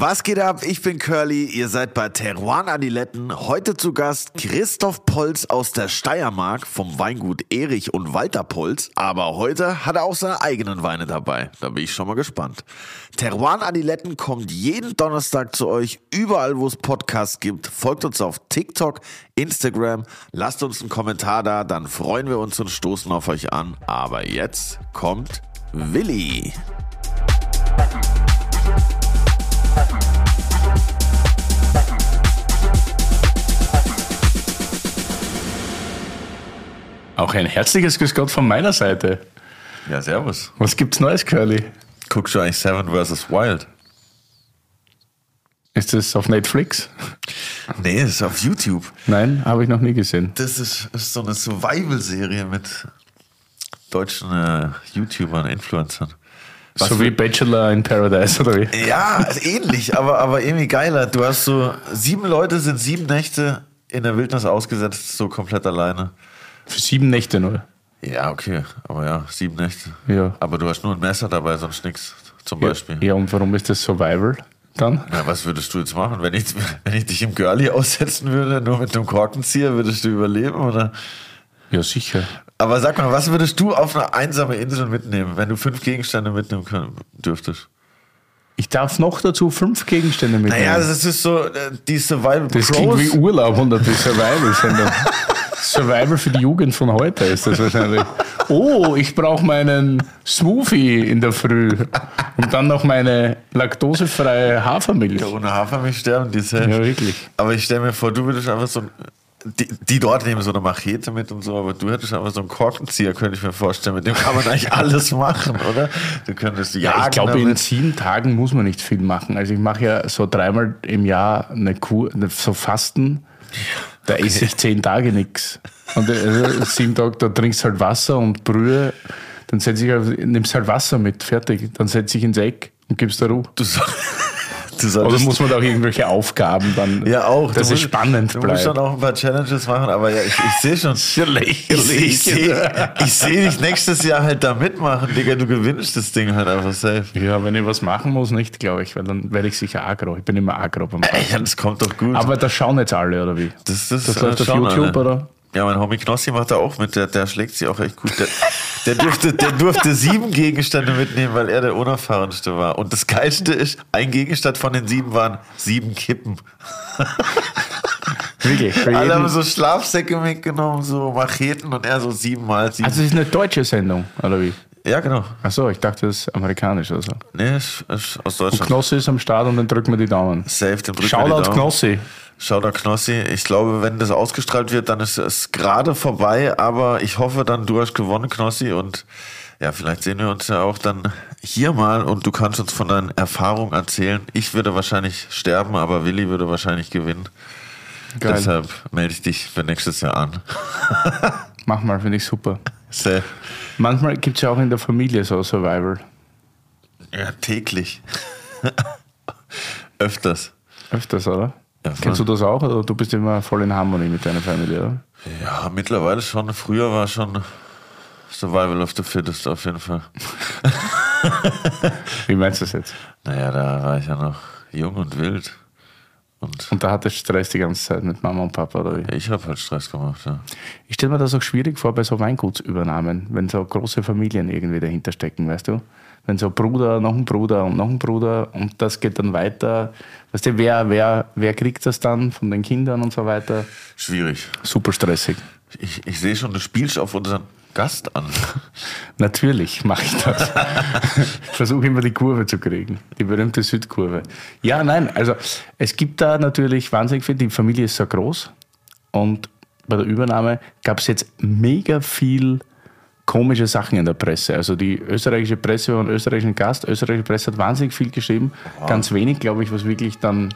Was geht ab? Ich bin Curly. Ihr seid bei Teruan Adiletten. Heute zu Gast Christoph Polz aus der Steiermark vom Weingut Erich und Walter Polz. Aber heute hat er auch seine eigenen Weine dabei. Da bin ich schon mal gespannt. Teruan Adiletten kommt jeden Donnerstag zu euch, überall wo es Podcasts gibt. Folgt uns auf TikTok, Instagram. Lasst uns einen Kommentar da, dann freuen wir uns und stoßen auf euch an. Aber jetzt kommt Willi. Auch ein herzliches Grüß Gott von meiner Seite. Ja, servus. Was gibt's Neues, Curly? Guckst du eigentlich Seven vs. Wild? Ist das auf Netflix? Nee, das ist auf YouTube. Nein, habe ich noch nie gesehen. Das ist, ist so eine Survival-Serie mit deutschen äh, YouTubern, Influencern. Was so wie Bachelor in Paradise, oder wie? Ja, ähnlich, aber, aber irgendwie geiler. Du hast so sieben Leute sind sieben Nächte in der Wildnis ausgesetzt, so komplett alleine. Für sieben Nächte nur. Ja, okay, aber ja, sieben Nächte. Ja. Aber du hast nur ein Messer dabei, sonst nichts, zum Beispiel. ja, und warum ist das Survival dann? Na, was würdest du jetzt machen? Wenn ich, wenn ich dich im Girlie aussetzen würde, nur mit einem Korkenzieher, würdest du überleben, oder? Ja, sicher. Aber sag mal, was würdest du auf eine einsame Insel mitnehmen, wenn du fünf Gegenstände mitnehmen können, dürftest? Ich darf noch dazu fünf Gegenstände mitnehmen. Naja, das ist so, äh, die Survival das Pros. klingt wie Urlaub und die Survival-Sendung. Survival für die Jugend von heute ist das wahrscheinlich. Oh, ich brauche meinen Smoothie in der Früh und dann noch meine laktosefreie Hafermilch. Ja, ohne Hafermilch sterben die selbst. Ja, wirklich. Aber ich stelle mir vor, du würdest einfach so ein, die, die dort nehmen so eine Machete mit und so, aber du hättest einfach so einen Korkenzieher, könnte ich mir vorstellen. Mit dem kann man eigentlich alles machen, oder? Du könntest jagen Ja, ich glaube, in sieben Tagen muss man nicht viel machen. Also ich mache ja so dreimal im Jahr eine Kur, so Fasten. Da esse ich zehn Tage nichts. Und also sieben Tage, da trinkst halt Wasser und Brühe. Dann setze ich, auf- nimmst halt Wasser mit, fertig. Dann setze ich ins Eck und gibst da Ruhe. Du, du Oder solltest muss man da auch irgendwelche Aufgaben dann, ja auch. dass du es musst- spannend Du musst schon bleibt. auch ein paar Challenges machen, aber ja, ich, ich sehe schon. Ja Ich, ich sehe ich seh dich nächstes Jahr halt da mitmachen, Digga. Du gewinnst das Ding halt einfach safe. Ja, wenn ich was machen muss, nicht, glaube ich, weil dann werde ich sicher agro. Ich bin immer agro beim. Ja, das kommt doch gut. Aber das schauen jetzt alle, oder wie? das, das, Das äh, läuft auf schauen YouTube, alle. oder? Ja, mein Homie Knossi macht da auch mit, der, der schlägt sie auch echt gut. Der, der, durfte, der durfte sieben Gegenstände mitnehmen, weil er der Unerfahrenste war. Und das Geilste ist, ein Gegenstand von den sieben waren sieben Kippen. Wirklich. Alle haben so Schlafsäcke mitgenommen, so Macheten und er so siebenmal sieben. also es ist eine deutsche Sendung, oder wie? ja, genau. Achso, ich dachte, das ist amerikanisch oder so. Nee, ist, ist aus Und Deutschland. Knossi ist am Start und dann drücken wir die Daumen. Safe, den drücken wir die Shoutout Daumen. Knossi. Shoutout Knossi. Ich glaube, wenn das ausgestrahlt wird, dann ist es gerade vorbei. Aber ich hoffe dann, du hast gewonnen, Knossi. Und ja, vielleicht sehen wir uns ja auch dann hier mal und du kannst uns von deinen Erfahrungen erzählen. Ich würde wahrscheinlich sterben, aber Willi würde wahrscheinlich gewinnen. Geil. Deshalb melde ich dich für nächstes Jahr an. Mach mal, finde ich super. Safe. Manchmal gibt es ja auch in der Familie so Survival. Ja, täglich. Öfters. Öfters, oder? Kennst du das auch? Oder du bist immer voll in Harmonie mit deiner Familie, oder? Ja, mittlerweile schon. Früher war schon Survival of the Fittest auf jeden Fall. Wie meinst du das jetzt? Naja, da war ich ja noch jung und wild. Und Und da hattest du Stress die ganze Zeit mit Mama und Papa, oder wie? ich habe halt Stress gemacht, ja. Ich stelle mir das auch schwierig vor bei so Weingutsübernahmen, wenn so große Familien irgendwie dahinter stecken, weißt du? Wenn so Bruder, noch ein Bruder und noch ein Bruder und das geht dann weiter. Weißt du, wer, wer, wer kriegt das dann von den Kindern und so weiter? Schwierig. Super stressig. Ich, ich sehe schon, du spielst auf unseren Gast an. Natürlich mache ich das. ich versuche immer die Kurve zu kriegen, die berühmte Südkurve. Ja, nein, also es gibt da natürlich wahnsinnig viel, die Familie ist so groß und bei der Übernahme gab es jetzt mega viel komische Sachen in der Presse. Also die österreichische Presse war ein österreichischer Gast, österreichische Presse hat wahnsinnig viel geschrieben, ganz wenig, glaube ich, was wirklich dann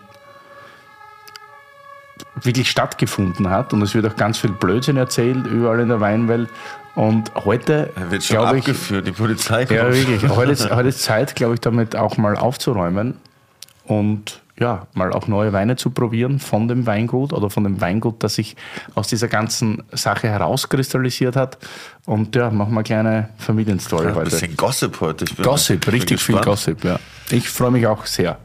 wirklich stattgefunden hat und es wird auch ganz viel Blödsinn erzählt überall in der Weinwelt und heute wird schon glaube ich abgeführt, die Polizei kommt. ja, wirklich. Heute ist, heute ist Zeit, glaube ich, damit auch mal aufzuräumen und ja, mal auch neue Weine zu probieren von dem Weingut oder von dem Weingut, das sich aus dieser ganzen Sache herauskristallisiert hat. Und ja, machen wir eine kleine Familienstory Ein heute. bisschen Gossip heute. Ich bin, Gossip, bin richtig viel. Gossip, ja. Ich freue mich auch sehr.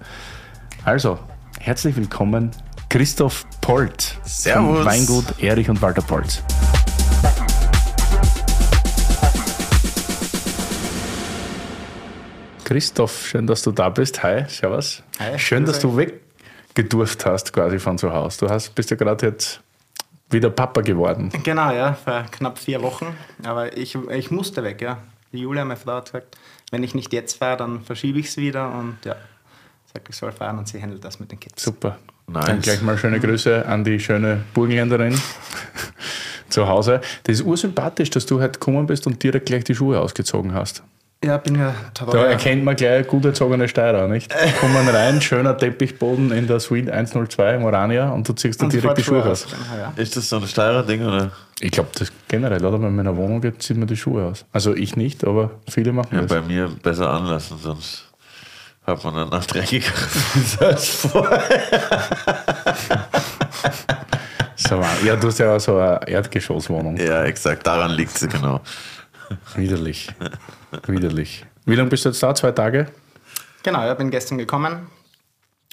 Also, herzlich willkommen, Christoph Polt. Servus. Vom Weingut Erich und Walter Polz. Christoph, schön, dass du da bist. Hi, servus. Hi, schön, dass du weggedurft hast quasi von zu Hause. Du hast, bist ja gerade jetzt wieder Papa geworden. Genau, ja, vor knapp vier Wochen. Aber ich, ich musste weg, ja. Die Julia, meine Frau, hat gesagt, wenn ich nicht jetzt fahre, dann verschiebe ich es wieder und ja, sagt, ich soll fahren und sie handelt das mit den Kids. Super. Nice. Dann gleich mal schöne Grüße an die schöne Burgenländerin zu Hause. Das ist ursympathisch, dass du heute gekommen bist und direkt gleich die Schuhe ausgezogen hast. Ja, bin ja Da treu. erkennt man gleich gut erzogene Steirer, nicht? Kommen rein, schöner Teppichboden in der Suite 102 im Orania und du ziehst dann Und direkt die Schuhe aus. Ja. Ist das so ein steirer Ding oder? Ich glaube, das generell, oder? Wenn man in meiner Wohnung geht, zieht man die Schuhe aus. Also ich nicht, aber viele machen Ja, das. bei mir besser anlassen, sonst hat man dann nach dreckiger als vorher. So, ja, du hast ja auch so eine Erdgeschosswohnung. Ja, exakt, daran liegt es genau. Widerlich. Widerlich. Wie lange bist du jetzt da? Zwei Tage? Genau, ja, bin gestern gekommen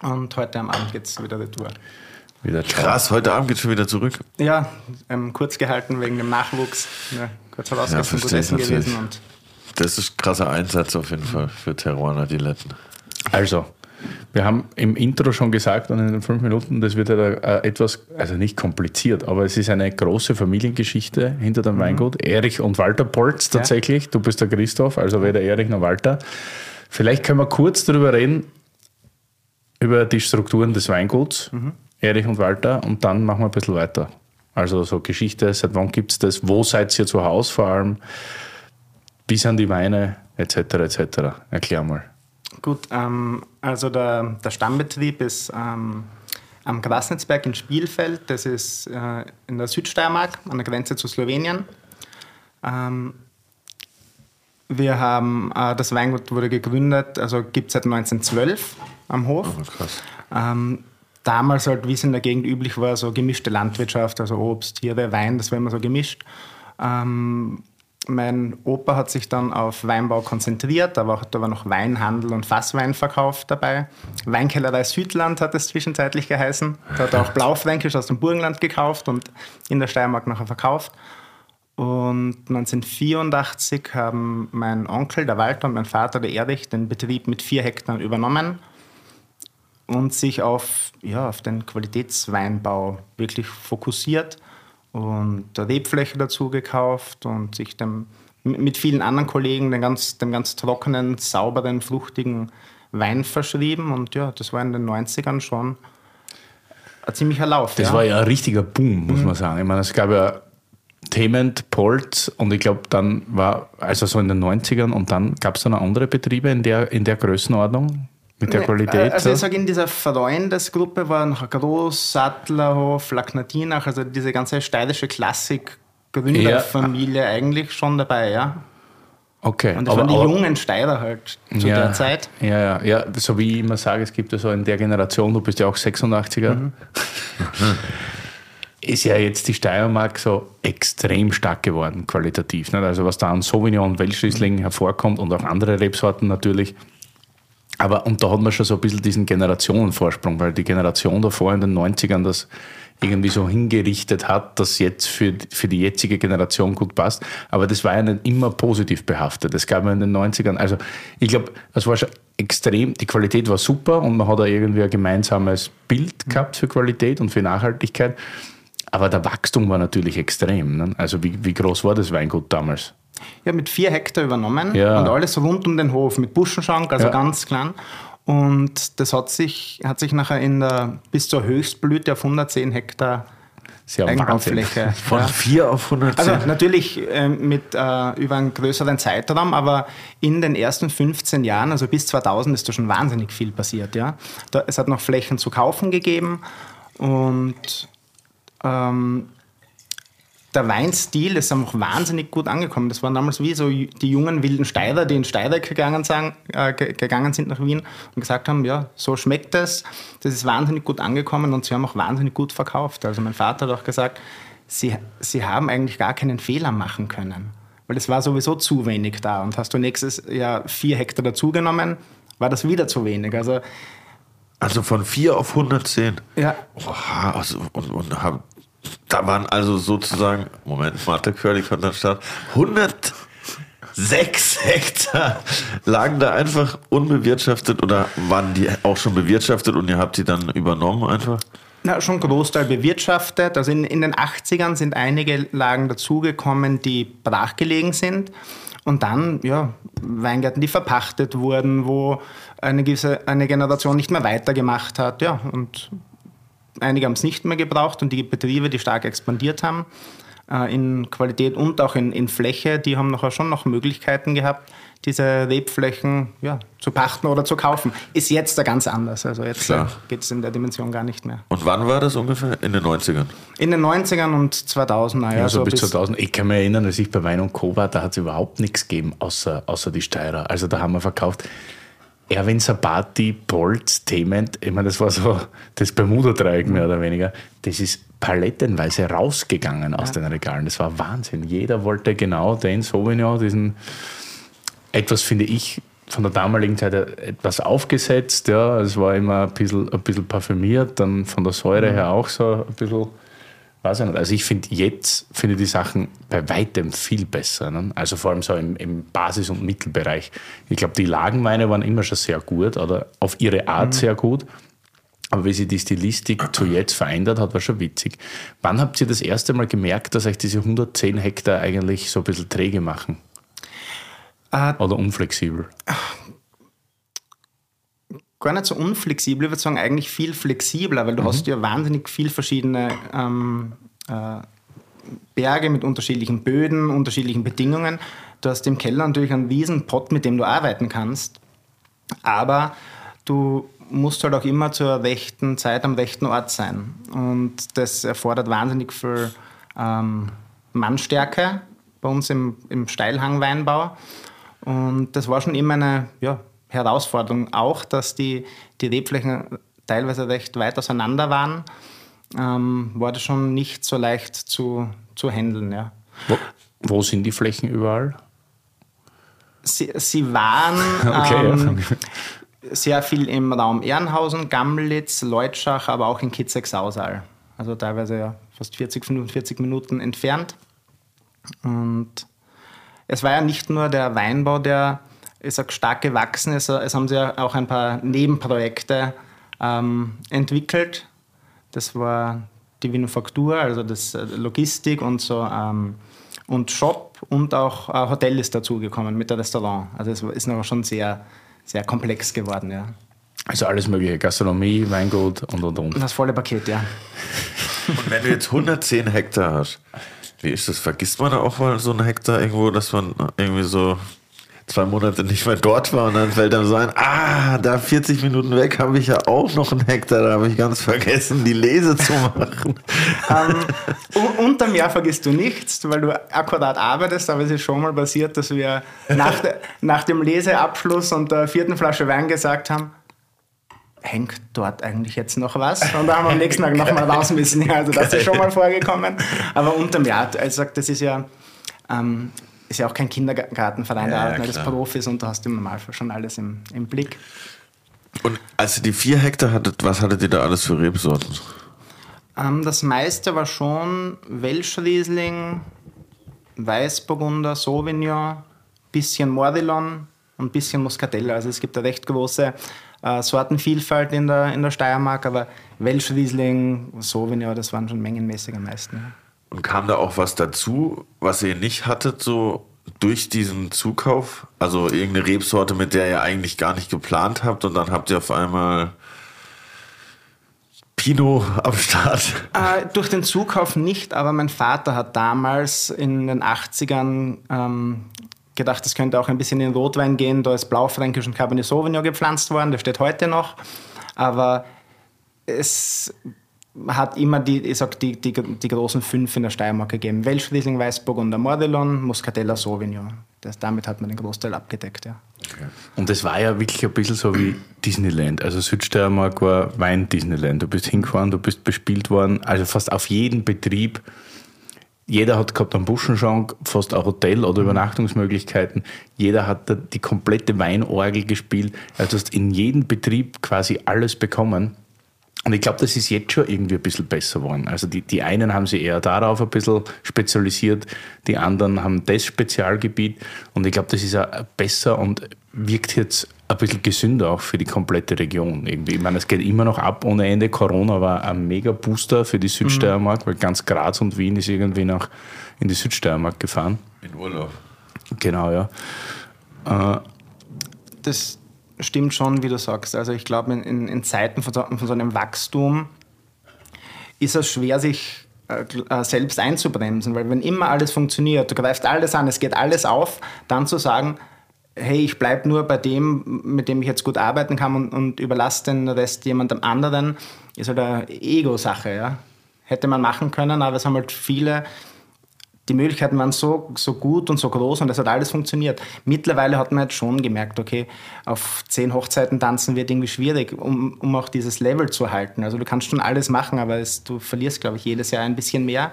und heute am Abend geht es wieder retour. Wieder. Krass, heute Abend geht schon wieder zurück. Ja, ähm, kurz gehalten wegen dem Nachwuchs. Ja, kurz herausgefunden, gut verstehe ich essen gewesen und Das ist ein krasser Einsatz auf jeden Fall für Teruana Diletten. Also, wir haben im Intro schon gesagt und in den fünf Minuten, das wird ja äh, etwas, also nicht kompliziert, aber es ist eine große Familiengeschichte hinter dem Weingut. Erich und Walter Polz tatsächlich. Du bist der Christoph, also weder Erich noch Walter. Vielleicht können wir kurz darüber reden, über die Strukturen des Weinguts, Erich und Walter, und dann machen wir ein bisschen weiter. Also so Geschichte, seit wann gibt es das, wo seid ihr zu Hause vor allem, wie sind die Weine, etc. etc. Erklär mal. Gut, ähm, also der, der Stammbetrieb ist ähm, am Grasnitzberg in Spielfeld. Das ist äh, in der Südsteiermark an der Grenze zu Slowenien. Ähm, wir haben, äh, das Weingut wurde gegründet, also gibt es seit 1912 am Hof. krass. Ähm, damals halt, wie es in der Gegend üblich war, so gemischte Landwirtschaft, also Obst, Tiere, Wein, das war immer so gemischt. Ähm, mein Opa hat sich dann auf Weinbau konzentriert, da war noch Weinhandel und Fassweinverkauf dabei. Weinkellerei Südland hat es zwischenzeitlich geheißen. Da hat er auch Blaufränkisch aus dem Burgenland gekauft und in der Steiermark nachher verkauft. Und 1984 haben mein Onkel, der Walter, und mein Vater, der Erich, den Betrieb mit vier Hektar übernommen und sich auf, ja, auf den Qualitätsweinbau wirklich fokussiert und Rebfläche dazu gekauft und sich dem, mit vielen anderen Kollegen den ganz, dem ganz trockenen, sauberen, fruchtigen Wein verschrieben. Und ja, das war in den 90ern schon ein ziemlicher Lauf. Das ja. war ja ein richtiger Boom, muss man sagen. Ich meine, es gab ja Tement, Polz und ich glaube, dann war, also so in den 90ern und dann gab es dann andere Betriebe in der, in der Größenordnung mit der Qualität. Also ich sage, in dieser Freundesgruppe war noch Groß, Sattlerhof, Lacknatinach, also diese ganze steirische Klassik. Gründerfamilie eigentlich schon dabei, ja. Okay, Und das waren die jungen Steirer halt zu ja, der Zeit. Ja, ja, ja, so wie ich immer sage, es gibt ja so in der Generation, du bist ja auch 86er, Mhm. ist ja jetzt die Steiermark so extrem stark geworden, qualitativ. Nicht? Also was da an Sauvignon und Welschriesling hervorkommt und auch andere Rebsorten natürlich. Aber und da hat man schon so ein bisschen diesen Generationenvorsprung, weil die Generation davor in den 90ern das irgendwie so hingerichtet hat, dass jetzt für, für die jetzige Generation gut passt. Aber das war ja nicht immer positiv behaftet. Es gab ja in den 90ern, also ich glaube, das war schon extrem, die Qualität war super und man hat da irgendwie ein gemeinsames Bild gehabt für Qualität und für Nachhaltigkeit. Aber der Wachstum war natürlich extrem. Ne? Also wie, wie groß war das Weingut damals? Ja, mit vier Hektar übernommen Ja. und alles rund um den Hof mit Buschenschank, also Ja. ganz klein. Und das hat sich, hat sich nachher in der, bis zur Höchstblüte auf 110 Hektar Ist ja. Eigenbaufläche. Von ja. 4 auf 110. Also natürlich ähm, mit, äh, über einen größeren Zeitraum, aber in den ersten 15 Jahren, also bis 2000, ist da schon wahnsinnig viel passiert. Ja? Da, es hat noch Flächen zu kaufen gegeben und ähm, der Weinstil ist einfach wahnsinnig gut angekommen. Das waren damals wie so die jungen wilden Steirer, die in Steireck gegangen, sagen, äh, ge- gegangen sind nach Wien und gesagt haben, ja, so schmeckt es. Das ist wahnsinnig gut angekommen und sie haben auch wahnsinnig gut verkauft. Also mein Vater hat auch gesagt, sie, sie haben eigentlich gar keinen Fehler machen können, weil es war sowieso zu wenig da. Und hast du nächstes Jahr vier Hektar dazugenommen, war das wieder zu wenig. Also Also von 4 auf 110. Ja. Oha, also, und, und hab, da waren also sozusagen, Moment, Mathe Curly kommt am Start, 106 Hektar lagen da einfach unbewirtschaftet oder waren die auch schon bewirtschaftet und ihr habt die dann übernommen einfach? Na, schon Großteil bewirtschaftet. Also in, in den 80ern sind einige Lagen dazugekommen, die brachgelegen sind. Und dann, ja, Weingärten, die verpachtet wurden, wo eine gewisse eine Generation nicht mehr weitergemacht hat. Ja, und einige haben es nicht mehr gebraucht und die Betriebe, die stark expandiert haben, äh, in Qualität und auch in, in Fläche, die haben nachher schon noch Möglichkeiten gehabt, diese Rebflächen ja, zu pachten oder zu kaufen. Ist jetzt da ganz anders. Also jetzt Klar. geht es in der Dimension gar nicht mehr. Und wann war das ungefähr? In den 90ern? In den 90ern und 2000er, ja, Also so bis bis 2000. Ich kann mich erinnern, als ich bei Wein und Co. war, da hat es überhaupt nichts gegeben, außer, außer die Steirer. Also da haben wir verkauft Erwin Sabati, Bolz, Thement. Ich meine, das war so das Bermuda-Dreieck mehr oder weniger. Das ist palettenweise rausgegangen aus den Regalen. Das war Wahnsinn. Jeder wollte genau den Sauvignon, diesen etwas, finde ich, von der damaligen Zeit etwas aufgesetzt. Ja, es war immer ein bisschen, ein bisschen parfümiert, dann von der Säure her auch so ein bisschen, weiß ich nicht. Also ich finde jetzt, finde die Sachen bei weitem viel besser. Ne? Also vor allem so im, im Basis- und Mittelbereich. Ich glaube, die Lagenweine waren immer schon sehr gut oder auf ihre Art sehr gut. Aber wie sich die Stilistik zu jetzt verändert hat, war schon witzig. Wann habt ihr das erste Mal gemerkt, dass euch diese 110 Hektar eigentlich so ein bisschen träge machen? Äh, Oder unflexibel? Gar nicht so unflexibel, ich würde sagen eigentlich viel flexibler, weil du hast ja wahnsinnig viel verschiedene ähm, äh, Berge mit unterschiedlichen Böden, unterschiedlichen Bedingungen. Du hast im Keller natürlich einen Wiesenpott, mit dem du arbeiten kannst, aber du musst halt auch immer zur rechten Zeit am rechten Ort sein. Und das erfordert wahnsinnig viel ähm, Mannstärke bei uns im, im Steilhangweinbau. Und das war schon immer eine ja, Herausforderung. Auch, dass die, die Rebflächen teilweise recht weit auseinander waren, ähm, war das schon nicht so leicht zu, zu handeln. Ja. Wo, wo sind die Flächen überall? Sie, sie waren Okay, ähm, ja. sehr viel im Raum Ehrenhausen, Gammelitz, Leutschach, aber auch in Kitzek-Sausal. Also teilweise ja fast 40, 45 Minuten entfernt. Und es war ja nicht nur der Weinbau, der ich sag, stark gewachsen ist, es haben sich ja auch ein paar Nebenprojekte ähm, entwickelt. Das war die Vinofaktur, also das äh, Logistik und so ähm, und Shop und auch äh, Hotel ist dazugekommen mit der Restaurant. Also es ist noch schon sehr, sehr komplex geworden, ja. Also alles mögliche, Gastronomie, Weingut und und und. Das volle Paket, ja. Und wenn du jetzt 110 Hektar hast, wie ist das? Vergisst man da auch mal so einen Hektar irgendwo, dass man irgendwie so zwei Monate nicht mehr dort war und dann fällt einem so ein, ah, da 40 Minuten weg habe ich ja auch noch einen Hektar, da habe ich ganz vergessen, die Lese zu machen. ähm, u- unterm Jahr vergisst du nichts, weil du akkurat arbeitest, aber es ist schon mal passiert, dass wir nach, de, nach dem Leseabschluss und der vierten Flasche Wein gesagt haben, hängt dort eigentlich jetzt noch was? Und da haben wir am nächsten Tag nochmal raus müssen. Ja, also das ist schon mal vorgekommen. Aber unterm Jahr, also das ist ja, ähm, ist ja auch kein Kindergartenverein, da Ja, ja, arbeiten alles. Profis und du hast im Normalfall schon alles im, im Blick. Und als ihr die vier Hektar hattet, was hattet ihr da alles für Rebsorten? Ähm, das meiste war schon Welschriesling, Weißburgunder, Sauvignon, bisschen Morillon und bisschen Muscatella. Also es gibt eine recht große äh, Sortenvielfalt in der, in der Steiermark, aber Welschriesling, Sauvignon, das waren schon mengenmäßig am meisten. Ja. Und kam da auch was dazu, was ihr nicht hattet, so durch diesen Zukauf? Also irgendeine Rebsorte, mit der ihr eigentlich gar nicht geplant habt und dann habt ihr auf einmal Pinot am Start. Äh, durch den Zukauf nicht, aber mein Vater hat damals in den 80ern ähm, gedacht, es könnte auch ein bisschen in Rotwein gehen. Da ist Blaufränkisch und Cabernet Sauvignon gepflanzt worden, der steht heute noch. Aber es hat immer die, ich sag, die, die, die großen fünf in der Steiermark gegeben. Welschriesling, Weißburgunder, Mordillon, Muscatella, Sauvignon. Das, damit hat man den Großteil abgedeckt, ja. Und das war ja wirklich ein bisschen so wie Disneyland. Also Südsteiermark war Wein-Disneyland. Du bist hingefahren, du bist bespielt worden. Also fast auf jeden Betrieb jeder hat gehabt einen Buschenschank, fast ein Hotel oder Übernachtungsmöglichkeiten. Jeder hat die komplette Weinorgel gespielt. Also du hast in jedem Betrieb quasi alles bekommen. Und ich glaube, das ist jetzt schon irgendwie ein bisschen besser geworden. Also die, die einen haben sich eher darauf ein bisschen spezialisiert, die anderen haben das Spezialgebiet. Und ich glaube, das ist auch besser und wirkt jetzt ein bisschen gesünder auch für die komplette Region. Irgendwie. Ich meine, es geht immer noch ab ohne Ende. Corona war ein mega Booster für die Südsteiermark, mhm. weil ganz Graz und Wien ist irgendwie nach in die Südsteiermark gefahren. In Urlaub. Genau, ja. Äh, das, stimmt schon, wie du sagst. Also ich glaube, in, in, Zeiten von so, von so, einem Wachstum ist es schwer, sich äh, äh, selbst einzubremsen, weil wenn immer alles funktioniert, du greifst alles an, es geht alles auf, dann zu sagen, hey, ich bleibe nur bei dem, mit dem ich jetzt gut arbeiten kann und, und überlasse den Rest jemandem anderen, ist halt eine Ego-Sache. Ja? Hätte man machen können, aber es haben halt viele die Möglichkeiten waren so, so gut und so groß und es hat alles funktioniert. Mittlerweile hat man jetzt schon gemerkt, okay, auf zehn Hochzeiten tanzen wird irgendwie schwierig, um, um auch dieses Level zu halten. Also du kannst schon alles machen, aber es, du verlierst, glaube ich, jedes Jahr ein bisschen mehr.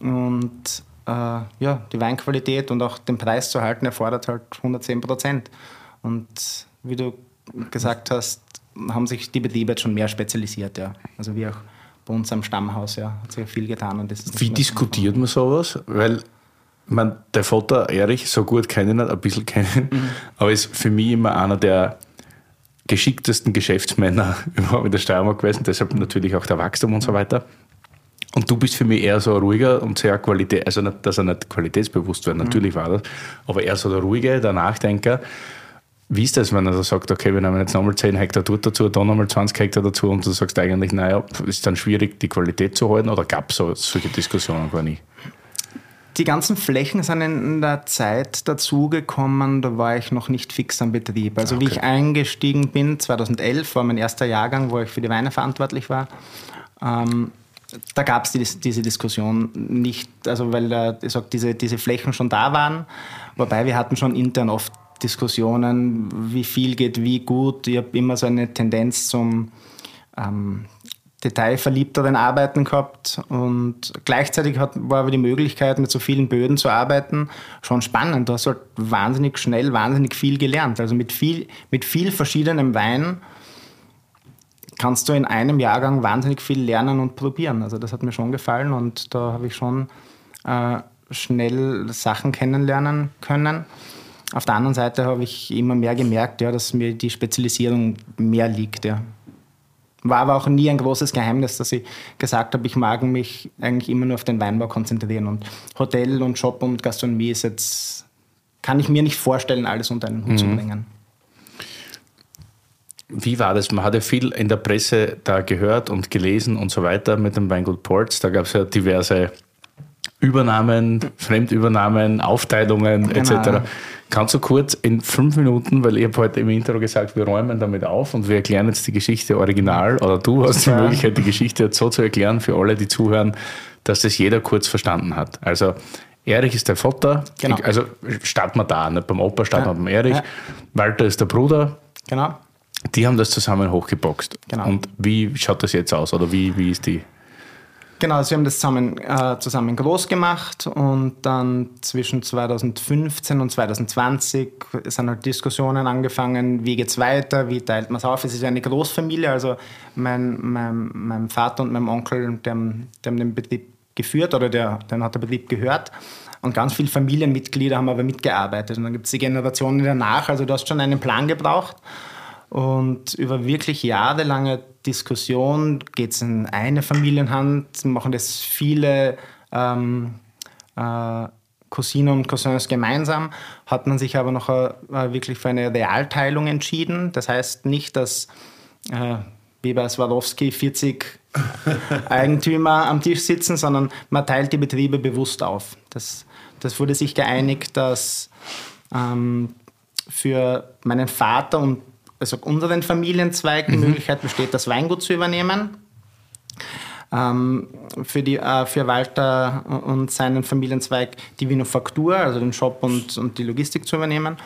Und äh, ja, die Weinqualität und auch den Preis zu halten erfordert halt 110 Prozent. Und wie du gesagt hast, haben sich die Betriebe jetzt schon mehr spezialisiert, ja. Also wie auch bei uns am Stammhaus, ja, hat sich viel getan. Und das Wie diskutiert man sowas? Weil man, der Vater Erich, so gut kenne ich nicht, ein bisschen kennen, mhm. aber ist für mich immer einer der geschicktesten Geschäftsmänner überhaupt in der Steiermark gewesen, deshalb natürlich auch der Wachstum und so weiter. Und du bist für mich eher so ein ruhiger und sehr Qualität, also nicht, dass er nicht qualitätsbewusst wird, natürlich mhm. war das, aber eher so der ruhige, der Nachdenker. Wie ist das, wenn er sagt, okay, wir nehmen jetzt nochmal 10 Hektar dort dazu, dann nochmal 20 Hektar dazu und du sagst eigentlich, naja, ist dann schwierig, die Qualität zu halten oder gab es so, solche Diskussionen gar nicht? Die ganzen Flächen sind in der Zeit dazugekommen, da war ich noch nicht fix am Betrieb. Also okay. wie ich eingestiegen bin, 2011 war mein erster Jahrgang, wo ich für die Weine verantwortlich war. Ähm, da gab es die, diese Diskussion nicht, also weil ich sag, diese, diese Flächen schon da waren, wobei wir hatten schon intern oft Diskussionen, wie viel geht wie gut. Ich habe immer so eine Tendenz zum ähm, detailverliebteren Arbeiten gehabt und gleichzeitig hat, war aber die Möglichkeit, mit so vielen Böden zu arbeiten, schon spannend. Du hast halt wahnsinnig schnell, wahnsinnig viel gelernt. Also mit viel, mit viel verschiedenem Wein kannst du in einem Jahrgang wahnsinnig viel lernen und probieren. Also das hat mir schon gefallen und da habe ich schon äh, schnell Sachen kennenlernen können. Auf der anderen Seite habe ich immer mehr gemerkt, ja, dass mir die Spezialisierung mehr liegt. Ja. War aber auch nie ein großes Geheimnis, dass ich gesagt habe, ich mag mich eigentlich immer nur auf den Weinbau konzentrieren. Und Hotel und Shop und Gastronomie ist jetzt, kann ich mir nicht vorstellen, alles unter einen Hut mhm. zu bringen. Wie war das? Man hat ja viel in der Presse da gehört und gelesen und so weiter mit dem Weingut Ports. Da gab es ja diverse Übernahmen, Fremdübernahmen, Aufteilungen genau. etc. Kannst du kurz in fünf Minuten, weil ich habe heute im Intro gesagt, wir räumen damit auf und wir erklären jetzt die Geschichte original oder du hast die Möglichkeit, die Geschichte jetzt so zu erklären für alle, die zuhören, dass das jeder kurz verstanden hat. Also Erich ist der Vater, genau. also starten wir da, nicht beim Opa, starten ja. wir beim Erich. Ja. Walter ist der Bruder. Genau. Die haben das zusammen hochgeboxt. Genau. Und wie schaut das jetzt aus oder wie, wie ist die Genau, sie haben das zusammen, äh, zusammen groß gemacht und dann zwischen 2015 und 2020 sind halt Diskussionen angefangen, wie geht es weiter, wie teilt man es auf. Es ist eine Großfamilie, also mein, mein, mein Vater und mein Onkel, die haben, die haben den Betrieb geführt oder der, der hat der Betrieb gehört. Und ganz viele Familienmitglieder haben aber mitgearbeitet. Und dann gibt es die Generationen danach, also du hast schon einen Plan gebraucht. Und über wirklich jahrelange Diskussion geht es in eine Familienhand, machen das viele ähm, äh, Cousinen und Cousins gemeinsam, hat man sich aber noch äh, wirklich für eine Realteilung entschieden. Das heißt nicht, dass äh, wie bei Swarovski 40 Eigentümer am Tisch sitzen, sondern man teilt die Betriebe bewusst auf. Das, das wurde sich geeinigt, dass ähm, für meinen Vater und also unseren Familienzweig die mhm. Möglichkeit besteht, das Weingut zu übernehmen. Ähm, für, die, äh, für Walter und seinen Familienzweig die Vinofaktur, also den Shop und, und die Logistik zu übernehmen.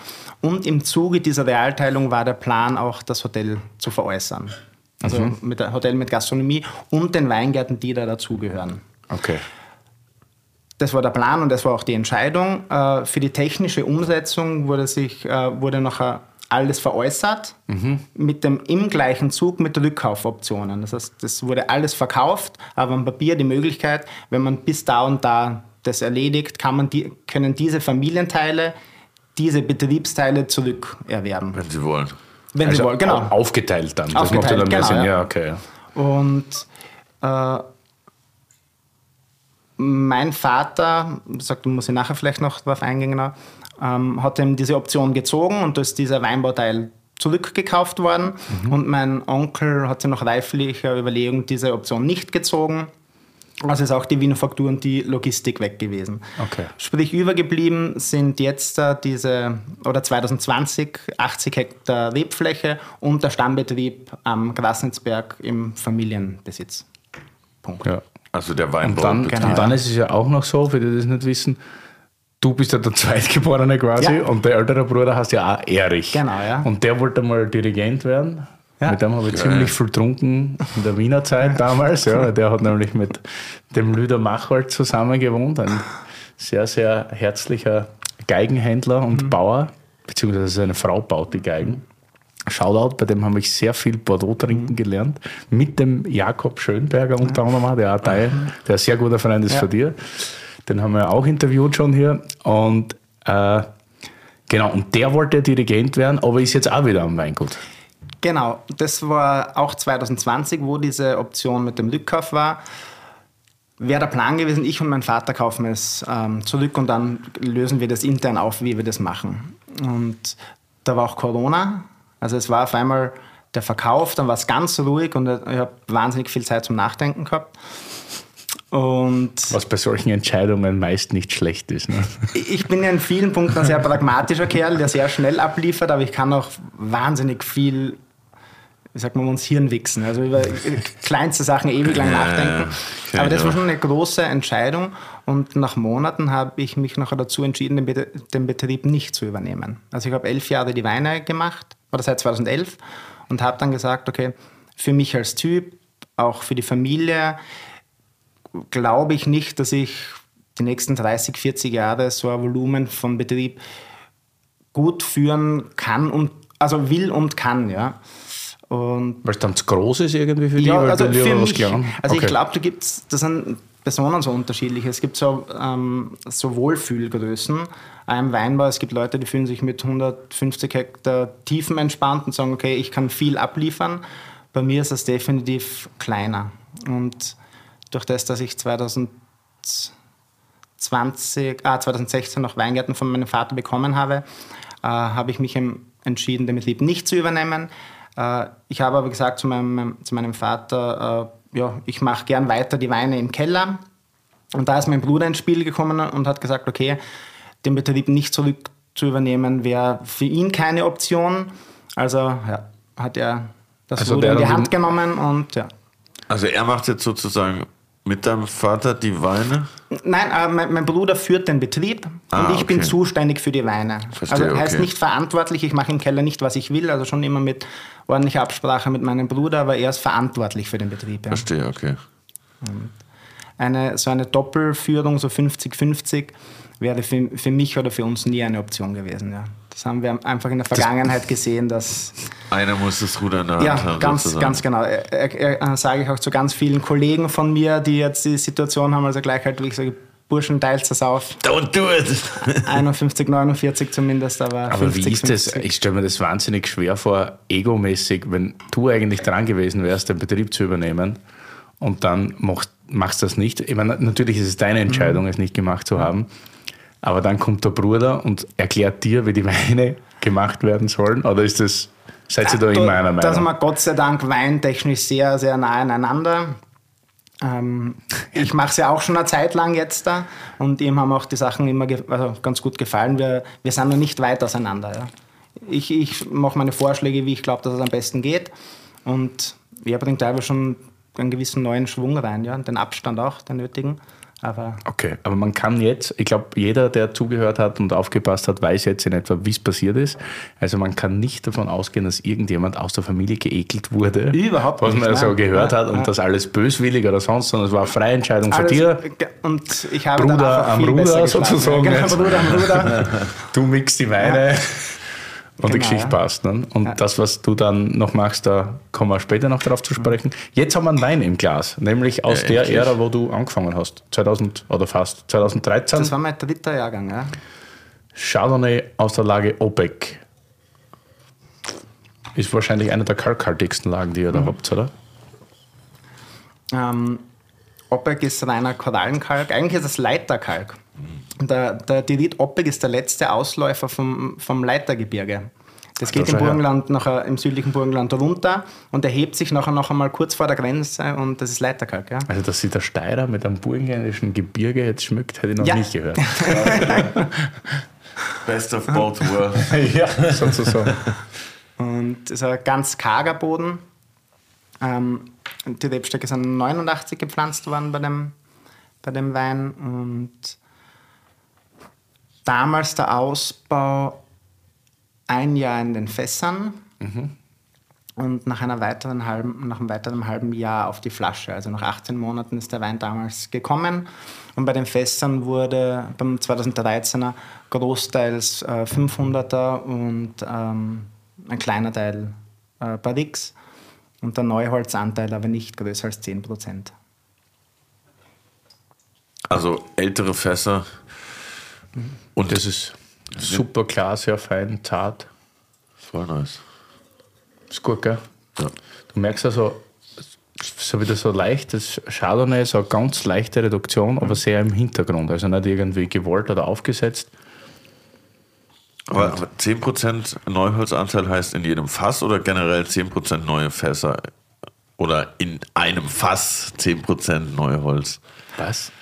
Und im Zuge dieser Realteilung war der Plan auch, das Hotel zu veräußern. Also mhm. mit Hotel mit Gastronomie und den Weingärten, die da dazugehören. Okay. das war der Plan und das war auch die Entscheidung. Äh, für die technische Umsetzung wurde, sich, äh, wurde nachher alles veräußert, mhm. mit dem im gleichen Zug mit Rückkaufoptionen. Das heißt, das wurde alles verkauft, aber am Papier die Möglichkeit, wenn man bis da und da das erledigt, kann man die, können diese Familienteile diese Betriebsteile zurückerwerben. Wenn sie wollen. Wenn also sie wollen, genau. Aufgeteilt dann. Das aufgeteilt, macht dann mehr genau, Sinn. Ja, okay. Und äh, mein Vater, sagt, muss ich nachher vielleicht noch darauf eingehen, genau, ähm, hat eben diese Option gezogen und da ist dieser Weinbauteil zurückgekauft worden. Mhm. Und mein Onkel hat sich nach reiflicher Überlegung diese Option nicht gezogen. Also ist auch die Manufaktur und die Logistik weg gewesen. Okay. Sprich, übergeblieben sind jetzt äh, diese, oder 2020, 80 Hektar Rebfläche und der Stammbetrieb am Grasnitzberg im Familienbesitz. Punkt. Ja. Also der Weinbau. Und dann, genau, und dann ist es ja auch noch so, für die das nicht wissen, du bist ja der Zweitgeborene quasi ja. und der ältere Bruder heißt ja auch Erich. Genau, ja. Und der wollte mal Dirigent werden. Ja. Mit dem habe ich ja. ziemlich viel getrunken in der Wiener Zeit damals. Ja, der hat nämlich mit dem Lüder Machwald zusammen gewohnt. Ein sehr, sehr herzlicher Geigenhändler und mhm. Bauer, beziehungsweise seine Frau baut die Geigen. Shoutout, bei dem habe ich sehr viel Bordeaux trinken mhm. gelernt. Mit dem Jakob Schönberger unter anderem, der auch Teil, der ein sehr guter Freund ist ja. von dir. Den haben wir auch interviewt schon hier. Und äh, genau, und der wollte Dirigent werden, aber ist jetzt auch wieder am Weingut. Genau, das war auch 2020, wo diese Option mit dem Rückkauf war. Wäre der Plan gewesen, ich und mein Vater kaufen es ähm, zurück und dann lösen wir das intern auf, wie wir das machen. Und da war auch Corona, also es war auf einmal der Verkauf, dann war es ganz ruhig und ich habe wahnsinnig viel Zeit zum Nachdenken gehabt. Und Was bei solchen Entscheidungen meist nicht schlecht ist. Ne? Ich bin ja in vielen Punkten ein sehr pragmatischer Kerl, der sehr schnell abliefert, aber ich kann auch wahnsinnig viel wie sagt man, uns Hirn wichsen. Also über kleinste Sachen ewig lang nachdenken. Aber das war schon eine große Entscheidung. Und nach Monaten habe ich mich nachher dazu entschieden, den Betrieb nicht zu übernehmen. Also ich habe elf Jahre die Weine gemacht, oder seit 2011, und habe dann gesagt, okay, für mich als Typ, auch für die Familie, glaube ich nicht, dass ich die nächsten 30, 40 Jahre so ein Volumen von Betrieb gut führen kann und also will und kann, ja. Weil es dann zu groß ist irgendwie für dich? Ja, also für mich, also okay. ich glaube, da gibt es, das sind Personen so unterschiedlich. Es gibt so, ähm, so Wohlfühlgrößen einem Weinbau. Es gibt Leute, die fühlen sich mit 150 Hektar Tiefen entspannt und sagen, okay, ich kann viel abliefern. Bei mir ist das definitiv kleiner. Und durch das, dass ich 2020, ah, 2016 noch Weingärten von meinem Vater bekommen habe, äh, habe ich mich entschieden, den Betrieb nicht zu übernehmen. Äh, ich habe aber gesagt zu meinem, zu meinem Vater, äh, ja, ich mache gern weiter die Weine im Keller. Und da ist mein Bruder ins Spiel gekommen und hat gesagt, okay, den Betrieb nicht zurück zu übernehmen, wäre für ihn keine Option. Also ja, hat er das also Ruder in die Hand genommen und ja. Also er macht jetzt sozusagen mit deinem Vater die Weine? Nein, äh, mein, mein, Bruder führt den Betrieb ah, und ich okay. bin zuständig für die Weine. Verstehe, also heißt okay. nicht verantwortlich, ich mache im Keller nicht, was ich will, also schon immer mit ordentlicher Absprache mit meinem Bruder, aber er ist verantwortlich für den Betrieb. Ja. Verstehe, okay. Eine, so eine Doppelführung, so 50-50, wäre für, für mich oder für uns nie eine Option gewesen. Ja. Das haben wir einfach in der Vergangenheit gesehen, dass. Einer muss das Ruder in der Hand ja, haben. Ja, ganz, ganz genau. Er, er, er, sage ich auch zu ganz vielen Kollegen von mir, die jetzt die Situation haben, also gleich halt, wie ich sage, Burschen, teilt das auf. Don't do it! 51, 49 zumindest, aber. Aber 50, wie ist 50. das? Ich stelle mir das wahnsinnig schwer vor, egomäßig, wenn du eigentlich dran gewesen wärst, den Betrieb zu übernehmen und dann machst, machst das nicht. Ich meine, natürlich ist es deine Entscheidung, mhm. es nicht gemacht zu haben. Aber dann kommt der Bruder und erklärt dir, wie die Weine gemacht werden sollen? Oder ist das, seid ihr da, da immer einer Meinung? Da sind wir Gott sei Dank weintechnisch sehr, sehr nah aneinander. Ähm, ich mache es ja auch schon eine Zeit lang jetzt da und ihm haben auch die Sachen immer also ganz gut gefallen. Wir, wir sind noch nicht weit auseinander. Ja. Ich, ich mache meine Vorschläge, wie ich glaube, dass es am besten geht. Und er bringt teilweise schon einen gewissen neuen Schwung rein, ja, den Abstand auch, den nötigen. Aber Okay, aber man kann jetzt, ich glaube, jeder, der zugehört hat und aufgepasst hat, weiß jetzt in etwa, wie es passiert ist. Also man kann nicht davon ausgehen, dass irgendjemand aus der Familie geekelt wurde. Überhaupt Was nicht, man so gehört Ja, hat und ja. das alles böswillig oder sonst, sondern es war eine freie Entscheidung von alles- dir. Und ich habe Bruder dann einfach am Ruder sozusagen Ja, genau, Bruder am Ruder. Du mixt die Weine und die Genau, Geschichte ja. passt. Ne? Und Ja. das, was du dann noch machst, da kommen wir später noch darauf zu sprechen. Jetzt haben wir einen Wein im Glas, nämlich aus der endlich. Ära, wo du angefangen hast. 2000 oder fast 2013. Das war mein dritter Jahrgang. Ja. Chardonnay aus der Lage Obeck. Ist wahrscheinlich eine der kalkhaltigsten Lagen, die ihr Mhm. da habt, oder? Ähm, Oppeg ist reiner Korallenkalk. Eigentlich ist es Leiterkalk. Der, der Dirit Oppeg ist der letzte Ausläufer vom, vom Leitergebirge. Das geht schau im. Burgenland nachher, im südlichen Burgenland runter und erhebt sich nachher noch einmal kurz vor der Grenze und das ist Leiterkalk. Ja? Also, dass sich der Steirer mit einem burgenländischen Gebirge jetzt schmückt, hätte ich noch Ja. nicht gehört. Best of both worlds. ja, sozusagen. Und es ist ein ganz karger Boden. Ähm, die Rebstöcke sind 89 gepflanzt worden bei dem, bei dem Wein. Und damals der Ausbau ein Jahr in den Fässern und nach, einer weiteren halben, nach einem weiteren halben Jahr auf die Flasche. Also nach 18 Monaten ist der Wein damals gekommen. Und bei den Fässern wurde beim 2013er großteils äh, 500er und ähm, ein kleiner Teil äh, Barrix und der Neuholzanteil aber nicht größer als 10 Prozent. Also ältere Fässer. Und Das ist super klar, sehr fein, zart. voll nice. Ist gut, gell? Ja. Du merkst also, so wieder so leicht, das Chardonnay ist eine ganz leichte Reduktion, aber sehr im Hintergrund. Also nicht irgendwie gewollt oder aufgesetzt. Aber, aber 10% Neuholzanteil heißt in jedem Fass oder generell 10% neue Fässer? Oder in einem Fass 10% Neuholz? Was?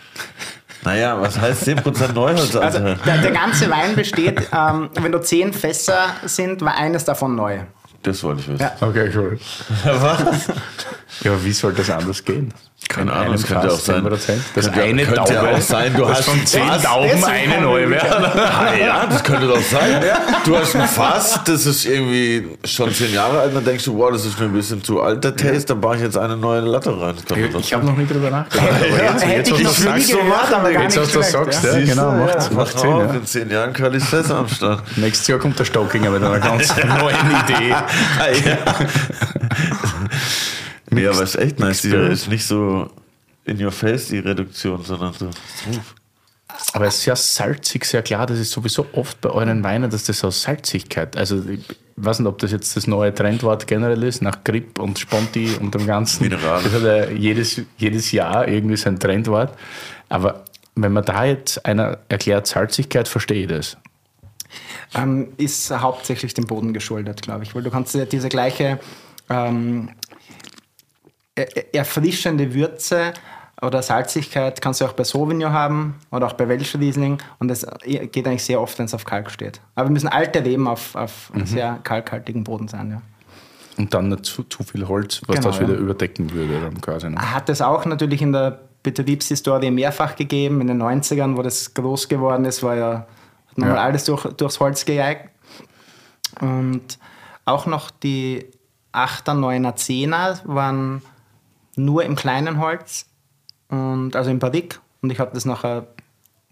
Naja, was heißt 10% Neuholzanteil? Also der, der ganze Wein besteht, ähm, wenn du 10 Fässer sind, war eines davon neu. das wollte ich wissen. Ja. Okay, cool. Was? Ja, wie soll das anders gehen? Keine In Ahnung, es könnte auch sein. 10%. Das könnte, eine könnte Taube, ja auch sein, du das hast von 10 Fass- Tauben eine neue werden. Ah, ja, das könnte doch sein. Du hast ein Fass, das ist irgendwie schon zehn Jahre alt, dann denkst du, wow, das ist mir ein bisschen zu alt, der Taste, da baue ich jetzt eine neue Latte rein. Das doch Ich habe noch nie drüber nachgedacht. Aber Ja, jetzt, hätte jetzt, ich was noch du nie sagst, so gehört, machen, aber gar jetzt, nicht was du sagst, ja. ja, genau, ja, macht, macht Sinn. auf, Ja. In zehn Jahren Curly's Fässer am Start. Nächstes Jahr kommt der Stockinger mit einer ganz neuen Idee. Nee, aber ist echt nice. Die ist nicht so in your face, die Reduktion, sondern so smooth. Aber es ist sehr salzig, sehr klar. Das ist sowieso oft bei euren Weinen, dass das so Salzigkeit. Also ich weiß nicht, ob das jetzt das neue Trendwort generell ist, nach Grip und Sponti und dem Ganzen. Mineral. Das hat ja jedes, jedes Jahr irgendwie sein Trendwort. Aber wenn man da jetzt einer erklärt Salzigkeit, verstehe ich das. ähm, ist hauptsächlich dem Boden geschuldet, glaube ich. Weil du kannst ja diese gleiche ähm, erfrischende Würze oder Salzigkeit kannst du auch bei Sauvignon haben oder auch bei Welsch Riesling und das geht eigentlich sehr oft, wenn es auf Kalk steht. Aber wir müssen alte Reben auf, auf sehr kalkhaltigen Boden sein, ja. Und dann nicht zu, zu viel Holz, was Genau, das wieder ja. überdecken würde dann quasi. Ne? Hat es auch natürlich in der Betriebshistorie mehrfach gegeben. In den 90ern, wo das groß geworden ist, war ja, man Ja. alles durch, durchs Holz gejagt. Und auch noch die 8er, 9er, 10er waren nur im kleinen Holz, und, also im Barrique. Und ich habe das nachher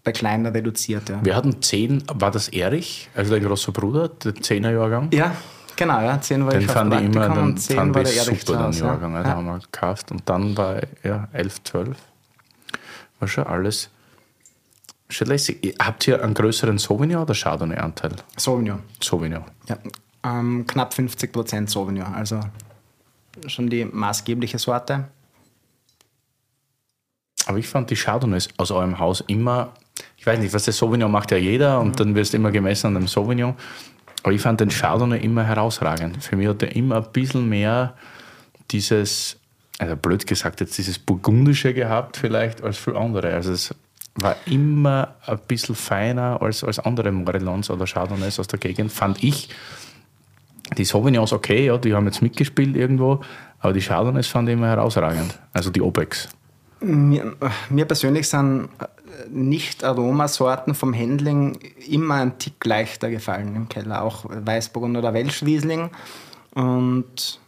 bei kleiner reduziert. Ja, Wir hatten 10, war das Erich, also dein großer Bruder, der 10er Jahrgang? ja genau. Ja, 10 war Den ich fand ich immer, den und 10 fand war ich der Erich super, den Strauss, ja. Jahrgang. Ja. Da haben wir gekauft. Und dann war ja, 11, 12. War schon alles schon lässig. Habt ihr einen größeren Sauvignon oder Chardonnay-Anteil? Sauvignon. Sauvignon. Ja, ähm, knapp 50 Prozent Sauvignon, also schon die maßgebliche Sorte. Aber ich fand die Chardonnays aus eurem Haus immer, ich weiß nicht, was der Sauvignon macht ja jeder und dann wirst du immer gemessen an dem Sauvignon. Aber ich fand den Chardonnay immer herausragend. Für mich hat er immer ein bisschen mehr dieses, also blöd gesagt, jetzt dieses Burgundische gehabt vielleicht als für andere. Also es war immer ein bisschen feiner als, als andere Morillons oder Chardonnays aus der Gegend, fand ich. Die Sauvignons okay, ja, die haben jetzt mitgespielt irgendwo, aber die Chardonnays fand ich immer herausragend. Also die Obex. Mir, mir persönlich sind äh, nicht-Aromasorten vom Handling immer ein Tick leichter gefallen im Keller, auch Weißburgunder oder Welschriesling. Und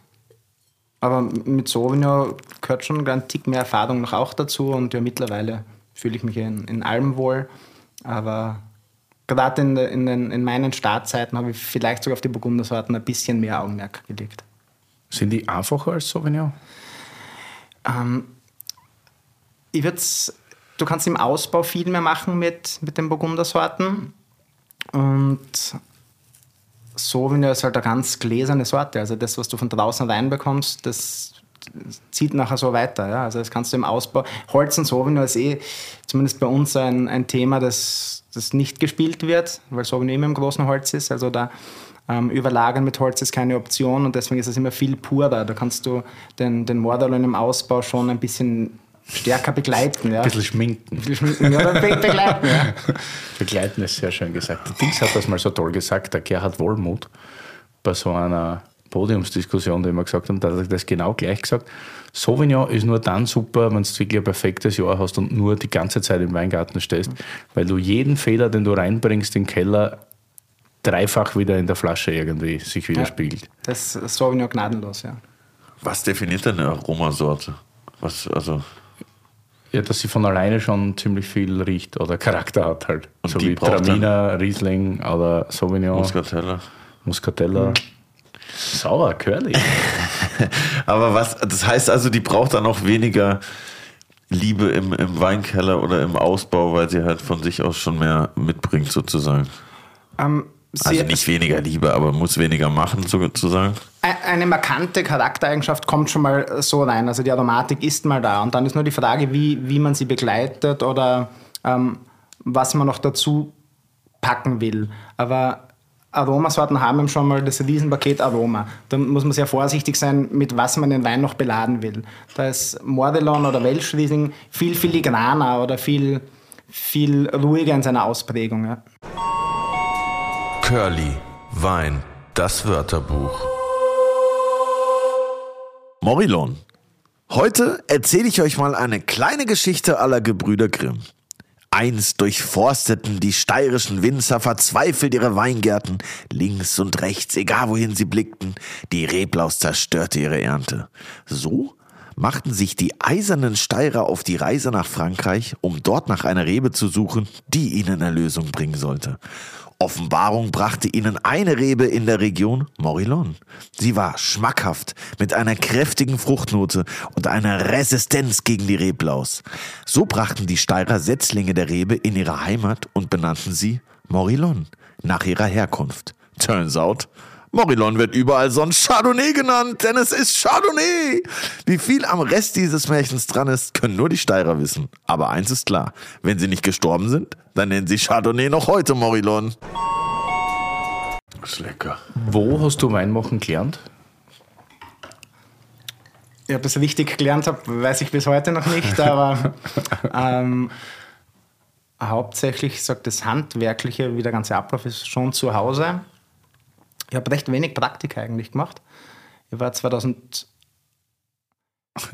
aber mit Sauvignon gehört schon ein Tick mehr Erfahrung noch auch dazu und ja, mittlerweile fühle ich mich in, in allem wohl. Aber gerade in, in, in meinen Startzeiten habe ich vielleicht sogar auf die Burgundersorten ein bisschen mehr Augenmerk gelegt. Sind die einfacher als Sauvignon? Ähm, ich würd's, du kannst im Ausbau viel mehr machen mit, mit den Burgundersorten. Und Sauvignon ist halt eine ganz gläserne Sorte. Also das, was du von draußen reinbekommst, das zieht nachher so weiter. Ja? Also das kannst du im Ausbau. Holz und Sauvignon ist eh zumindest bei uns ein, ein Thema, das, das nicht gespielt wird, weil Sauvignon immer im großen Holz ist. Also da ähm, überlagern mit Holz ist keine Option und deswegen ist es immer viel purer. Da kannst du den, den Mordalon im Ausbau schon ein bisschen stärker begleiten. Ja. Ein bisschen schminken. Ein bisschen schminken, ja, be begleiten. Ja. begleiten ist sehr schön gesagt. Der Dings hat das mal so toll gesagt, der Gerhard Wohlmuth, bei so einer Podiumsdiskussion, die wir gesagt haben, da hat er das genau gleich gesagt. Sauvignon ist nur dann super, wenn du wirklich ein perfektes Jahr hast und nur die ganze Zeit im Weingarten stehst, weil du jeden Fehler, den du reinbringst in den Keller, dreifach wieder in der Flasche irgendwie sich widerspiegelt. Ja, das ist Sauvignon gnadenlos, ja. Was definiert denn eine Aromasorte? Was, also ja, dass sie von alleine schon ziemlich viel riecht oder Charakter hat halt. Und so wie Traminer, Riesling oder Sauvignon. Muscatella. Muscatella. Mhm. Sauer, curly. Aber was, das heißt also, die braucht dann auch weniger Liebe im, im Weinkeller oder im Ausbau, weil sie halt von sich aus schon mehr mitbringt, sozusagen. Ähm, also nicht weniger Liebe, aber muss weniger machen, sozusagen. Eine markante Charaktereigenschaft kommt schon mal so rein. Also die Aromatik ist mal da. Und dann ist nur die Frage, wie, wie man sie begleitet oder ähm, was man noch dazu packen will. Aber Aromasorten haben schon mal das Riesenpaket Aroma. Da muss man sehr vorsichtig sein, mit was man den Wein noch beladen will. Da ist Mordelon oder Welschriesling viel filigraner oder viel, viel ruhiger in seiner Ausprägung. Ja. Curly, Wein, das Wörterbuch. Morillon. Heute erzähle ich euch mal eine kleine Geschichte aller Gebrüder Grimm. Einst durchforsteten die steirischen Winzer verzweifelt ihre Weingärten. Links und rechts, egal wohin sie blickten, die Reblaus zerstörte ihre Ernte. So machten sich die eisernen Steirer auf die Reise nach Frankreich, um dort nach einer Rebe zu suchen, die ihnen Erlösung bringen sollte. Offenbarung brachte ihnen eine Rebe in der Region Morillon. Sie war schmackhaft, mit einer kräftigen Fruchtnote und einer Resistenz gegen die Reblaus. So brachten die Steirer Setzlinge der Rebe in ihre Heimat und benannten sie Morillon, nach ihrer Herkunft. Turns out, Morillon wird überall sonst Chardonnay genannt, denn es ist Chardonnay. Wie viel am Rest dieses Märchens dran ist, können nur die Steirer wissen. Aber eins ist klar, wenn sie nicht gestorben sind, dann nennen sie Chardonnay noch heute Morillon. Das ist lecker. Wo hast du Weinmachen gelernt? Ja, ob ich das richtig gelernt habe, weiß ich bis heute noch nicht, aber ähm, hauptsächlich sagt das Handwerkliche, wie der ganze Ablauf ist, schon zu Hause. Ich habe recht wenig Praktika eigentlich gemacht. Ich war 2000.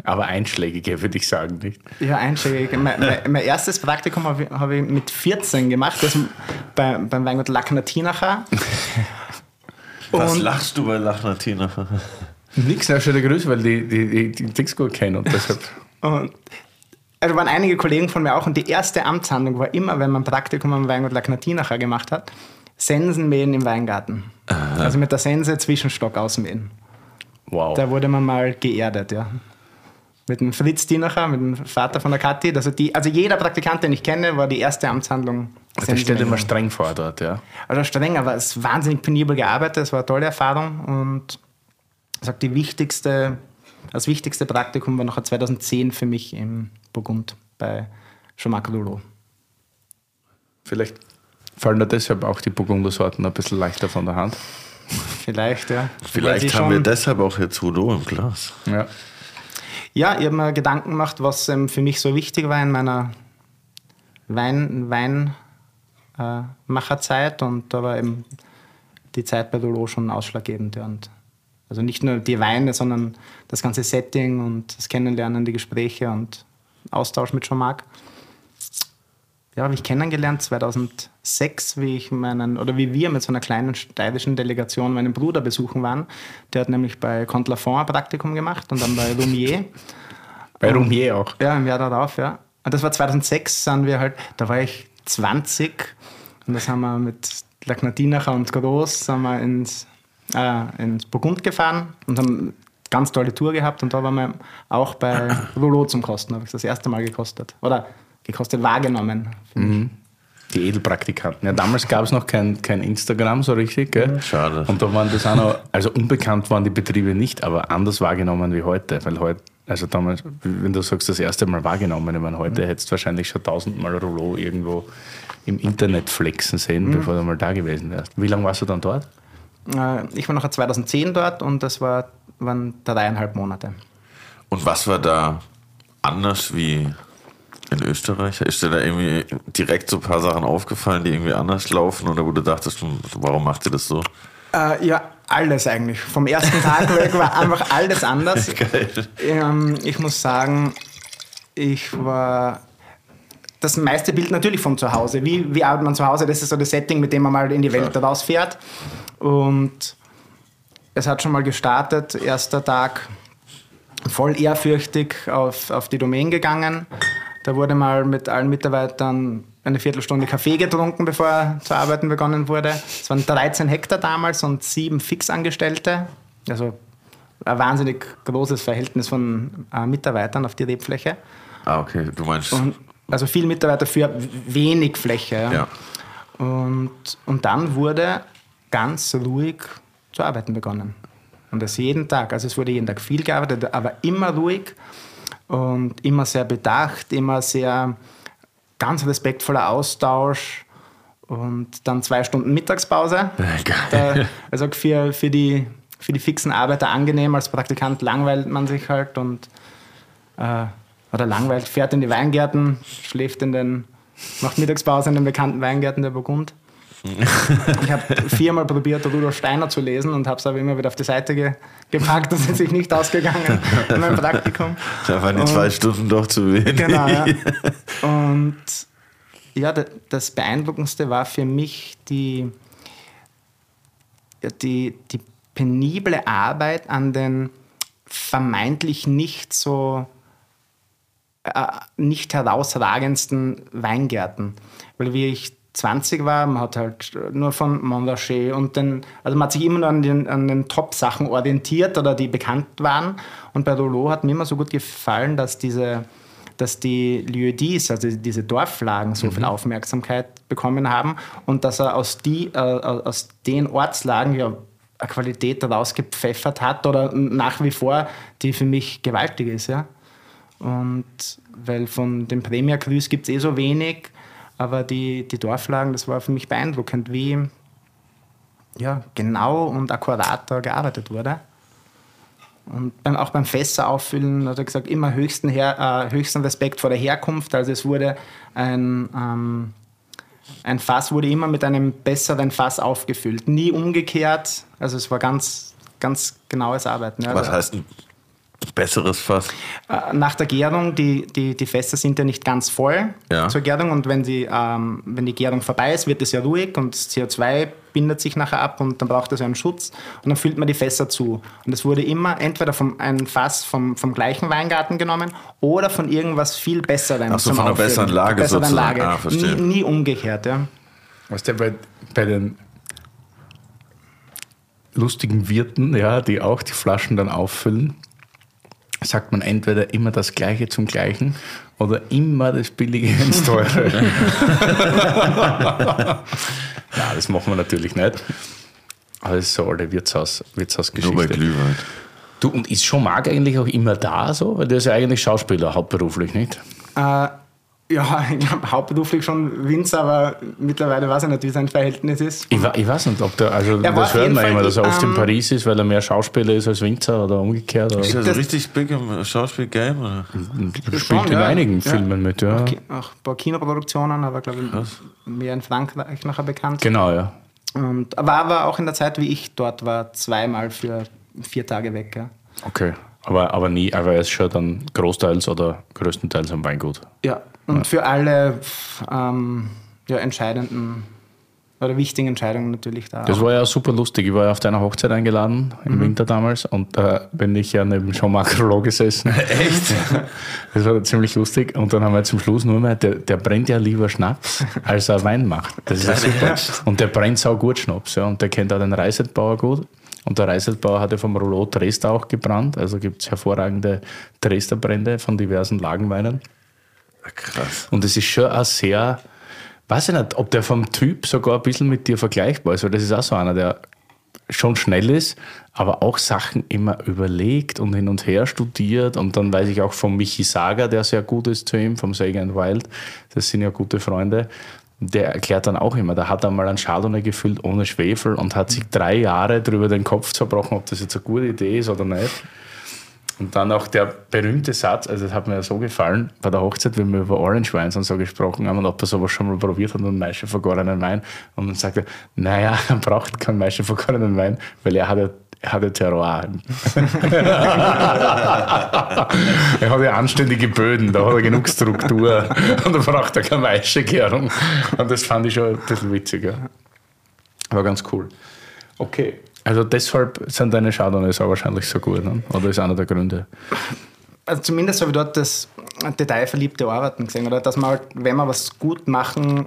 Aber einschlägige, würde ich sagen, nicht? Ja, einschlägige. mein, mein, mein, erstes Praktikum habe ich, hab ich, mit 14 gemacht, das bei, beim Weingut Lachner-Tinacher. Was lachst du bei Lachner-Tinacher? Nix, na, schöne Grüße, weil die, die, die, die Dings gut kennen und deshalb. Und also waren einige Kollegen von mir auch und die erste Amtshandlung war immer, wenn man Praktikum am Weingut Lachner-Tinacher gemacht hat, Sensen mähen im Weingarten. Aha. Also mit der Sense Zwischenstock ausmähen. Wow. Da wurde man mal geerdet, ja. Mit dem Fritz Dinacher, mit dem Vater von der Kathi. Also, die, also jeder Praktikant, den ich kenne, war die erste Amtshandlung. Also der stellt immer streng vor dort, ja. Also streng, aber es ist wahnsinnig penibel gearbeitet, es war eine tolle Erfahrung und ich sag, die wichtigste, das wichtigste Praktikum war noch 2010 für mich im Burgund bei Jean-Marc. Vielleicht Fallen da deshalb auch die Burgundersorten ein bisschen leichter von der Hand? Vielleicht, ja. Vielleicht haben wir deshalb auch jetzt Hudo im Glas. Ja. Ja, ich habe mir Gedanken gemacht, was ähm, für mich so wichtig war in meiner Wein, Weinmacherzeit äh, und da war eben die Zeit bei Dolo schon ausschlaggebend. Ja. Und also nicht nur die Weine, sondern das ganze Setting und das Kennenlernen, die Gespräche und Austausch mit Jean-Marc. Ja, habe ich kennengelernt 2006, wie ich meinen, oder wie wir mit so einer kleinen steirischen Delegation meinen Bruder besuchen waren. Der hat nämlich bei Contlafont ein Praktikum gemacht und dann bei Lumier. Bei Lumier auch. Ja, im Jahr darauf, ja. Und das war 2006, sind wir halt, da war ich 20 und das haben wir mit Lagnadinacher und Groß sind wir ins, äh, ins Burgund gefahren und haben ganz tolle Tour gehabt und da waren wir auch bei Rouleau zum Kosten, habe ich das erste Mal gekostet. Oder gekostet wahrgenommen. Mhm. Die Edelpraktikanten. Ja, damals gab es noch kein, kein Instagram so richtig. Gell? Schade. Und da waren das auch noch, also unbekannt waren die Betriebe nicht, aber anders wahrgenommen wie heute. Weil heute, also damals, wenn du sagst, das erste Mal wahrgenommen, ich meine, heute hättest du wahrscheinlich schon tausendmal Rouleau irgendwo im Internet flexen sehen, bevor du mal da gewesen wärst. Wie lange warst du dann dort? Äh, Ich war nachher 2010 dort und das war, waren dreieinhalb Monate. Und was war da anders wie in Österreich? Ist dir da irgendwie direkt so ein paar Sachen aufgefallen, die irgendwie anders laufen oder wo du dachtest, hm, warum macht ihr das so? Äh, ja, alles eigentlich. Vom ersten Tag weg war einfach alles anders. Ähm, ich muss sagen, ich war das meiste Bild natürlich von zu Hause. Wie, wie arbeitet man zu Hause? Das ist so das Setting, mit dem man mal in die Welt rausfährt. Und es hat schon mal gestartet, erster Tag voll ehrfürchtig auf, auf die Domain gegangen. Da wurde mal mit allen Mitarbeitern eine Viertelstunde Kaffee getrunken, bevor zu arbeiten begonnen wurde. Es waren 13 Hektar damals und sieben Fixangestellte. Also ein wahnsinnig großes Verhältnis von äh, Mitarbeitern auf die Rebfläche. Ah, okay, du meinst. Und, also viel Mitarbeiter für wenig Fläche. Ja. Ja. Und, und dann wurde ganz ruhig zu arbeiten begonnen. Und das jeden Tag. Also es wurde jeden Tag viel gearbeitet, aber immer ruhig und immer sehr bedacht, immer sehr ganz respektvoller Austausch und dann zwei Stunden Mittagspause. Geil. Also für, für, die, für die fixen Arbeiter angenehm. Als Praktikant langweilt man sich halt und äh, oder langweilt, fährt in die Weingärten, schläft in den, macht Mittagspause in den bekannten Weingärten der Burgund. Ich habe viermal probiert, Rudolf Steiner zu lesen und habe es aber immer wieder auf die Seite ge gepackt. Das ist sich nicht ausgegangen in meinem Praktikum. Da waren die Und- zwei Stunden doch zu wenig. Genau, ja. Und ja, da- das Beeindruckendste war für mich die, die, die penible Arbeit an den vermeintlich nicht so äh, nicht herausragendsten Weingärten. Weil wie ich 20 war, man hat halt nur von Montrachet und den, also man hat sich immer nur an den, an den Top-Sachen orientiert oder die bekannt waren. Und bei Rollo hat mir immer so gut gefallen, dass diese dass die Lieux-dits, also diese Dorflagen, so viel Aufmerksamkeit bekommen haben und dass er aus, die, äh, aus den Ortslagen ja eine Qualität rausgepfeffert hat oder nach wie vor, die für mich gewaltig ist. Ja? Und weil von den Premier Cruise gibt es eh so wenig, aber die, die Dorflagen, das war für mich beeindruckend, wie ja, genau und akkurat da gearbeitet wurde. Und beim, auch beim Fässer auffüllen hat er gesagt, immer höchsten, Her, äh, höchsten Respekt vor der Herkunft. Also es wurde ein, ähm, ein Fass wurde immer mit einem besseren Fass aufgefüllt. Nie umgekehrt. Also es war ganz, ganz genaues Arbeiten. Ja. Was heißt besseres Fass? Äh, Nach der Gärung, die, die, die Fässer sind ja nicht ganz voll Ja. zur Gärung und wenn, sie, ähm, wenn die Gärung vorbei ist, wird es ja ruhig und das CO2 bindet sich nachher ab und dann braucht es einen Schutz und dann füllt man die Fässer zu. Und es wurde immer entweder vom, ein Fass vom, vom gleichen Weingarten genommen oder von irgendwas viel Besserem. Ach so, zum von einer Auffüllen. besseren Lage besseren sozusagen. Lage. Ah, verstehe. nie, nie umgekehrt, ja. Weißt du, bei, bei den lustigen Wirten, ja, die auch die Flaschen dann auffüllen, sagt man entweder immer das Gleiche zum Gleichen oder immer das Billige ins Teure. ja, das machen wir natürlich nicht. Aber das ist so alte Wirtshaus, Nur bei Wirtshausgeschichte. Glühwein. Du, und ist schon Marc eigentlich auch immer da so? Weil der ist ja eigentlich Schauspieler, hauptberuflich, nicht? Äh, ja, ich glaube hauptberuflich schon Winzer, aber mittlerweile weiß ich nicht, wie sein Verhältnis ist. Ich, ich weiß nicht, ob der, also Er das hört man Fall immer, dass er oft in ähm, Paris ist, weil er mehr Schauspieler ist als Winzer oder umgekehrt. Oder Ist er so Das- richtig big im Schauspiel-Game? oder? spielt Schon, in ja. einigen Ja. Filmen mit, ja. Auch ein paar Kinoproduktionen, aber glaube ich mehr in Frankreich nachher bekannt. Genau, ja. Und war aber auch in der Zeit, wie ich dort war, zweimal für vier Tage weg. Ja. Okay. Aber, aber nie, aber er ist schon dann großteils oder größtenteils am Weingut. Ja, und für alle ähm, ja, entscheidenden oder wichtigen Entscheidungen natürlich da. Das auch. war ja super lustig. Ich war ja auf deiner Hochzeit eingeladen im Winter damals und da bin ich ja neben Jean-Marc Rollo gesessen. Echt? Das war ziemlich lustig. Und dann haben wir zum Schluss nur mehr, der, der brennt ja lieber Schnaps, als er Wein macht. Das ist ja super. Und der brennt sau gut Schnaps. Ja. Und der kennt auch den Reisetbauer gut. Und der Reisetbauer hatte vom Rollo Dresden auch gebrannt. Also gibt es hervorragende Dresdner Brände von diversen Lagenweinen. Krass. Und es ist schon auch sehr, weiß ich nicht, ob der vom Typ sogar ein bisschen mit dir vergleichbar ist, weil das ist auch so einer, der schon schnell ist, aber auch Sachen immer überlegt und hin und her studiert. Und dann weiß ich auch von Michi Sager, der sehr gut ist zu ihm, vom Sager and Wild. Das sind ja gute Freunde. Der erklärt dann auch immer, da hat er mal einen Chardonnay gefüllt ohne Schwefel und hat sich drei Jahre darüber den Kopf zerbrochen, ob das jetzt eine gute Idee ist oder nicht. Und dann auch der berühmte Satz, also das hat mir ja so gefallen, bei der Hochzeit, wenn wir über Orange Wines und so gesprochen haben und ob er sowas schon mal probiert hat und Maische vergorenen Wein. Und dann sagt er, naja, er braucht keinen Maische vergorenen Wein, weil er hat ja er hat ja Terroir. er hat ja anständige Böden, da hat er genug Struktur und da braucht er keine Maischegärung. Und das fand ich schon ein bisschen witziger. War ganz cool. Okay, also deshalb sind deine Chardonnays auch wahrscheinlich so gut, ne? oder ist einer der Gründe? Also zumindest habe ich dort das detailverliebte Arbeiten gesehen. Oder dass man halt, wenn wir was gut machen,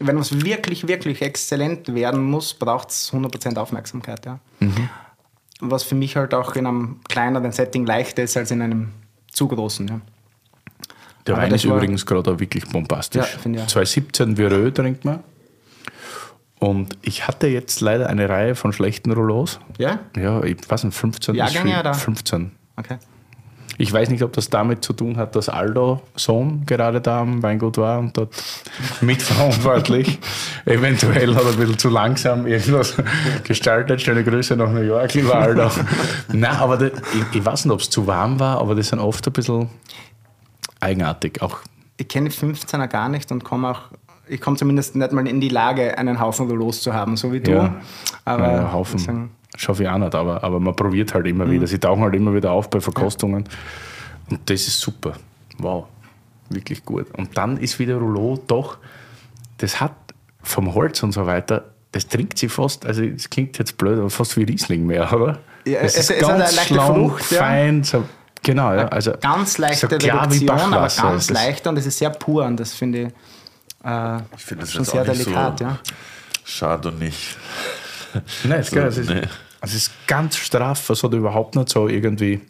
wenn was wirklich, wirklich exzellent werden muss, braucht es 100% Aufmerksamkeit. Ja. Was für mich halt auch in einem kleineren Setting leichter ist als in einem zu großen. Ja. Der Aber Wein ist war- übrigens gerade auch wirklich bombastisch. Ja, ich auch. 2017 Vireux trinkt man. Und ich hatte jetzt leider eine Reihe von schlechten Rouleaus. Ja? Ja, ich weiß nicht, 15 ist Jahrgänge oder? 15. Okay. Ich weiß nicht, ob das damit zu tun hat, dass Aldo Sohn gerade da am Weingut war und dort mitverantwortlich. Eventuell hat er ein bisschen zu langsam irgendwas gestaltet. Schöne Grüße nach New York, lieber Aldo. Nein, aber da, ich, ich weiß nicht, ob es zu warm war, aber das sind oft ein bisschen eigenartig. Auch Ich kenne die 15er gar nicht und komme auch, ich komme zumindest nicht mal in die Lage, einen Haufen los zu haben, so wie du. Ja. Aber ja, Haufen. Schaffe ich auch nicht, aber, aber man probiert halt immer wieder. Sie tauchen halt immer wieder auf bei Verkostungen. Und das ist super. Wow. Wirklich gut. Und dann ist wieder Rouleau doch, das hat vom Holz und so weiter, das trinkt sie fast, also es klingt jetzt blöd, aber fast wie Riesling mehr, oder? Ja, es es- ist es hat eine ganz leichte schlank, Frucht, ja. fein, so, genau, ja. Also ganz leichte so Reduktion, aber ganz ist- leicht und es ist sehr pur und das finde ich, äh, Ich finde das schon sehr delikat. so ja. schade und nicht. Nein, es, So, es, nee. es ist ganz straff, es hat überhaupt nicht so irgendwie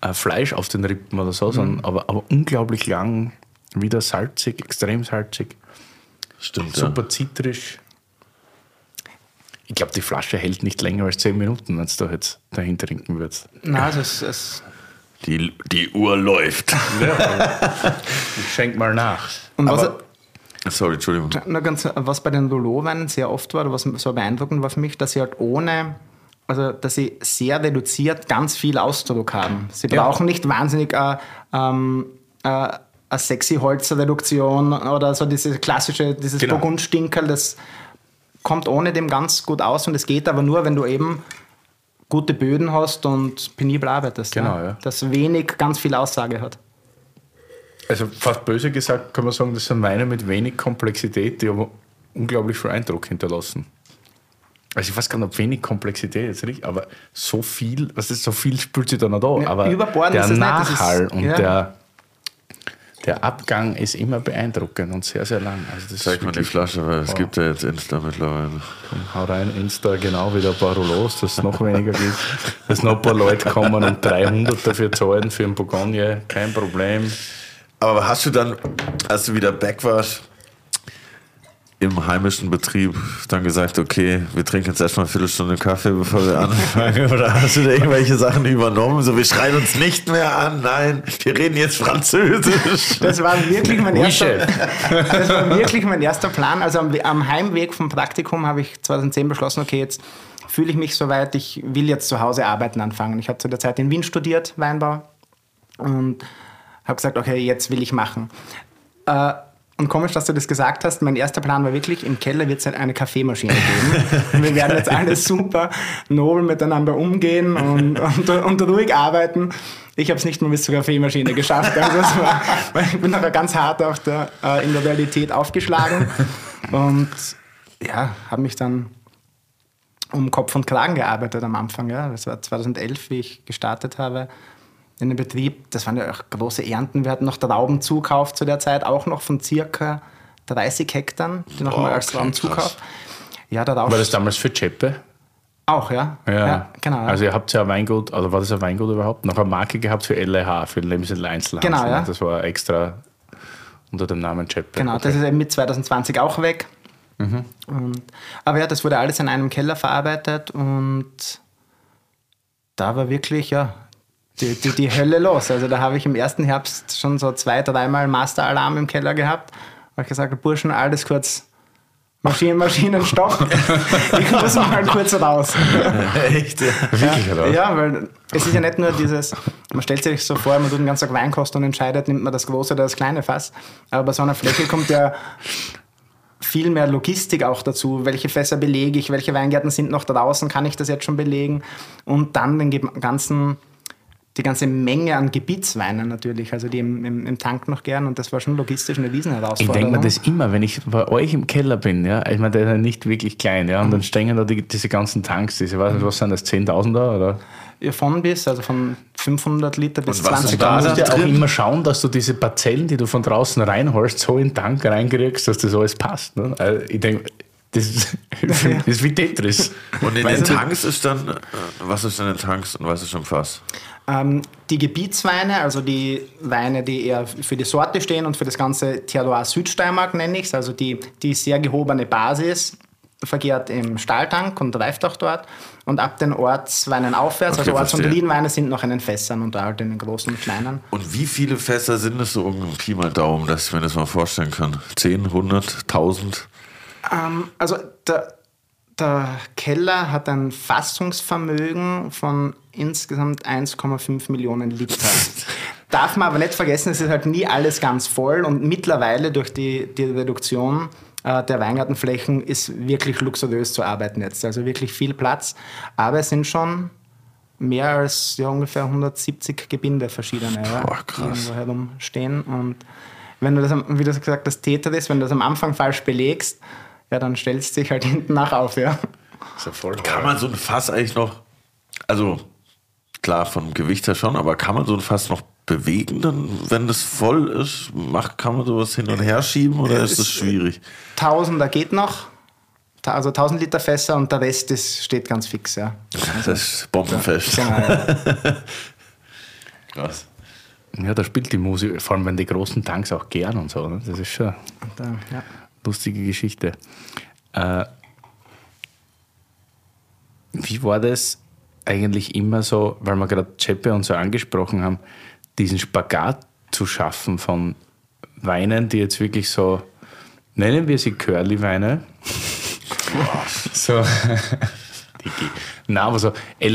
äh, Fleisch auf den Rippen oder so, sondern, aber, aber unglaublich lang, wieder salzig, extrem salzig, Stimmt, ja. super zitrisch. Ich glaube, die Flasche hält nicht länger als 10 Minuten, wenn du da jetzt dahin trinken würdest. Nein, also es, es, Die, die Uhr läuft. Ich schenk mal nach. und was, Sorry, Entschuldigung. nur ganz, was bei den Lolo-Weinen sehr oft war, was so beeindruckend war für mich, dass sie halt ohne, also dass sie sehr reduziert ganz viel Ausdruck haben. Sie Ja. brauchen nicht wahnsinnig äh, ähm, äh, eine sexy Holzreduktion oder so diese klassische, dieses Genau. Burgundstinkerl, das kommt ohne dem ganz gut aus und es geht aber nur, wenn du eben gute Böden hast und penibel arbeitest. Genau, ja. Das wenig ganz viel Aussage hat. Also fast böse gesagt kann man sagen, das sind Weine mit wenig Komplexität, die aber unglaublich viel Eindruck hinterlassen. Also ich weiß gar nicht, ob wenig Komplexität jetzt richtig, aber so viel, was ist so viel spült sich da noch da. Ja, aber überbordend der ist es nicht, das ist- Nachhall und ja. der, der Abgang ist immer beeindruckend und sehr, sehr lang. Also das Zeig ist mal die wirklich- Flasche, weil es Wow. gibt ja jetzt Insta mittlerweile. Hau rein, Insta, genau wieder ein paar Rouleaus, dass es noch weniger gibt. Dass noch ein paar Leute kommen und 300 dafür zahlen für einen Bourgogne, kein Problem. Aber hast du dann, als du wieder back warst, im heimischen Betrieb dann gesagt, okay, wir trinken jetzt erstmal eine Viertelstunde Kaffee, bevor wir anfangen? Oder hast du da irgendwelche Sachen übernommen? So, wir schreien uns nicht mehr an, nein, wir reden jetzt Französisch. Das war wirklich mein erster, das war wirklich mein erster Plan. Also am, am Heimweg vom Praktikum habe ich 2010 beschlossen, okay, jetzt fühle ich mich soweit, ich will jetzt zu Hause arbeiten anfangen. Ich habe zu der Zeit in Wien studiert, Weinbau, und habe gesagt, okay, jetzt will ich machen. Äh, und komisch, dass du das gesagt hast. Mein erster Plan war wirklich, im Keller wird es halt eine Kaffeemaschine geben. wir werden jetzt alle super nobel miteinander umgehen und, und, und ruhig arbeiten. Ich habe es nicht mal bis zur Kaffeemaschine geschafft. Also war, ich bin aber ganz hart auch der, äh, in der Realität aufgeschlagen. Und ja, habe mich dann um Kopf und Kragen gearbeitet am Anfang. Ja. Das war 2011, wie ich gestartet habe in den Betrieb. Das waren ja auch große Ernten. Wir hatten noch Trauben zukauft zu der Zeit, auch noch von circa 30 Hektar, die noch mal als Trauben zukauft. Ja, darauf war das damals für Cheppe? Auch, ja. ja. ja genau. Also ihr habt ja ein Weingut, oder war das ein Weingut überhaupt? Noch eine Marke gehabt für LEH, für den Lebensmittel Einzelhandel. Genau, ja. Das war extra unter dem Namen Cheppe. Genau, okay. das ist eben mit 2020 auch weg. Mhm. Und, aber ja, das wurde alles in einem Keller verarbeitet und da war wirklich, ja, die, die, die Hölle los. Also da habe ich im ersten Herbst schon so zwei, dreimal Master-Alarm im Keller gehabt. Habe ich gesagt, Burschen, alles kurz Maschinen, Maschinen, Stopp. ich muss mal kurz raus. Echt? Ja. Wirklich, oder? Ja, weil es ist ja nicht nur dieses, man stellt sich so vor, man tut den ganzen Tag Wein kosten und entscheidet, nimmt man das große oder das kleine Fass. Aber bei so einer Fläche kommt ja viel mehr Logistik auch dazu. Welche Fässer belege ich? Welche Weingärten sind noch draußen? Kann ich das jetzt schon belegen? Und dann den ganzen die ganze Menge an Gebietsweinen natürlich, also die im, im, im, Tank noch gern und das war schon logistisch eine Riesenherausforderung. Ich denke mir das immer, wenn ich bei euch im Keller bin, ja, ich meine, der ist ja nicht wirklich klein, ja, und mhm. dann stehen da die, diese ganzen Tanks, diese, was, was sind das, 10.000er oder? Ja, von bis, also von 500 Liter bis 20.000. Da musst du ja auch immer schauen, dass du diese Parzellen, die du von draußen reinholst, so in den Tank reinkriegst, dass das alles passt. Ne? Also ich denke, das ist, das ist wie Tetris. Und in den Tanks ist dann, äh, was ist in den Tanks und was ist im Fass? Ähm, die Gebietsweine, also die Weine, die eher für die Sorte stehen und für das ganze Terroir Südsteiermark nenne ich es, also die, die sehr gehobene Basis, vergehrt im Stahltank und reift auch dort. Und ab den Ortsweinen aufwärts, okay, also Orts- und Lienweine sind noch in den Fässern und halt in den großen und kleinen. Und wie viele Fässer sind es so um Pi mal Daumen, dass ich mir das mal vorstellen kann? 10, 100, 1000? Ähm, also der, der Keller hat ein Fassungsvermögen von insgesamt 1,5 Millionen Liter. Darf man aber nicht vergessen, es ist halt nie alles ganz voll und mittlerweile durch die, die Reduktion äh, der Weingartenflächen ist wirklich luxuriös zu arbeiten jetzt. Also wirklich viel Platz. Aber es sind schon mehr als ja, ungefähr 170 Gebinde verschiedene, ja, Boah, die irgendwo herumstehen. Und wenn du das, wie du gesagt hast, Täter ist, wenn du das am Anfang falsch belegst, ja, dann stellst du dich halt hinten nach auf, ja. ja voll kann man so ein Fass eigentlich noch, also klar, vom Gewicht her schon, aber kann man so ein Fass noch bewegen, dann, wenn das voll ist? Macht, kann man sowas hin und her schieben oder ja, ist das schwierig? Tausender geht noch. Also 1000 Liter Fässer und der Rest ist, steht ganz fix, ja. Also, das ist bombenfest. Ja, genau, ja. Krass. Ja, da spielt die Musik, vor allem wenn die großen Tanks auch gern und so. Ne? Das ist schon. Da, ja lustige Geschichte. Äh, wie war das eigentlich immer so, weil wir gerade Cheppe und so angesprochen haben, diesen Spagat zu schaffen von Weinen, die jetzt wirklich so, nennen wir sie Curly-Weine. so, na, aber so,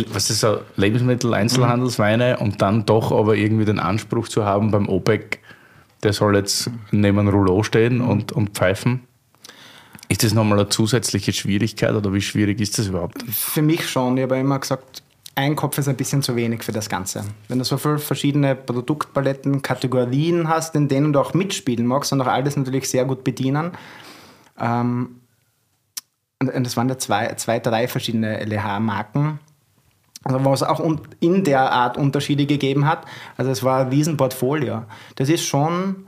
was ist so, Lebensmittel, Einzelhandelsweine und dann doch aber irgendwie den Anspruch zu haben beim OPEC, der soll jetzt neben einem Rouleau stehen und, und pfeifen. Ist das nochmal eine zusätzliche Schwierigkeit oder wie schwierig ist das überhaupt? Für mich schon. Ich habe immer gesagt, ein Kopf ist ein bisschen zu wenig für das Ganze. Wenn du so viele verschiedene Produktpaletten, Kategorien hast, in denen du auch mitspielen magst und auch alles natürlich sehr gut bedienen. Ähm, und das waren ja zwei, zwei drei verschiedene LEH-Marken. Also wo es auch in der Art Unterschiede gegeben hat. Also es war ein Riesenportfolio. Das ist schon,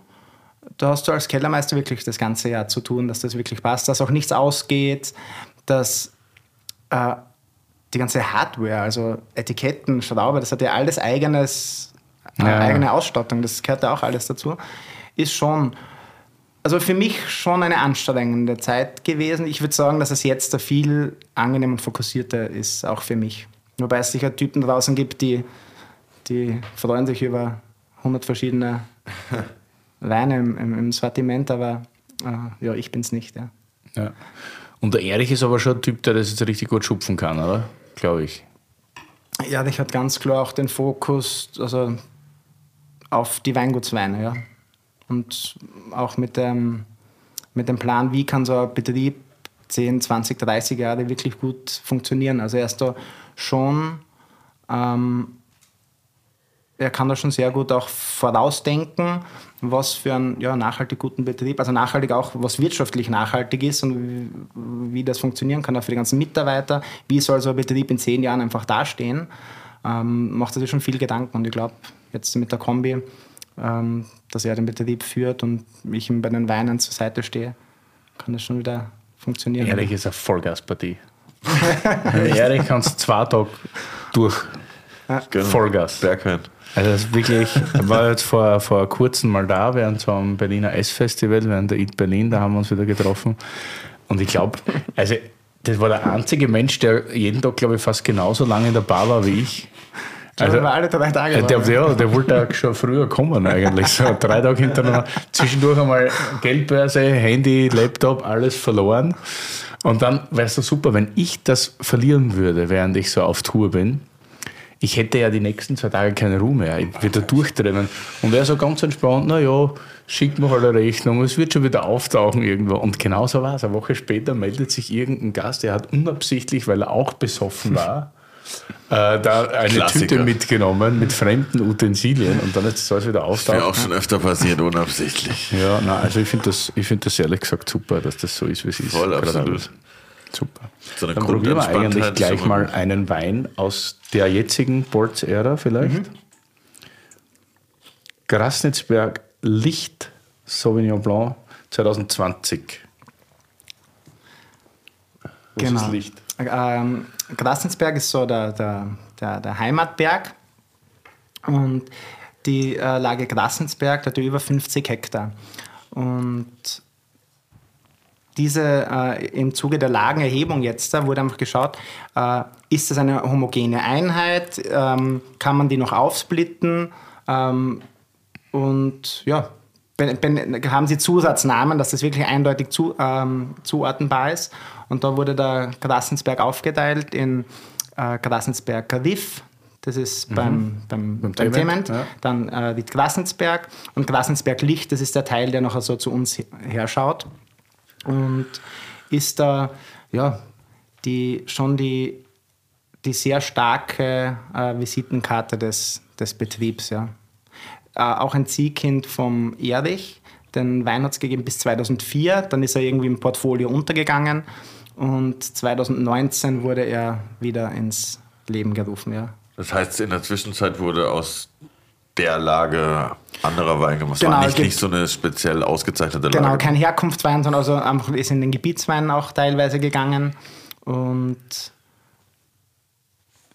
da hast du als Kellermeister wirklich das ganze Jahr zu tun, dass das wirklich passt, dass auch nichts ausgeht, dass äh, die ganze Hardware, also Etiketten, Schraube, das hat ja alles eigenes, äh, ja. eigene Ausstattung, das gehört ja auch alles dazu, ist schon, also für mich schon eine anstrengende Zeit gewesen. Ich würde sagen, dass es jetzt viel angenehm und fokussierter ist, auch für mich. Wobei es sicher Typen draußen gibt, die, die freuen sich über 100 verschiedene Weine im, im, im Sortiment, aber äh, ja, ich bin es nicht. Ja. ja. Und der Erich ist aber schon ein Typ, der das jetzt richtig gut schupfen kann, oder? Glaube ich. Ja, der hat ganz klar auch den Fokus also auf die Weingutsweine, ja. und auch mit dem, mit dem Plan, wie kann so ein Betrieb 10, 20, 30 Jahre wirklich gut funktionieren. Also er ist da schon, ähm, er kann da schon sehr gut auch vorausdenken, was für einen ja, nachhaltig guten Betrieb, also nachhaltig auch, was wirtschaftlich nachhaltig ist und wie, wie das funktionieren kann, auch für die ganzen Mitarbeiter. Wie soll so ein Betrieb in zehn Jahren einfach dastehen? Ähm, macht er sich schon viel Gedanken und ich glaube, jetzt mit der Kombi, ähm, dass er den Betrieb führt und ich ihm bei den Weinen zur Seite stehe, kann das schon wieder funktionieren. Ehrlich ist eine Vollgaspartie. Ehrlich kannst zwei Tage durch. Genau. Vollgas. Bergwein. Also das ist wirklich, ich war jetzt vor, vor kurzem mal da, während so einem Berliner S-Festival, während der Eat Berlin, da haben wir uns wieder getroffen. Und ich glaube, also das war der einzige Mensch, der jeden Tag, glaube ich, fast genauso lange in der Bar war wie ich. Also, wir alle drei Tage äh, der, der, der wollte auch schon früher kommen eigentlich. So drei Tage hintereinander. Zwischendurch einmal Geldbörse, Handy, Laptop, alles verloren. Und dann wäre es so super, wenn ich das verlieren würde, während ich so auf Tour bin. Ich hätte ja die nächsten zwei Tage keine Ruhe mehr. Ich würde durchtrennen. Und er so ganz entspannt, na ja, schick mir halt eine Rechnung, es wird schon wieder auftauchen irgendwo. Und genau so war es. Eine Woche später meldet sich irgendein Gast, der hat unabsichtlich, weil er auch besoffen war, äh, da eine Klassiker. Tüte mitgenommen mit fremden Utensilien und dann ist das alles wieder Wäre auftaucht. auch schon öfter passiert, unabsichtlich. Ja, nein, also ich finde das, ich find das ehrlich gesagt super, dass das so ist, wie es ist. Voll, absolut. Super. So Dann probieren wir eigentlich ist gleich mal gut. einen Wein aus der jetzigen Bolz-Ära vielleicht. Grasnitzberg Licht Sauvignon Blanc 2020. Was Genau. ist Licht? Ähm, Grasensberg ist so der, der, der, der Heimatberg. Und die äh, Lage Grasensberg hat über 50 Hektar. Und diese, äh, im Zuge der Lagenerhebung jetzt, da wurde einfach geschaut, äh, ist das eine homogene Einheit? Ähm, kann man die noch aufsplitten? Ähm, und ja, ben, ben, haben sie Zusatznamen, dass das wirklich eindeutig zu, ähm, zuordnenbar ist. Und da wurde der Grasensberg aufgeteilt in äh, Grasensberg Riff, das ist beim, beim, beim, Beim Tement, Tement, ja. dann äh, die Grasensberg und Grasensberg Licht, das ist der Teil, der noch so zu uns herschaut und ist da ja, die, schon die, die sehr starke äh, Visitenkarte des, des Betriebs. Ja. Äh, auch ein Ziehkind vom Erich. Den Wein hat es gegeben bis 2004, dann ist er irgendwie im Portfolio untergegangen und 2019 wurde er wieder ins Leben gerufen. Ja. Das heißt, in der Zwischenzeit wurde aus der Lage anderer Wein gemacht. Es Genau, war nicht, nicht so eine speziell ausgezeichnete Genau, Lage. kein Herkunftswein, sondern also einfach ist in den Gebietswein auch teilweise gegangen und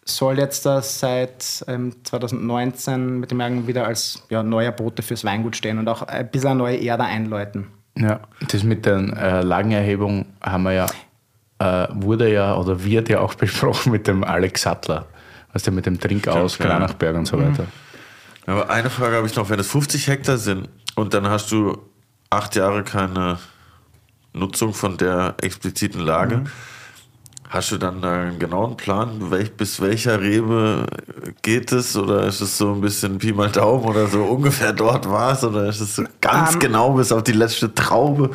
soll jetzt das seit ähm, 2019 mit dem Jagen wieder als ja, neuer Bote fürs Weingut stehen und auch ein bisschen eine neue Ära einläuten. Ja, das mit der äh, Lagenerhebung haben wir ja, äh, wurde ja oder wird ja auch besprochen mit dem Alex Sattler. Weißt du, mit dem Trinkaus, Stimmt, ja. Granachberg und so weiter. Aber eine Frage habe ich noch. Wenn es 50 Hektar sind und dann hast du acht Jahre keine Nutzung von der expliziten Lage, Mhm. Hast du dann einen genauen Plan, welch, bis welcher Rebe geht es? Oder ist es so ein bisschen Pi mal Daumen oder so ungefähr dort war es? Oder ist es so ganz Ähm, genau bis auf die letzte Traube?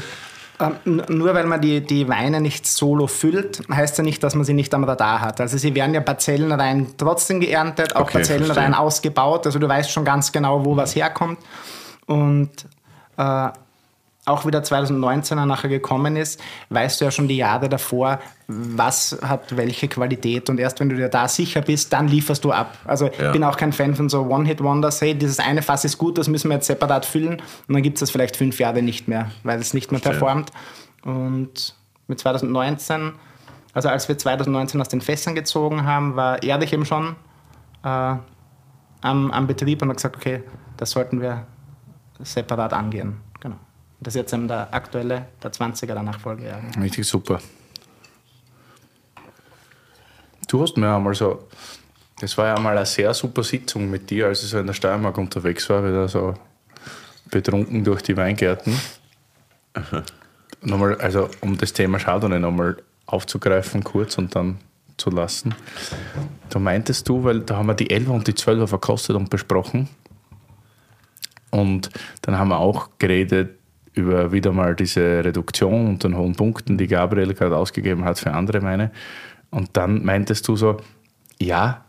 Ähm, n- nur weil man die, die Weine nicht solo füllt, heißt ja nicht, dass man sie nicht am Radar hat. Also sie werden ja parzellenrein trotzdem geerntet, auch Okay, parzellenrein ausgebaut. Also du weißt schon ganz genau, wo was herkommt. Und äh, auch wieder 2019er nachher gekommen ist, weißt du ja schon die Jahre davor, was hat welche Qualität. Und erst wenn du dir da sicher bist, dann lieferst du ab. Also Ja. ich bin auch kein Fan von so One-Hit-Wonders. Hey, dieses eine Fass ist gut, das müssen wir jetzt separat füllen. Und dann gibt es das vielleicht fünf Jahre nicht mehr, weil es nicht mehr Verstehe. performt. Und mit 2019, also als wir 2019 aus den Fässern gezogen haben, war Erich eben schon äh, am, am Betrieb und hat gesagt, okay, das sollten wir separat angehen. Das ist jetzt eben der aktuelle, der 20er der Nachfolgejahr. Richtig super. Du hast mir einmal so, das war ja einmal eine sehr super Sitzung mit dir, als ich so in der Steiermark unterwegs war, wieder so betrunken durch die Weingärten. nochmal, also um das Thema Chardonnay nochmal aufzugreifen kurz und dann zu lassen. Da meintest du, weil da haben wir die 11 und die 12 verkostet und besprochen. Und dann haben wir auch geredet über wieder mal diese Reduktion und den hohen Punkten, die Gabriel gerade ausgegeben hat für andere Weine. Und dann meintest du so, ja,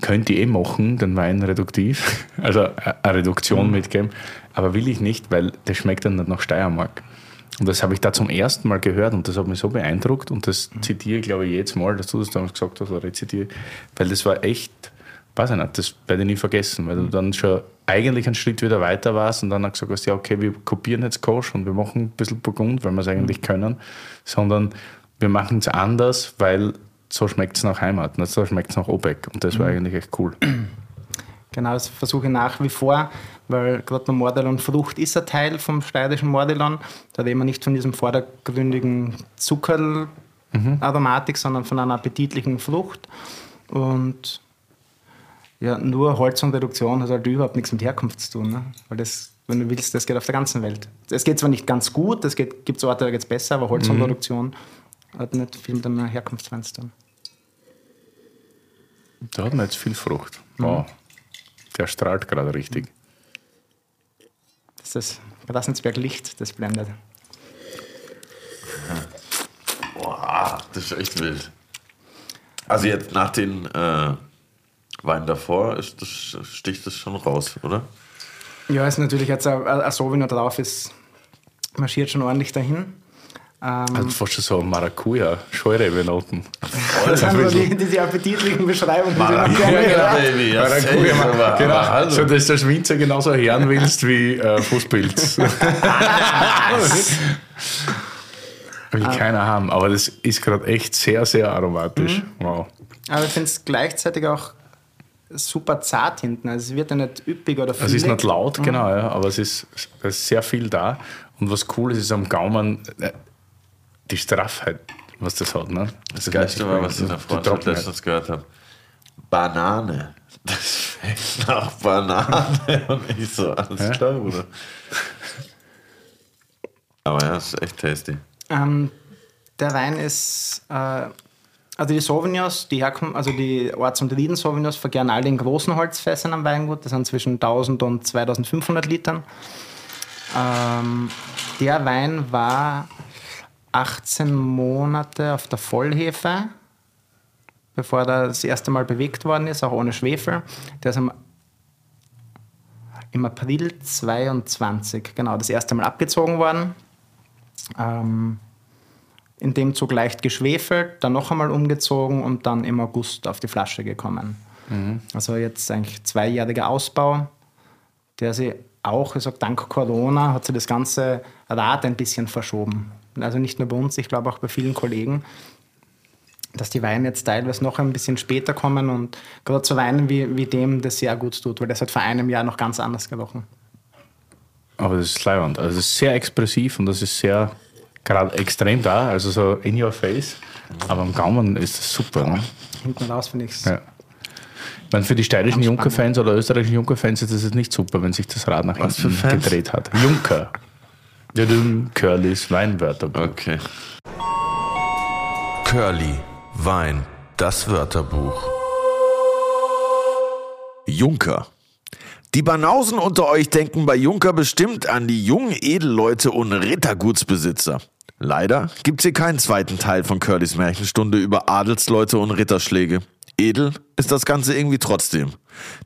könnt ihr eh machen, den Wein reduktiv, also eine Reduktion mitgeben, aber will ich nicht, weil das schmeckt dann nicht nach Steiermark. Und das habe ich da zum ersten Mal gehört und das hat mich so beeindruckt und das zitiere ich, glaube ich, jedes Mal, dass du das damals gesagt hast oder rezitiere, weil das war echt, weiß ich nicht, das werde ich nie vergessen, weil du dann schon eigentlich einen Schritt wieder weiter warst und dann gesagt hast, ja, okay, wir kopieren jetzt Kosch und wir machen ein bisschen Burgund, weil wir es eigentlich können, sondern wir machen es anders, weil so schmeckt es nach Heimat, nicht so schmeckt es nach Obeck und das war eigentlich echt cool. Genau, das versuche ich nach wie vor, weil gerade der Mordelon Frucht ist ein Teil vom steirischen Mordelon. Da reden wir nicht von diesem vordergründigen Zuckeraromatik, sondern von einer appetitlichen Frucht. Und ja, nur Holz und Reduktion hat halt überhaupt nichts mit Herkunft zu tun. Ne? Weil das, wenn du willst, das geht auf der ganzen Welt. Es geht zwar nicht ganz gut, es gibt Orte, da geht es besser, aber Holz und Reduktion hat nicht viel mit einer zu tun. Da hat man jetzt viel Frucht. Wow. Der strahlt gerade richtig. Das ist das Rassensberg Licht, das blendet. Boah, das ist echt wild. Also jetzt nach den äh, Weinen davor ist das, sticht das schon raus, oder? Ja, ist natürlich jetzt ein, ein Sauvignon drauf ist, marschiert schon ordentlich dahin. Ähm, Also fast schon so Maracuja, Scheurebe-Noten. das sind so die, diese appetitlichen Beschreibungen, Maracuja, höre. Baby. Ja, Maracuja, aber- genau. aber hallo. So, dass der Schwinzer genauso hören willst wie äh, Fußpilz. Will keiner haben, aber das ist gerade echt sehr, sehr aromatisch. Wow. Aber ich finde es gleichzeitig auch super zart hinten. Also es wird ja nicht üppig oder Es füllig. ist nicht laut, genau, ja, aber es ist, es ist sehr viel da. Und was cool ist, ist am Gaumen äh, die Straffheit, was das hat. Ne? Das Geilste war, was ich in der Freundschaft letztens gehört habe. Banane. Das schmeckt nach Banane. Und ich so, alles Ja. klar, Bruder. Aber ja, das ist echt tasty. Ähm, der Wein ist, äh, also die Sauvignons, die Herkunft, also die Orts- und Rieden Sauvignons verkehren alle in großen Holzfässern am Weingut. Das sind zwischen 1000 und 2500 Litern. Ähm, der Wein war 18 Monate auf der Vollhefe, bevor er das erste Mal bewegt worden ist, auch ohne Schwefel. Der ist am, im April 22, genau, das erste Mal abgezogen worden. Ähm, in dem Zug leicht geschwefelt, dann noch einmal umgezogen und dann im August auf die Flasche gekommen. Also jetzt eigentlich zweijähriger Ausbau, der sich auch, ich sag, dank Corona hat sich das ganze Rad ein bisschen verschoben. Also nicht nur bei uns, ich glaube auch bei vielen Kollegen, dass die Weine jetzt teilweise noch ein bisschen später kommen und gerade so Weinen wie, wie dem das sehr gut tut, weil das hat vor einem Jahr noch ganz anders gerochen. Aber das ist leibend. Also das ist sehr expressiv und das ist sehr gerade extrem da, also so in your face. Aber am Gaumen ist das super. Ne? Hinten raus finde ich es. Ja. Ich meine, für die steirischen Junker-Fans oder österreichischen Junker-Fans ist es nicht super, wenn sich das Rad nach Was hinten gedreht hat. Junker. Curlys Weinwörterbuch. Okay. Curly, Wein, das Wörterbuch. Junker. Die Banausen unter euch denken bei Junker bestimmt an die jungen Edelleute und Rittergutsbesitzer. Leider gibt's hier keinen zweiten Teil von Curlys Märchenstunde über Adelsleute und Ritterschläge. Edel ist das Ganze irgendwie trotzdem.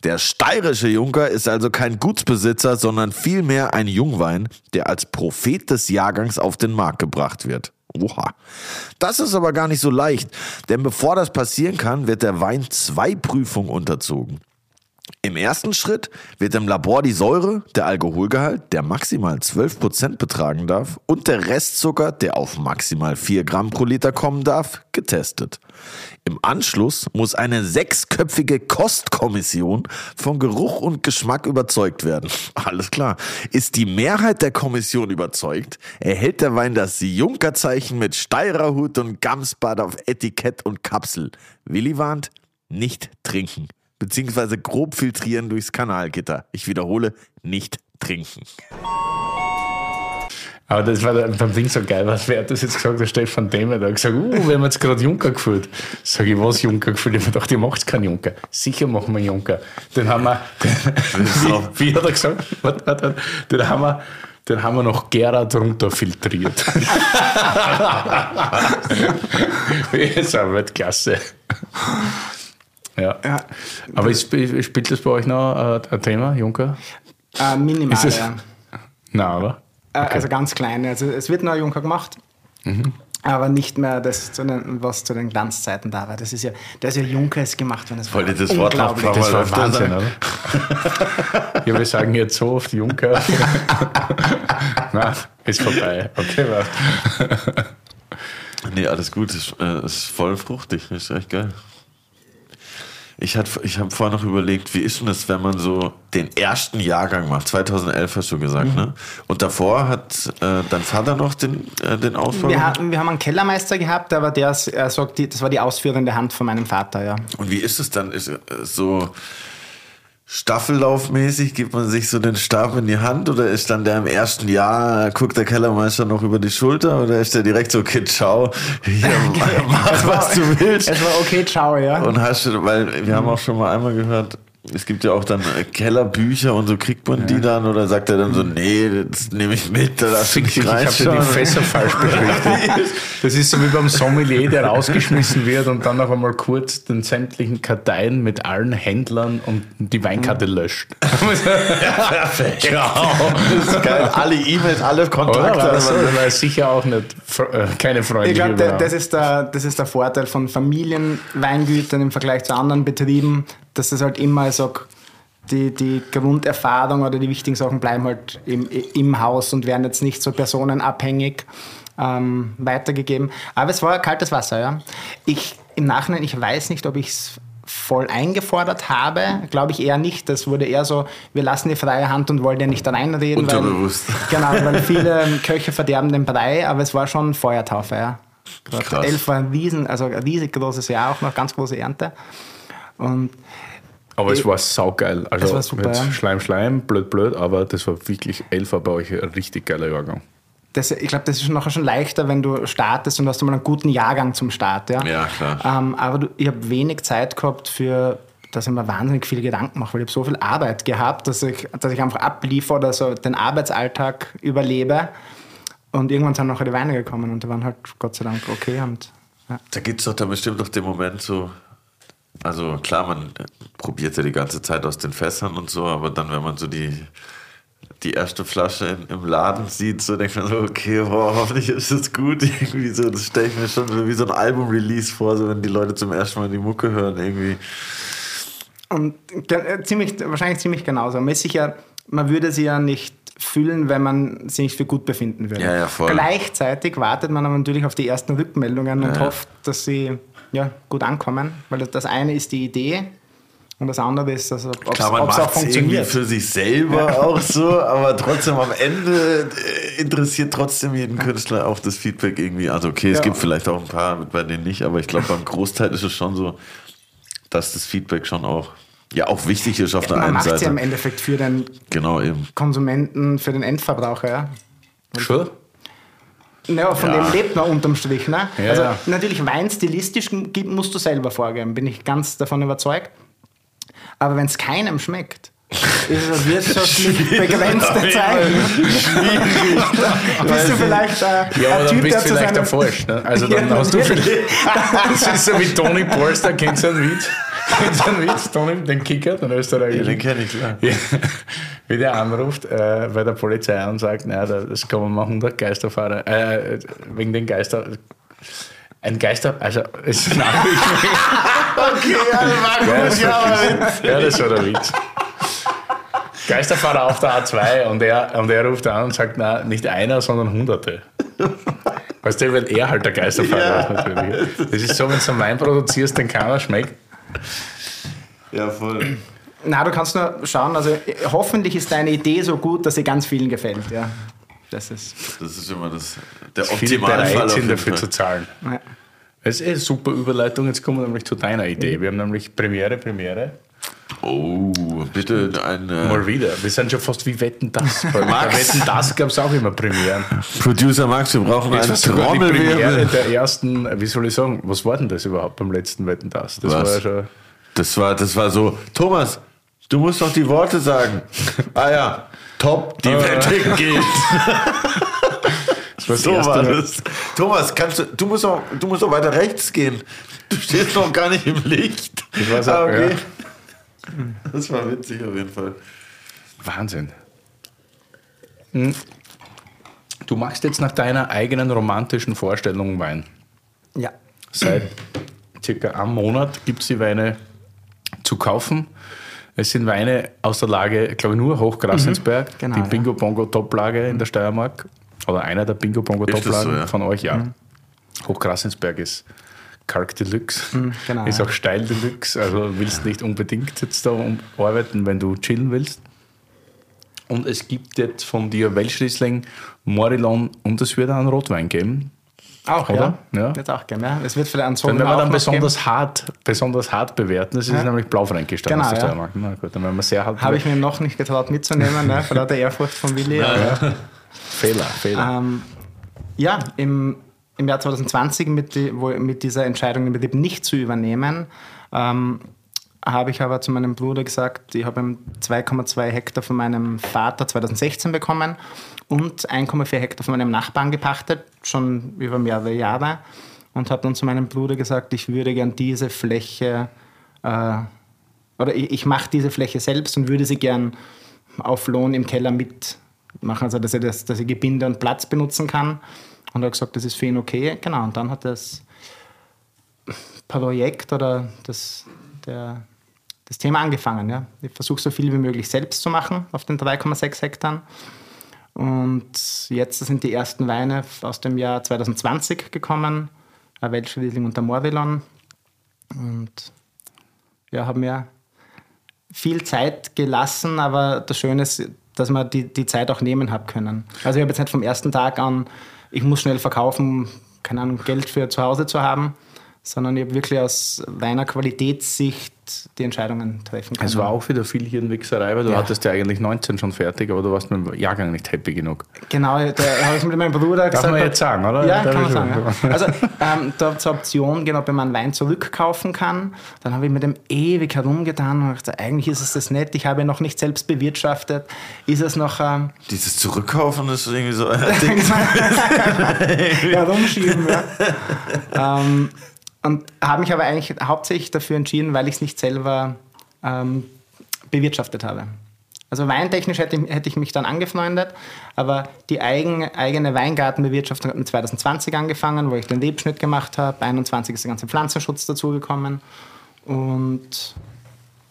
Der steirische Junker ist also kein Gutsbesitzer, sondern vielmehr ein Jungwein, der als Prophet des Jahrgangs auf den Markt gebracht wird. Oha. Das ist aber gar nicht so leicht, denn bevor das passieren kann, wird der Wein zwei Prüfungen unterzogen. Im ersten Schritt wird im Labor die Säure, der Alkoholgehalt, der maximal 12% betragen darf, und der Restzucker, der auf maximal 4 Gramm pro Liter kommen darf, getestet. Im Anschluss muss eine sechsköpfige Kostkommission von Geruch und Geschmack überzeugt werden. Alles klar. Ist die Mehrheit der Kommission überzeugt, erhält der Wein das Junkerzeichen mit Steirerhut und Gamsbad auf Etikett und Kapsel. Willi warnt, nicht trinken beziehungsweise grob filtrieren durchs Kanalgitter. Ich wiederhole, nicht trinken. Aber das war beim Ding so geil. Was, wer hat das jetzt gesagt? Der Stefan Demer. Hat gesagt, uh, wir haben jetzt gerade Juncker geführt. Sag ich, was Juncker geführt? Ich hab mir gedacht, ihr macht keinen Juncker. Sicher machen wir Juncker. Den haben wir, den, wie, wie hat er gesagt? Warte, warte, warte. Den haben wir, den haben wir noch Gerhard runter filtriert. ist eine Weltklasse. Ja. Ja, Aber ist, spielt das bei euch noch äh, ein Thema, Juncker? äh, minimal, Ist es- ja. Nein, oder? Äh, Also ganz kleine. Also es wird noch ein Junker gemacht. Mhm. Aber nicht mehr das, zu den, was zu den Glanzzeiten da war. Das ist ja, das ist ja Junker ist gemacht, wenn es Wollt ihr das Wort noch unglaublich. brauchen? Das war Wahnsinn, oder? ja, wir sagen jetzt so oft Juncker. Na, ist vorbei. Okay, was? Nee, alles gut. Ist, äh, ist voll fruchtig. Ist echt geil. Ich, hat- ich habe vorher noch überlegt, wie ist denn das, wenn man so den ersten Jahrgang macht? 2011 hast du gesagt, ne? Und davor hat äh, dein Vater noch den, äh, den Ausbau Wir, gemacht? hatten, wir haben einen Kellermeister gehabt, aber der er sagt, das war die ausführende Hand von meinem Vater, ja. Und wie ist es dann? Ist äh, so Staffellaufmäßig, gibt man sich so den Stab in die Hand oder ist dann der im ersten Jahr, guckt der Kellermeister noch über die Schulter oder ist der direkt so, Kid, schau, hier, mach was du willst. Es war okay, ciao, ja. Und hast du, weil wir haben auch schon mal einmal gehört, es gibt ja auch dann Kellerbücher und so kriegt man die dann oder sagt er dann so, nee, das nehme ich mit, da lass Fick mich dich, ich habe dir reinschauen. die Fässer falsch beschriftet. Das ist so wie beim Sommelier, der rausgeschmissen wird und dann noch einmal kurz den sämtlichen Karteien mit allen Händlern und die Weinkarte löscht. Perfekt. Das ist geil. Alle E-Mails, alle Oder? Kontakte. War das, aber- das war sicher auch nicht, äh, keine Ich freundliche glaube, das, ist der- das ist der Vorteil von Familienweingütern im Vergleich zu anderen Betrieben, dass das halt immer, ich sag, die, die Grunderfahrung oder die wichtigen Sachen bleiben halt im, im Haus und werden jetzt nicht so personenabhängig ähm, weitergegeben. Aber es war kaltes Wasser, ja. Ich im Nachhinein, ich weiß nicht, ob ich es voll eingefordert habe, glaube ich eher nicht. Das wurde eher so, wir lassen die freie Hand und wollen ja nicht reinreden. weil- Unterbewusst. Genau, weil viele Köche verderben den Brei, aber es war schon Feuertaufe, ja. Krass. Elf war ein riesen, also ein riesig großes Jahr, auch noch ganz große Ernte. Und Aber es war saugeil. Also Es war super. Schleim, Schleim, blöd, blöd, aber das war wirklich elf war bei euch ein richtig geiler Jahrgang. das, ich glaube, das ist nachher schon leichter, wenn du startest und hast mal einen guten Jahrgang zum Start. Ja, Ja, klar. Ähm, aber du, ich habe wenig Zeit gehabt für, dass ich mir wahnsinnig viele Gedanken mache, weil ich habe so viel Arbeit gehabt, dass ich, dass ich einfach abliefer oder so den Arbeitsalltag überlebe. Und irgendwann sind nachher die Weine gekommen und die waren halt Gott sei Dank okay. Und, ja. Da gibt es doch dann bestimmt doch den Moment so, also klar, man probiert ja die ganze Zeit aus den Fässern und so, aber dann, wenn man so die, die erste Flasche in, im Laden sieht, so denkt man so, okay, boah, hoffentlich ist es gut. Irgendwie so, das stelle ich mir schon so wie so ein Album-Release vor, so wenn die Leute zum ersten Mal die Mucke hören, irgendwie. Und äh, ziemlich, wahrscheinlich ziemlich genauso. Man sicher, man würde sie ja nicht fühlen, wenn man sie nicht für gut befinden würde. Ja, ja, voll. Gleichzeitig wartet man aber natürlich auf die ersten Rückmeldungen und Ja. hofft, dass sie ja, gut ankommen. Weil das- eine ist die Idee und das andere ist, dass, ob es Klar, man auch macht es irgendwie funktioniert. für sich selber auch so, aber trotzdem am Ende äh, interessiert trotzdem jeden Künstler auch das Feedback irgendwie. Also okay, es Ja. gibt vielleicht auch ein paar, bei denen nicht, aber ich glaube beim Großteil ist es schon so, dass das Feedback schon auch, ja auch wichtig ist auf der Man einen macht sie Seite. im Endeffekt für den Genau eben. Konsumenten, für den Endverbraucher. Ja. Schon? Naja, von Ja. dem lebt man unterm Strich. Ne? Ja, also ja. natürlich Wein stilistisch musst du selber vorgeben, bin ich ganz davon überzeugt. Aber wenn es keinem schmeckt, ist es wirtschaftlich begrenzte Zeit. Bist du vielleicht äh, Ja, ein Typ, bist der vielleicht Falsch. Ne? Also dann Ja, hast du vielleicht. Das ist so wie Tony Polster, kennst du einen Witz? Kennst du einen Witz, Tony, den Kicker, den Ja, österreichischen? den kenne ich klar. Ja, wie der anruft äh, bei der Polizei und sagt, naja, das kann man machen, 100 Geisterfahrer, äh, wegen den Geister. Ein Geister, also es ist eine Okay, ja, das war ja, gut, das ja, ja, das war der Witz. Geisterfahrer auf der A2 und er, und er ruft an und sagt, na, nicht einer, sondern Hunderte. Weißt du, weil er halt der Geisterfahrer ist natürlich. Das ist so, wenn du einen Wein produzierst, den keiner schmeckt. Ja, voll. Na, du kannst nur schauen, also äh, hoffentlich ist deine Idee so gut, dass sie ganz vielen gefällt. Ja. Das ist... Das ist immer das, der Optimalfall. bereit auf sind dafür Fall. zu zahlen. Ja. Das ist eh eine super Überleitung. Jetzt kommen wir nämlich zu deiner Idee. Wir haben nämlich Premiere, Premiere. Oh, bitte ein äh, Mal wieder. Wir sind schon fast wie Wetten das. Bei, Wetten das gab es auch immer Premieren. Producer Max, wir brauchen Jetzt eine war sogar die Premiere Trommelwirbel. der ersten, wie soll ich sagen, was war denn das überhaupt beim letzten Wetten das? Das Was? war ja schon. Das war, das war so, Thomas, du musst doch die Worte sagen. Ah ja, top, die Wette geht. Das war So erste war das. Thomas, kannst du, du musst doch, du musst doch weiter rechts gehen. Du stehst noch gar nicht im Licht. Das war so, Ah, okay. ja. Das war witzig auf jeden Fall. Wahnsinn. Hm. Du machst jetzt nach deiner eigenen romantischen Vorstellung Wein. Ja. Seit circa einem Monat gibt es die Weine zu kaufen. Es sind Weine aus der Lage, glaube ich, nur Hochgrassensberg, genau, die. Bingo Bongo Top-Lage in der Steiermark. Oder einer der Bingo Bongo Top-Lagen so, ja? von euch, ja. Hochgrassensberg ist Karg Deluxe, genau, ist ja. auch Steil Deluxe, also willst nicht unbedingt jetzt da arbeiten, wenn du chillen willst. Und es gibt jetzt von dir Welschriesling, Morillon und es wird auch einen Rotwein geben. Auch, Oder? ja. Ja. Wird auch gern, ja. Es wird vielleicht einen Sauvignon werden wir dann besonders hart, besonders hart bewerten. Das ist Ja. nämlich Blaufränkisch Genau, der ja. Na gut, dann werden wir sehr hart Habe ich mir noch nicht getraut mitzunehmen, ne, vor lauter Ehrfurcht von Willi. aber- Fehler, Fehler. Ähm, ja, im, im Jahr 2020 mit, die, mit dieser Entscheidung, den Betrieb nicht zu übernehmen, ähm, habe ich aber zu meinem Bruder gesagt, ich habe ihm 2,2 Hektar von meinem Vater 2016 bekommen und 1,4 Hektar von meinem Nachbarn gepachtet, schon über mehrere Jahre. Und habe dann zu meinem Bruder gesagt, ich würde gern diese Fläche, äh, oder ich, ich mache diese Fläche selbst und würde sie gern auf Lohn im Keller mitmachen, also dass ich, das, dass ich Gebinde und Platz benutzen kann. Und er hat gesagt, das ist für ihn okay. Genau, und dann hat das Projekt oder das, der, das Thema angefangen. Ja. Ich versuche so viel wie möglich selbst zu machen auf den 3,6 Hektar. Und jetzt sind die ersten Weine aus dem Jahr 2020 gekommen, ein Welschriesling und der Morvillon. Und ja, haben mir viel Zeit gelassen, aber das Schöne ist, dass man die, die Zeit auch nehmen hat können. Also ich habe jetzt nicht vom ersten Tag an, ich muss schnell verkaufen, keine Ahnung, Geld für zu Hause zu haben, sondern ich habe wirklich aus reiner Qualitätssicht die Entscheidungen treffen können. Es war auch wieder viel hier in Wichserei, weil du Ja. hattest ja eigentlich 19 schon fertig, aber du warst mit dem Jahrgang nicht happy genug. Genau, da habe ich mit meinem Bruder gesagt. man jetzt sagen, oder? Ja, Darf kann man ich sagen. Ja. Also ähm, da zur Option, genau, ob man Wein zurückkaufen kann. Dann habe ich mit dem ewig herumgetan und dachte, eigentlich ist es das nett. Ich habe ihn noch nicht selbst bewirtschaftet. Ist es noch ähm, Dieses Zurückkaufen ist irgendwie so ein Ding. herumschieben? Ja. ähm, und habe mich aber eigentlich hauptsächlich dafür entschieden, weil ich es nicht selber ähm, bewirtschaftet habe. Also weintechnisch hätte ich, hätte ich mich dann angefreundet, aber die eigen, eigene Weingartenbewirtschaftung hat mit 2020 angefangen, wo ich den Lebschnitt gemacht habe. 21 ist der ganze Pflanzenschutz dazugekommen. Und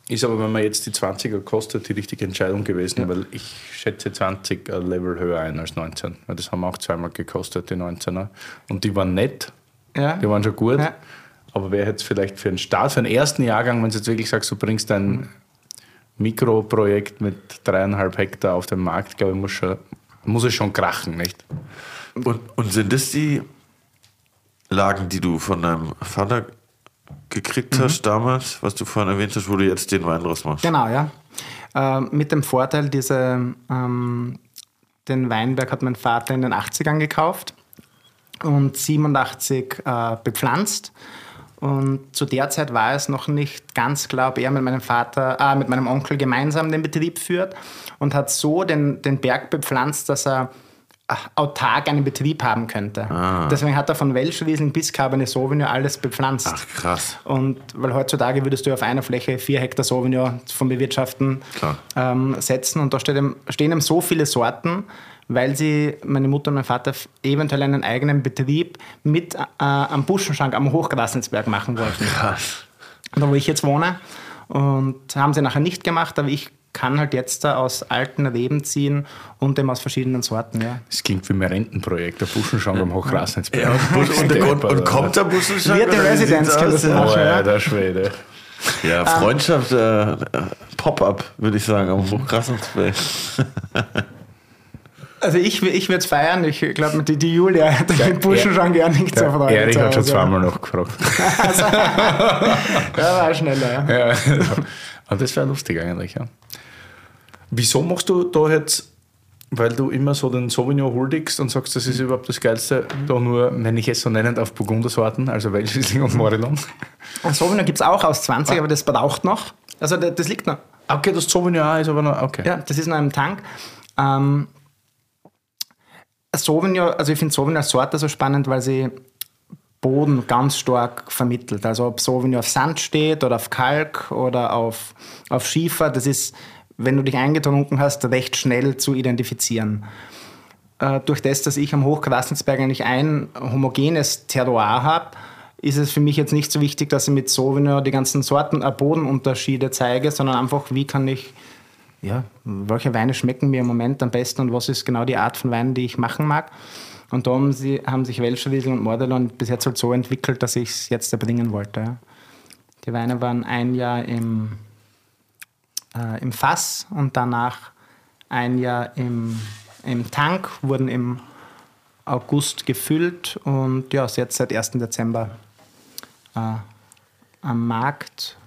Ist aber, wenn man jetzt die 20er kostet, die richtige Entscheidung gewesen, weil ich schätze 20 ein Level höher ein als 19. Weil das haben auch zweimal gekostet, die 19er. Und die waren nett, ja, die waren schon gut. Ja. Aber wäre jetzt vielleicht für einen Start, für einen ersten Jahrgang, wenn du jetzt wirklich sagst, du bringst ein Mikroprojekt mit dreieinhalb Hektar auf den Markt, glaube ich, muss, schon, muss es schon krachen, nicht? Und, und sind das die Lagen, die du von deinem Vater gekriegt hast damals, was du vorhin erwähnt hast, wo du jetzt den Wein draus machst? Genau, ja. Ähm, mit dem Vorteil, diese, ähm, den Weinberg hat mein Vater in den 80ern gekauft und 87 äh, bepflanzt. Und zu der Zeit war es noch nicht ganz klar, ob er mit meinem Vater, äh, mit meinem Onkel gemeinsam den Betrieb führt und hat so den, den Berg bepflanzt, dass er äh, autark einen Betrieb haben könnte. Deswegen hat er von Welschriesling bis Cabernet Sauvignon alles bepflanzt. Ach, krass. Und weil heutzutage würdest du auf einer Fläche vier Hektar Sauvignon vom Bewirtschaften ähm, setzen und da stehen eben so viele Sorten, weil sie, meine Mutter und mein Vater, eventuell einen eigenen Betrieb mit äh, am Buschenschank am Hochgrasensberg machen wollten. Krass. Da wo ich jetzt wohne. Und haben sie nachher nicht gemacht, aber ich kann halt jetzt da aus alten Reben ziehen und eben aus verschiedenen Sorten. Ja. Das klingt wie mein Rentenprojekt, der Buschenschank am Hochgrasensberg. Ja, und, und, und, und kommt der Buschenschank? Wird wie Residenz, kann das machen. Oh ja, der Schwede. Ja, Freundschaft, äh, äh, Pop-up, würde ich sagen, am Hochgrassensberg. Also ich, ich würde es feiern. Ich glaube, die, die Julia hat den Burschen schon gar nicht so Der freut. Erik hat schon Also, zweimal noch gefragt. Der war schneller. Ja. Ja. Aber das wäre lustig eigentlich, ja. Wieso machst du da jetzt, weil du immer so den Sauvignon huldigst und sagst, das ist überhaupt das Geilste, da nur, wenn ich es so nennen darf, Burgundersorten, also Welschriesling und Morillon? Und Sauvignon gibt es auch aus 20, aber das braucht noch. Also das, das liegt noch. Okay, das Sauvignon auch ist aber noch, okay. Ja, das ist noch im Tank. Ähm, Sauvignon, also ich finde Sauvignon als Sorte so spannend, weil sie Boden ganz stark vermittelt. Also ob Sauvignon auf Sand steht oder auf Kalk oder auf, auf Schiefer, das ist, wenn du dich eingetrunken hast, recht schnell zu identifizieren. Äh, durch das, dass ich am Hochgrasensberg eigentlich ein homogenes Terroir habe, ist es für mich jetzt nicht so wichtig, dass ich mit Sauvignon die ganzen Sorten, äh, Bodenunterschiede zeige, sondern einfach, wie kann ich, ja, welche Weine schmecken mir im Moment am besten und was ist genau die Art von Wein, die ich machen mag. Und da haben, sie, haben sich Welschriesling und Mordelon bis jetzt halt so entwickelt, dass ich es jetzt erbringen wollte. Ja. Die Weine waren ein Jahr im, äh, im Fass und danach ein Jahr im, im Tank, wurden im August gefüllt und ja, jetzt seit 1. Dezember äh, am Markt.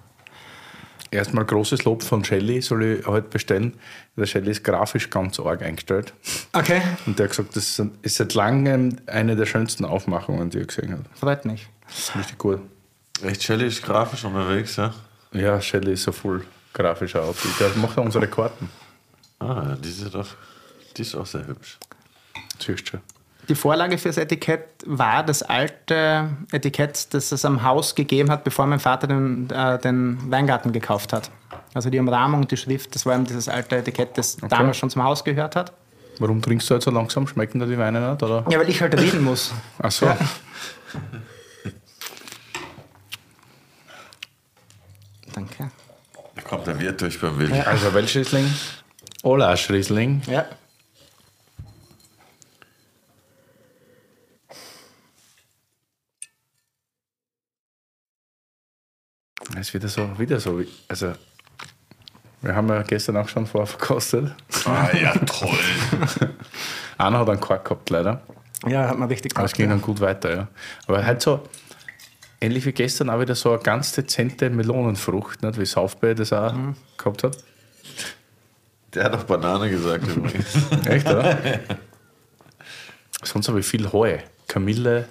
Erstmal großes Lob von Shelley, soll ich heute bestellen. Der Shelley ist grafisch ganz arg eingestellt. Okay. Und der hat gesagt, das ist seit langem eine der schönsten Aufmachungen, die er gesehen hat. Freut mich. Richtig gut. Echt, Shelley ist grafisch unterwegs, ja? Ja, Shelley ist so voll grafischer aus. Der macht ja unsere Karten. Ah, die ist doch, die ist auch sehr hübsch. Siehst schon. Die Vorlage für das Etikett war das alte Etikett, das es am Haus gegeben hat, bevor mein Vater den, äh, den Weingarten gekauft hat. Also die Umrahmung, die Schrift, das war eben dieses alte Etikett, das damals schon zum Haus gehört hat. Warum trinkst du halt so langsam? Schmecken dir die Weine nicht? Oder? Ja, weil ich halt reden muss. Ach so. Ja. Danke. Da kommt der Wirt durch beim Wild. Also Welschriesling, Olasch-Riesling. Ja. Das ist wieder so, wieder so. wie- Also, wir haben ja gestern auch schon vorverkostet. Ah, ja, toll. Einer hat einen Kork gehabt, leider. Ja, hat man richtig Aber es ging dann gut weiter, ja. Aber halt so, ähnlich wie gestern, auch wieder so eine ganz dezente Melonenfrucht, nicht? wie Southby das auch gehabt hat. Der hat auch Banane gesagt übrigens. Echt, oder? Sonst habe ich viel Heu. Kamille.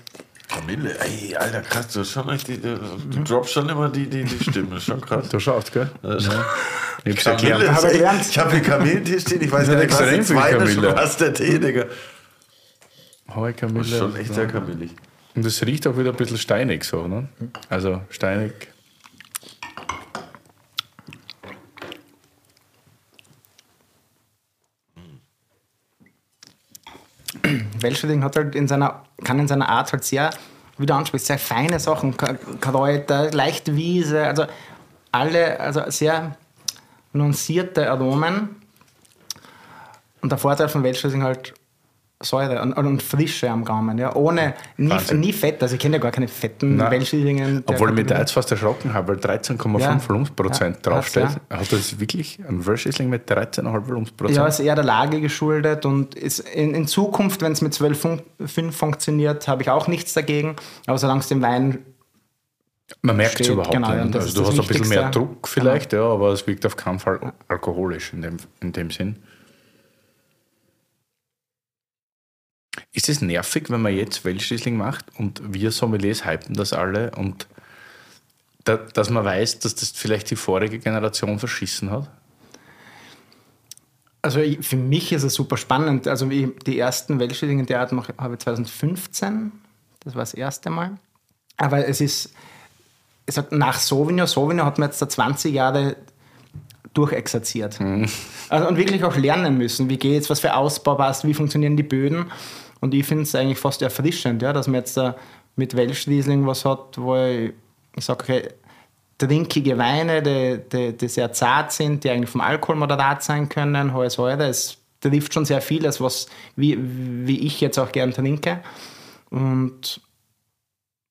Kamille, ey, Alter, krass, du schon richtig, du, du droppst schon immer die, die, die Stimme, das schon krass. Du schaust, gell? Ja. Ich hab's Kamille, erklärt. Hab ich ey, gelernt. ich habe hier Kamillentee stehen, ich weiß Ja, nicht, was der zweite und was der Tee, Digga. Das Kamille. ist schon echt sehr kamillig. Und es riecht auch wieder ein bisschen steinig so, ne? Also steinig. Welschriesling hat halt in seiner, kann in seiner Art halt sehr, wie du ansprichst, sehr feine Sachen, Kräuter, leichte Wiese, also alle, also sehr nuancierte Aromen. Und der Vorteil von Welschriesling halt Säure und, und Frische am Gaumen, ja, ohne, nie, nie Fett, also ich kenne ja gar keine fetten der Obwohl ich mich da jetzt fast erschrocken habe, weil 13,5 Ja. Volumensprozent Ja, draufsteht. hat's, Hat das wirklich ein Welschriesling mit 13,5 Volumensprozent? Ja, ist eher der Lage geschuldet und ist in, in Zukunft, wenn es mit 12,5 funktioniert, habe ich auch nichts dagegen. Aber solange es dem Wein Man merkt es überhaupt genau, ja, nicht. Also du hast ein bisschen mehr. Druck vielleicht, ja, aber es wirkt auf keinen Fall alkoholisch in dem, in dem Sinn. Ist es nervig, wenn man jetzt Welschriesling macht und wir Sommeliers hypen das alle und da, dass man weiß, dass das vielleicht die vorige Generation verschissen hat? Also für mich ist es super spannend. Also die ersten Weltschrieslinge der Art habe ich 2015. Das war das erste Mal. Aber es ist, ich sag, nach Sauvignon, Sauvignon hat man jetzt da 20 Jahre durchexerziert. Also, und wirklich auch lernen müssen, wie geht's, was für Ausbau passt, wie funktionieren die Böden. Und ich finde es eigentlich fast erfrischend, ja, dass man jetzt da mit Welschriesling was hat, wo ich, ich sage, okay, trinkige Weine, die, die, die sehr zart sind, die eigentlich vom Alkohol moderat sein können, hohe Säure. Es trifft schon sehr vieles, was, wie, wie ich jetzt auch gern trinke. Und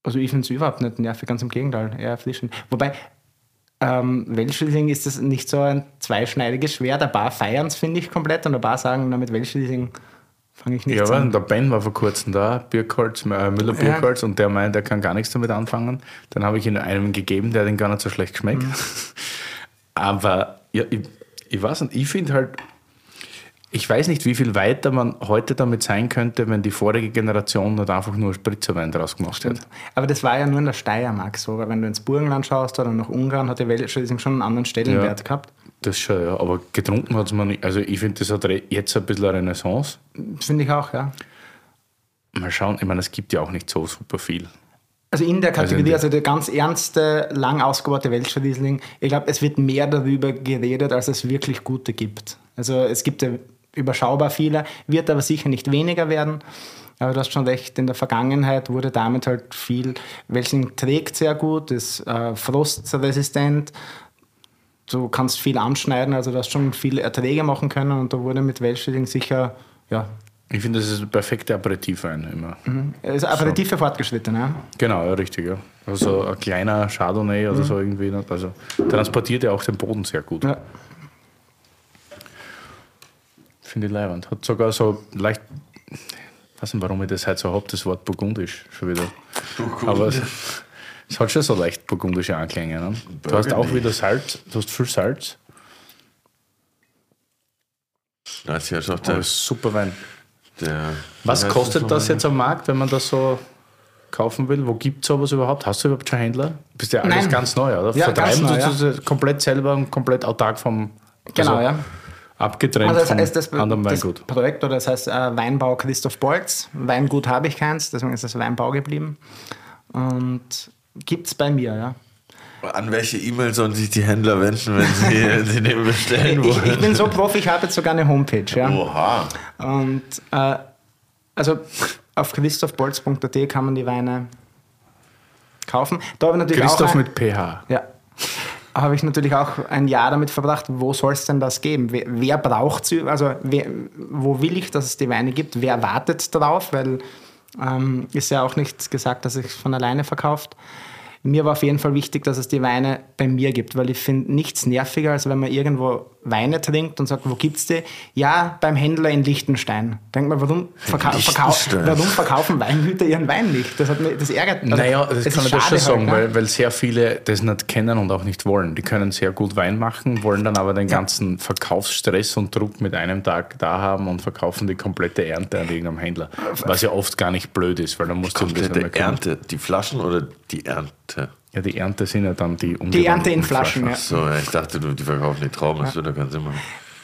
also ich finde es überhaupt nicht nervig, ganz im Gegenteil, eher erfrischend. Wobei, ähm, Welschriesling ist das nicht so ein zweischneidiges Schwert. Ein paar feiern es, finde ich, komplett und ein paar sagen, na, mit Welschriesling fange ich Ja, nichts aber an. der Ben war vor kurzem da, Birkholz, äh, Müller Birkholz, und der meint, er kann gar nichts damit anfangen. Dann habe ich ihm einem gegeben, der ihn gar nicht so schlecht geschmeckt. Mhm. Aber ja, ich, ich weiß nicht, ich finde halt, ich weiß nicht, wie viel weiter man heute damit sein könnte, wenn die vorige Generation nicht einfach nur Spritzerwein draus gemacht hätte. Aber das war ja nur in der Steiermark so, weil wenn du ins Burgenland schaust oder nach Ungarn, hat die Weltschriesling schon einen anderen Stellenwert Ja. gehabt. Das schon, ja. Aber getrunken hat es man nicht. Also ich finde, das hat jetzt ein bisschen eine Renaissance. Finde ich auch, ja. Mal schauen, ich meine, es gibt ja auch nicht so super viel. Also in der Also Kategorie, also der ganz ernste, lang ausgebaute Weltschriesling, ich glaube, es wird mehr darüber geredet, als es wirklich gute gibt. Also es gibt ja überschaubar viele, wird aber sicher nicht weniger werden. Aber du hast schon recht, in der Vergangenheit wurde damit halt viel, welchen trägt sehr gut, ist äh, frostresistent, du kannst viel anschneiden, also du hast schon viele Erträge machen können und da wurde mit Weltschriesling sicher, ja, Ich finde, das ist ein perfekter Aperitivwein immer. ist Aperitif für Fortgeschrittene. Ja. Genau, ja, richtig, ja. Also ein kleiner Chardonnay oder so irgendwie. nicht? Also transportiert ja auch den Boden sehr gut. Ja. Finde ich leibend. Hat sogar so leicht. Ich weiß nicht, warum ich das heute so habe, das Wort burgundisch schon wieder. Aber es, es hat schon so leicht burgundische Anklänge. Ne? Du hast auch wieder Salz, du hast viel Salz, Da ist ja ist super Wein. der Was kostet das nochmal? jetzt am Markt, wenn man das so kaufen will? Wo gibt es sowas überhaupt? Hast du überhaupt schon Händler? Bist ja alles Nein. ganz neu, oder? Ja, Vertreiben ganz neu, du das komplett selber und komplett autark vom. Genau, also ja. Abgetrennt Also das vom heißt, das, anderen das Weingut. Projekt, oder das heißt äh, Weinbau Christoph Bolz. Weingut habe ich keins, deswegen ist das Weinbau geblieben. Und gibt es bei mir, ja. An welche E-Mail sollen sich die Händler wenden, wenn sie, wenn sie den bestellen Ich, wollen? ich bin so Profi, ich habe jetzt sogar eine Homepage, ja. Oha. Und äh, also auf christophbolz.at kann man die Weine kaufen. Da habe ich natürlich Christoph auch ein, mit PH. Ja. Habe ich natürlich auch ein Jahr damit verbracht, wo soll es denn das geben? Wer, wer braucht sie? Also wer, wo will ich, dass es die Weine gibt? Wer wartet drauf? Weil ähm, ist ja auch nicht gesagt, dass es von alleine verkauft. Mir war auf jeden Fall wichtig, dass es die Weine bei mir gibt, weil ich finde nichts nerviger, als wenn man irgendwo Weine trinkt und sagt, wo gibt's die? Ja, beim Händler in Liechtenstein. Denkt man, warum, verkau verkau warum verkaufen Weingüter ihren Wein nicht? Das, hat mich, das ärgert mich. Naja, das es kann ich das schon sagen, halt, ne? weil, weil sehr viele das nicht kennen und auch nicht wollen. Die können sehr gut Wein machen, wollen dann aber den ganzen Verkaufsstress und Druck mit einem Tag da haben und verkaufen die komplette Ernte an irgendeinem Händler. Was ja oft gar nicht blöd ist, weil dann musst du um das nicht mehr kümmern. Ernte. Die Flaschen oder die Ernte? Ja, die Ernte sind ja dann die Die Ernte in Flaschen, ja. Ach so, ja, ich dachte, du, die verkaufen die Trauben. Das würde keinen Sinn machen.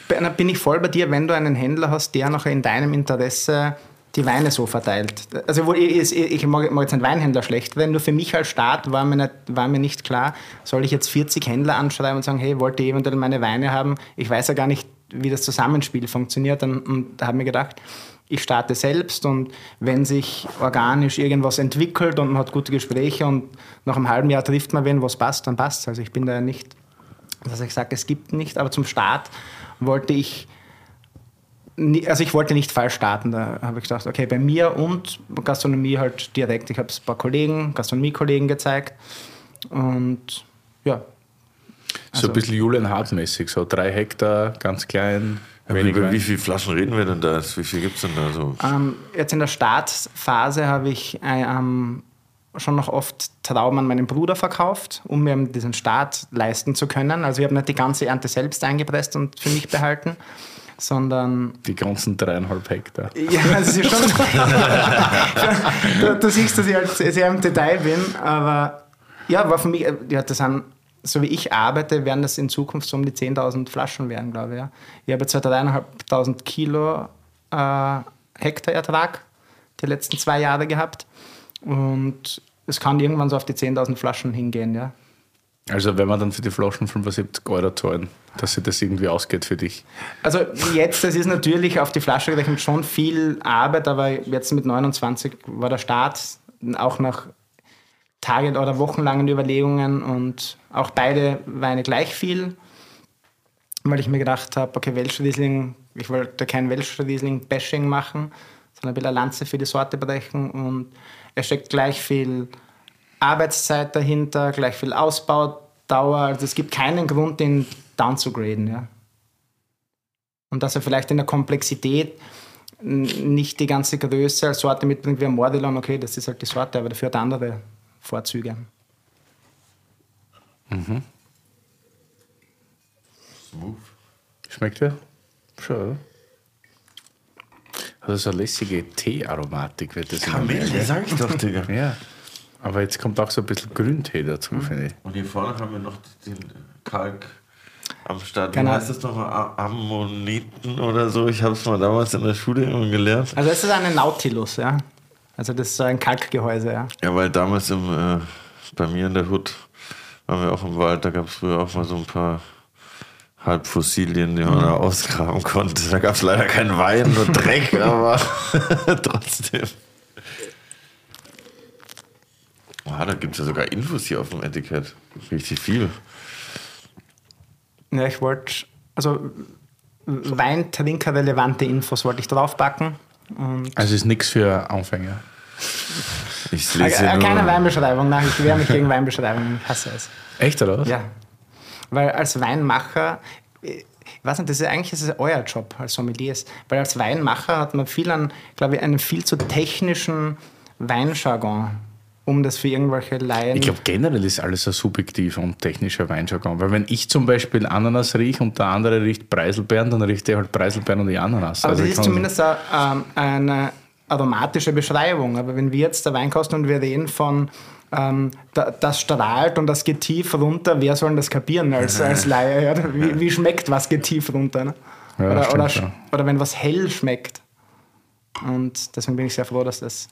Da bin ich voll bei dir, wenn du einen Händler hast, der noch in deinem Interesse die Weine so verteilt. Also wo ich, ich, mag, mag jetzt einen Weinhändler schlecht reden, nur für mich als Staat war mir, nicht, war mir nicht klar, soll ich jetzt 40 Händler anschreiben und sagen, hey, wollt ihr eventuell meine Weine haben? Ich weiß ja gar nicht, wie das Zusammenspiel funktioniert und, und da habe ich mir gedacht, ich starte selbst und wenn sich organisch irgendwas entwickelt und man hat gute Gespräche und nach einem halben Jahr trifft man wen, was passt, dann passt Also ich bin da ja nicht dass ich sage, es gibt nicht, aber zum Start wollte ich, also ich wollte nicht falsch starten. Da habe ich gedacht, okay, bei mir und Gastronomie halt direkt. Ich habe es ein paar Kollegen, Gastronomiekollegen gezeigt und ja. So ein bisschen Julian Hart-mäßig, so drei Hektar, ganz klein, wenig Über wie viele Flaschen reden wir denn da? Wie viel gibt es denn da so? Ähm, jetzt in der Startphase habe ich äh, ähm, schon noch oft Trauben an meinen Bruder verkauft, um mir diesen Start leisten zu können. Also ich habe nicht die ganze Ernte selbst eingepresst und für mich behalten, sondern Die ganzen dreieinhalb Hektar. Ja, das ist schon. du, du siehst, dass ich halt sehr sehr im Detail bin, aber ja, war für mich, äh, ja, das sind, so wie ich arbeite, werden das in Zukunft so um die 10.000 Flaschen werden, glaube ich. Ja. Ich habe jetzt so 3.500 Kilo äh, Hektarertrag die letzten zwei Jahre gehabt und es kann irgendwann so auf die 10.000 Flaschen hingehen, ja. Also wenn wir dann für die Flaschen 75 Euro zahlen, dass sich das irgendwie ausgeht für dich. Also jetzt, das ist natürlich auf die Flasche gerechnet schon viel Arbeit, aber jetzt mit 29 war der Start auch nach Tage- oder wochenlangen Überlegungen und auch beide Weine gleich viel, weil ich mir gedacht habe, okay, Welschriesling, ich wollte kein Welschriesling-Bashing machen, sondern ein bisschen Lanze für die Sorte brechen und es steckt gleich viel Arbeitszeit dahinter, gleich viel Ausbaudauer, also es gibt keinen Grund, den down zu graden, ja. Und dass er vielleicht in der Komplexität nicht die ganze Größe als Sorte mitbringt wie ein Mordilon, okay, das ist halt die Sorte, aber dafür hat er andere Vorzüge. Smooth. Schmeckt ja? Schon, oder? Also so eine lässige Tee-Aromatik Kamille, sag ich doch, Digga. Ja. Aber jetzt kommt auch so ein bisschen Grüntee dazu, finde ich. Und hier vorne haben wir noch den Kalk am Start. Genau. heißt das nochmal? A- Ammoniten oder so? Ich habe es mal damals in der Schule immer gelernt. Also es ist eine Nautilus, ja. Also das ist so ein Kalkgehäuse, ja. Ja, weil damals im, äh, bei mir in der Hut waren wir auch im Wald, da gab es früher auch mal so ein paar Halbfossilien, die man da ausgraben konnte. Da gab es leider keinen Wein, nur Dreck, aber trotzdem. Ah, da gibt es ja sogar Infos hier auf dem Etikett. Richtig viel. Ja, ich wollte, also Weintrinker-relevante Infos wollte ich draufpacken. Und Also ist nichts für Anfänger. Ich äh, lese äh, nur. keine Weinbeschreibung, nein, ich wehre mich gegen Weinbeschreibungen, ich hasse es. Echt, oder was? Ja. Weil als Weinmacher, ich weiß nicht, das ist eigentlich das ist euer Job als Sommeliers, weil als Weinmacher hat man viel an, glaube ich, einen viel zu technischen Weinjargon, um das für irgendwelche Laien. Ich glaube, generell ist alles ein subjektiver und technischer Weinjargon. Weil wenn ich zum Beispiel Ananas rieche und der andere riecht Preiselbeeren, dann riecht der halt Preiselbeeren und die Ananas. aber Also das ist zumindest eine, ähm, eine aromatische Beschreibung. Aber wenn wir jetzt der Wein kosten und wir reden von ähm, da, das strahlt und das geht tief runter, wer soll das kapieren als, als Laie? Ja? Wie, wie schmeckt was geht tief runter? Ne? Ja, oder, oder, ja. oder wenn was hell schmeckt. Und deswegen bin ich sehr froh, dass das.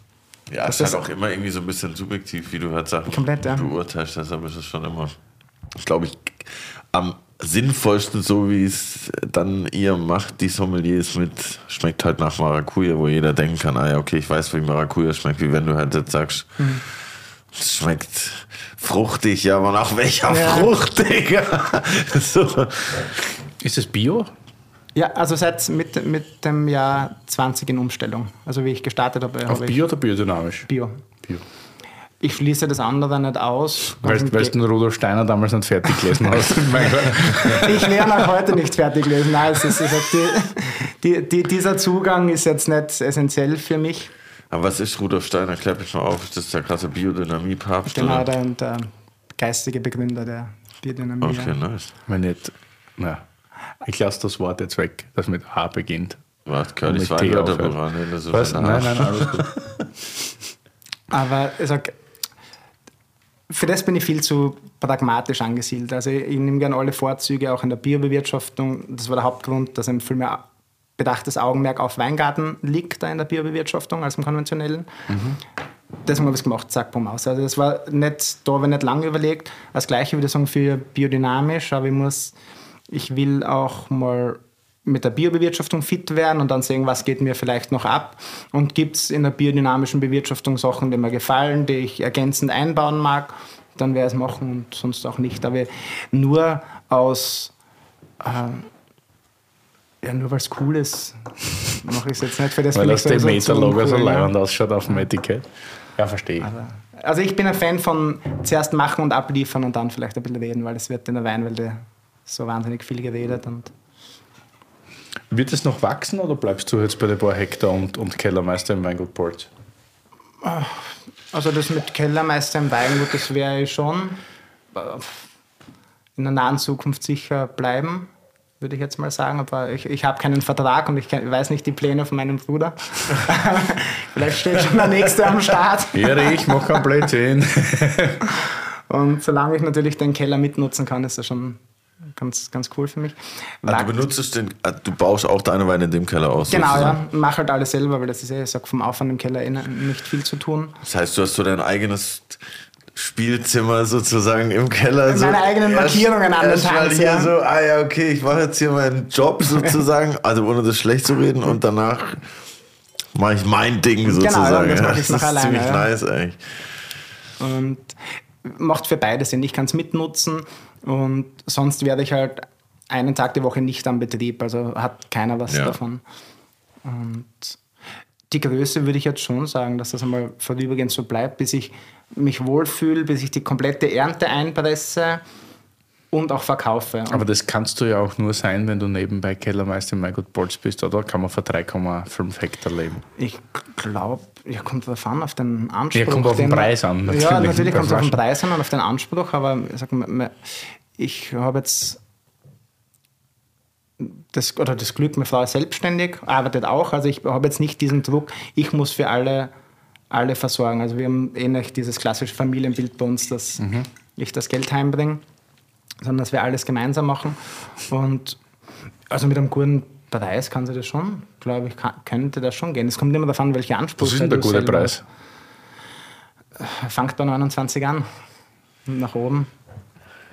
Ja, es Das ist halt auch immer irgendwie so ein bisschen subjektiv, wie du halt Sachen Komplett, ja. beurteilst. Deshalb ist es schon immer, glaube ich, am sinnvollsten, so wie es dann ihr macht, die Sommeliers mit, schmeckt halt nach Maracuja, wo jeder denken kann, ah ja, okay, ich weiß, wie Maracuja schmeckt, wie wenn du halt jetzt sagst, Mhm. es schmeckt fruchtig, ja, aber nach welcher Ja. Frucht, Digga? so. Ist es Bio? Ja, also seit mit, mit dem Jahr 20 in Umstellung. Also wie ich gestartet habe, Auf habe ich Bio oder biodynamisch? Bio. Bio. Ich schließe das andere nicht aus. Weil Also du den Rudolf Steiner damals nicht fertig gelesen hast. Ich werde auch heute nicht fertig lesen. Nein, es ist, es ist die, die, die, dieser Zugang ist jetzt nicht essentiell für mich. Aber was ist Rudolf Steiner? Klär mich mal auf, ist das der krasse Biodynamie-Papst? Genau, oder? der, der geistige Begründer der Biodynamie. Okay, nice. Wenn nicht, na, ich lasse das Wort jetzt weg, das mit A beginnt. Was, Curlys Und mit T aufhört. Was? Nein, nein, alles gut. Aber ich sag, für das bin ich viel zu pragmatisch angesiedelt. Also ich, ich nehme gerne alle Vorzüge, auch in der Biobewirtschaftung. Das war der Hauptgrund, dass ein viel mehr bedachtes Augenmerk auf Weingarten liegt da in der Biobewirtschaftung als im konventionellen. Deswegen habe ich es gemacht, zack, bumm, aus. Also das war nicht, da habe ich nicht lange überlegt. Das gleiche würde ich sagen für biodynamisch, aber ich muss, ich will auch mal mit der Biobewirtschaftung fit werden und dann sehen, was geht mir vielleicht noch ab. Und gibt es in der biodynamischen Bewirtschaftung Sachen, die mir gefallen, die ich ergänzend einbauen mag, dann werde ich es machen und sonst auch nicht. Aber nur aus, äh, ja, nur weil es cool ist, mache ich es jetzt nicht für das Weil das Demeter-Logo so leibend ausschaut auf dem Etikett. Ja, verstehe ich. Also ich bin ein Fan von zuerst machen und abliefern und dann vielleicht ein bisschen reden, weil es wird in der Weinwelt so wahnsinnig viel geredet. Und Wird es noch wachsen oder bleibst du jetzt bei den paar Hektar und, und Kellermeister im Weingut Ports? also das mit Kellermeister im Weingut, das wäre ich schon äh, in der nahen Zukunft sicher bleiben, würde ich jetzt mal sagen. Aber ich, ich habe keinen Vertrag und ich kenn, weiß nicht die Pläne von meinem Bruder. vielleicht steht schon der nächste am Start. Erich, mach kein Blödsinn. Und solange ich natürlich den Keller mitnutzen kann, ist das schon ganz, ganz cool für mich. Ah, du benutzt den, ah, du baust auch deine Weine in dem Keller aus. Genau, sozusagen. ja. Mach halt alles selber, weil das ist eh, ich sag, vom Aufwand im Keller eh nicht viel zu tun. Das heißt, du hast so dein eigenes Spielzimmer sozusagen im Keller. so Meine eigenen erst- Markierungen an den erst Tanz, hier ja. so, ah ja, okay, ich mache jetzt hier meinen Job sozusagen, also ohne das schlecht zu reden und danach mache ich mein Ding sozusagen. Genau, das ja. noch ist alleine, ziemlich ja. nice eigentlich. Und macht für beide Sinn. Ich kann es mitnutzen und sonst werde ich halt einen Tag die Woche nicht am Betrieb, also hat keiner was Ja. davon. Und die Größe würde ich jetzt schon sagen, dass das einmal vorübergehend so bleibt, bis ich mich wohlfühle, bis ich die komplette Ernte einpresse und auch verkaufe. Und Aber das kannst du ja auch nur sein, wenn du nebenbei Kellermeister im Weingut Ports bist, oder? Kann man für 3,5 Hektar leben. Ich glaube, ja, kommt drauf an, auf den Anspruch. Ja, kommt auf den man- Preis an, Ja, natürlich, natürlich bei kommt es auf den. Preis an und auf den Anspruch, aber ich, sag mal, ich habe jetzt das, oder das Glück, meine Frau ist selbstständig, arbeitet auch. Also ich habe jetzt nicht diesen Druck, ich muss für alle, alle versorgen. Also wir haben eh nicht dieses klassische Familienbild bei uns, dass ich das Geld heimbringe, sondern dass wir alles gemeinsam machen. Und also mit einem guten Preis kann sie das schon, glaube ich, kann, könnte das schon gehen. Es kommt immer davon, welche Ansprüche Was ist denn der gute Preis? hast. Fangt bei 29 an, nach oben.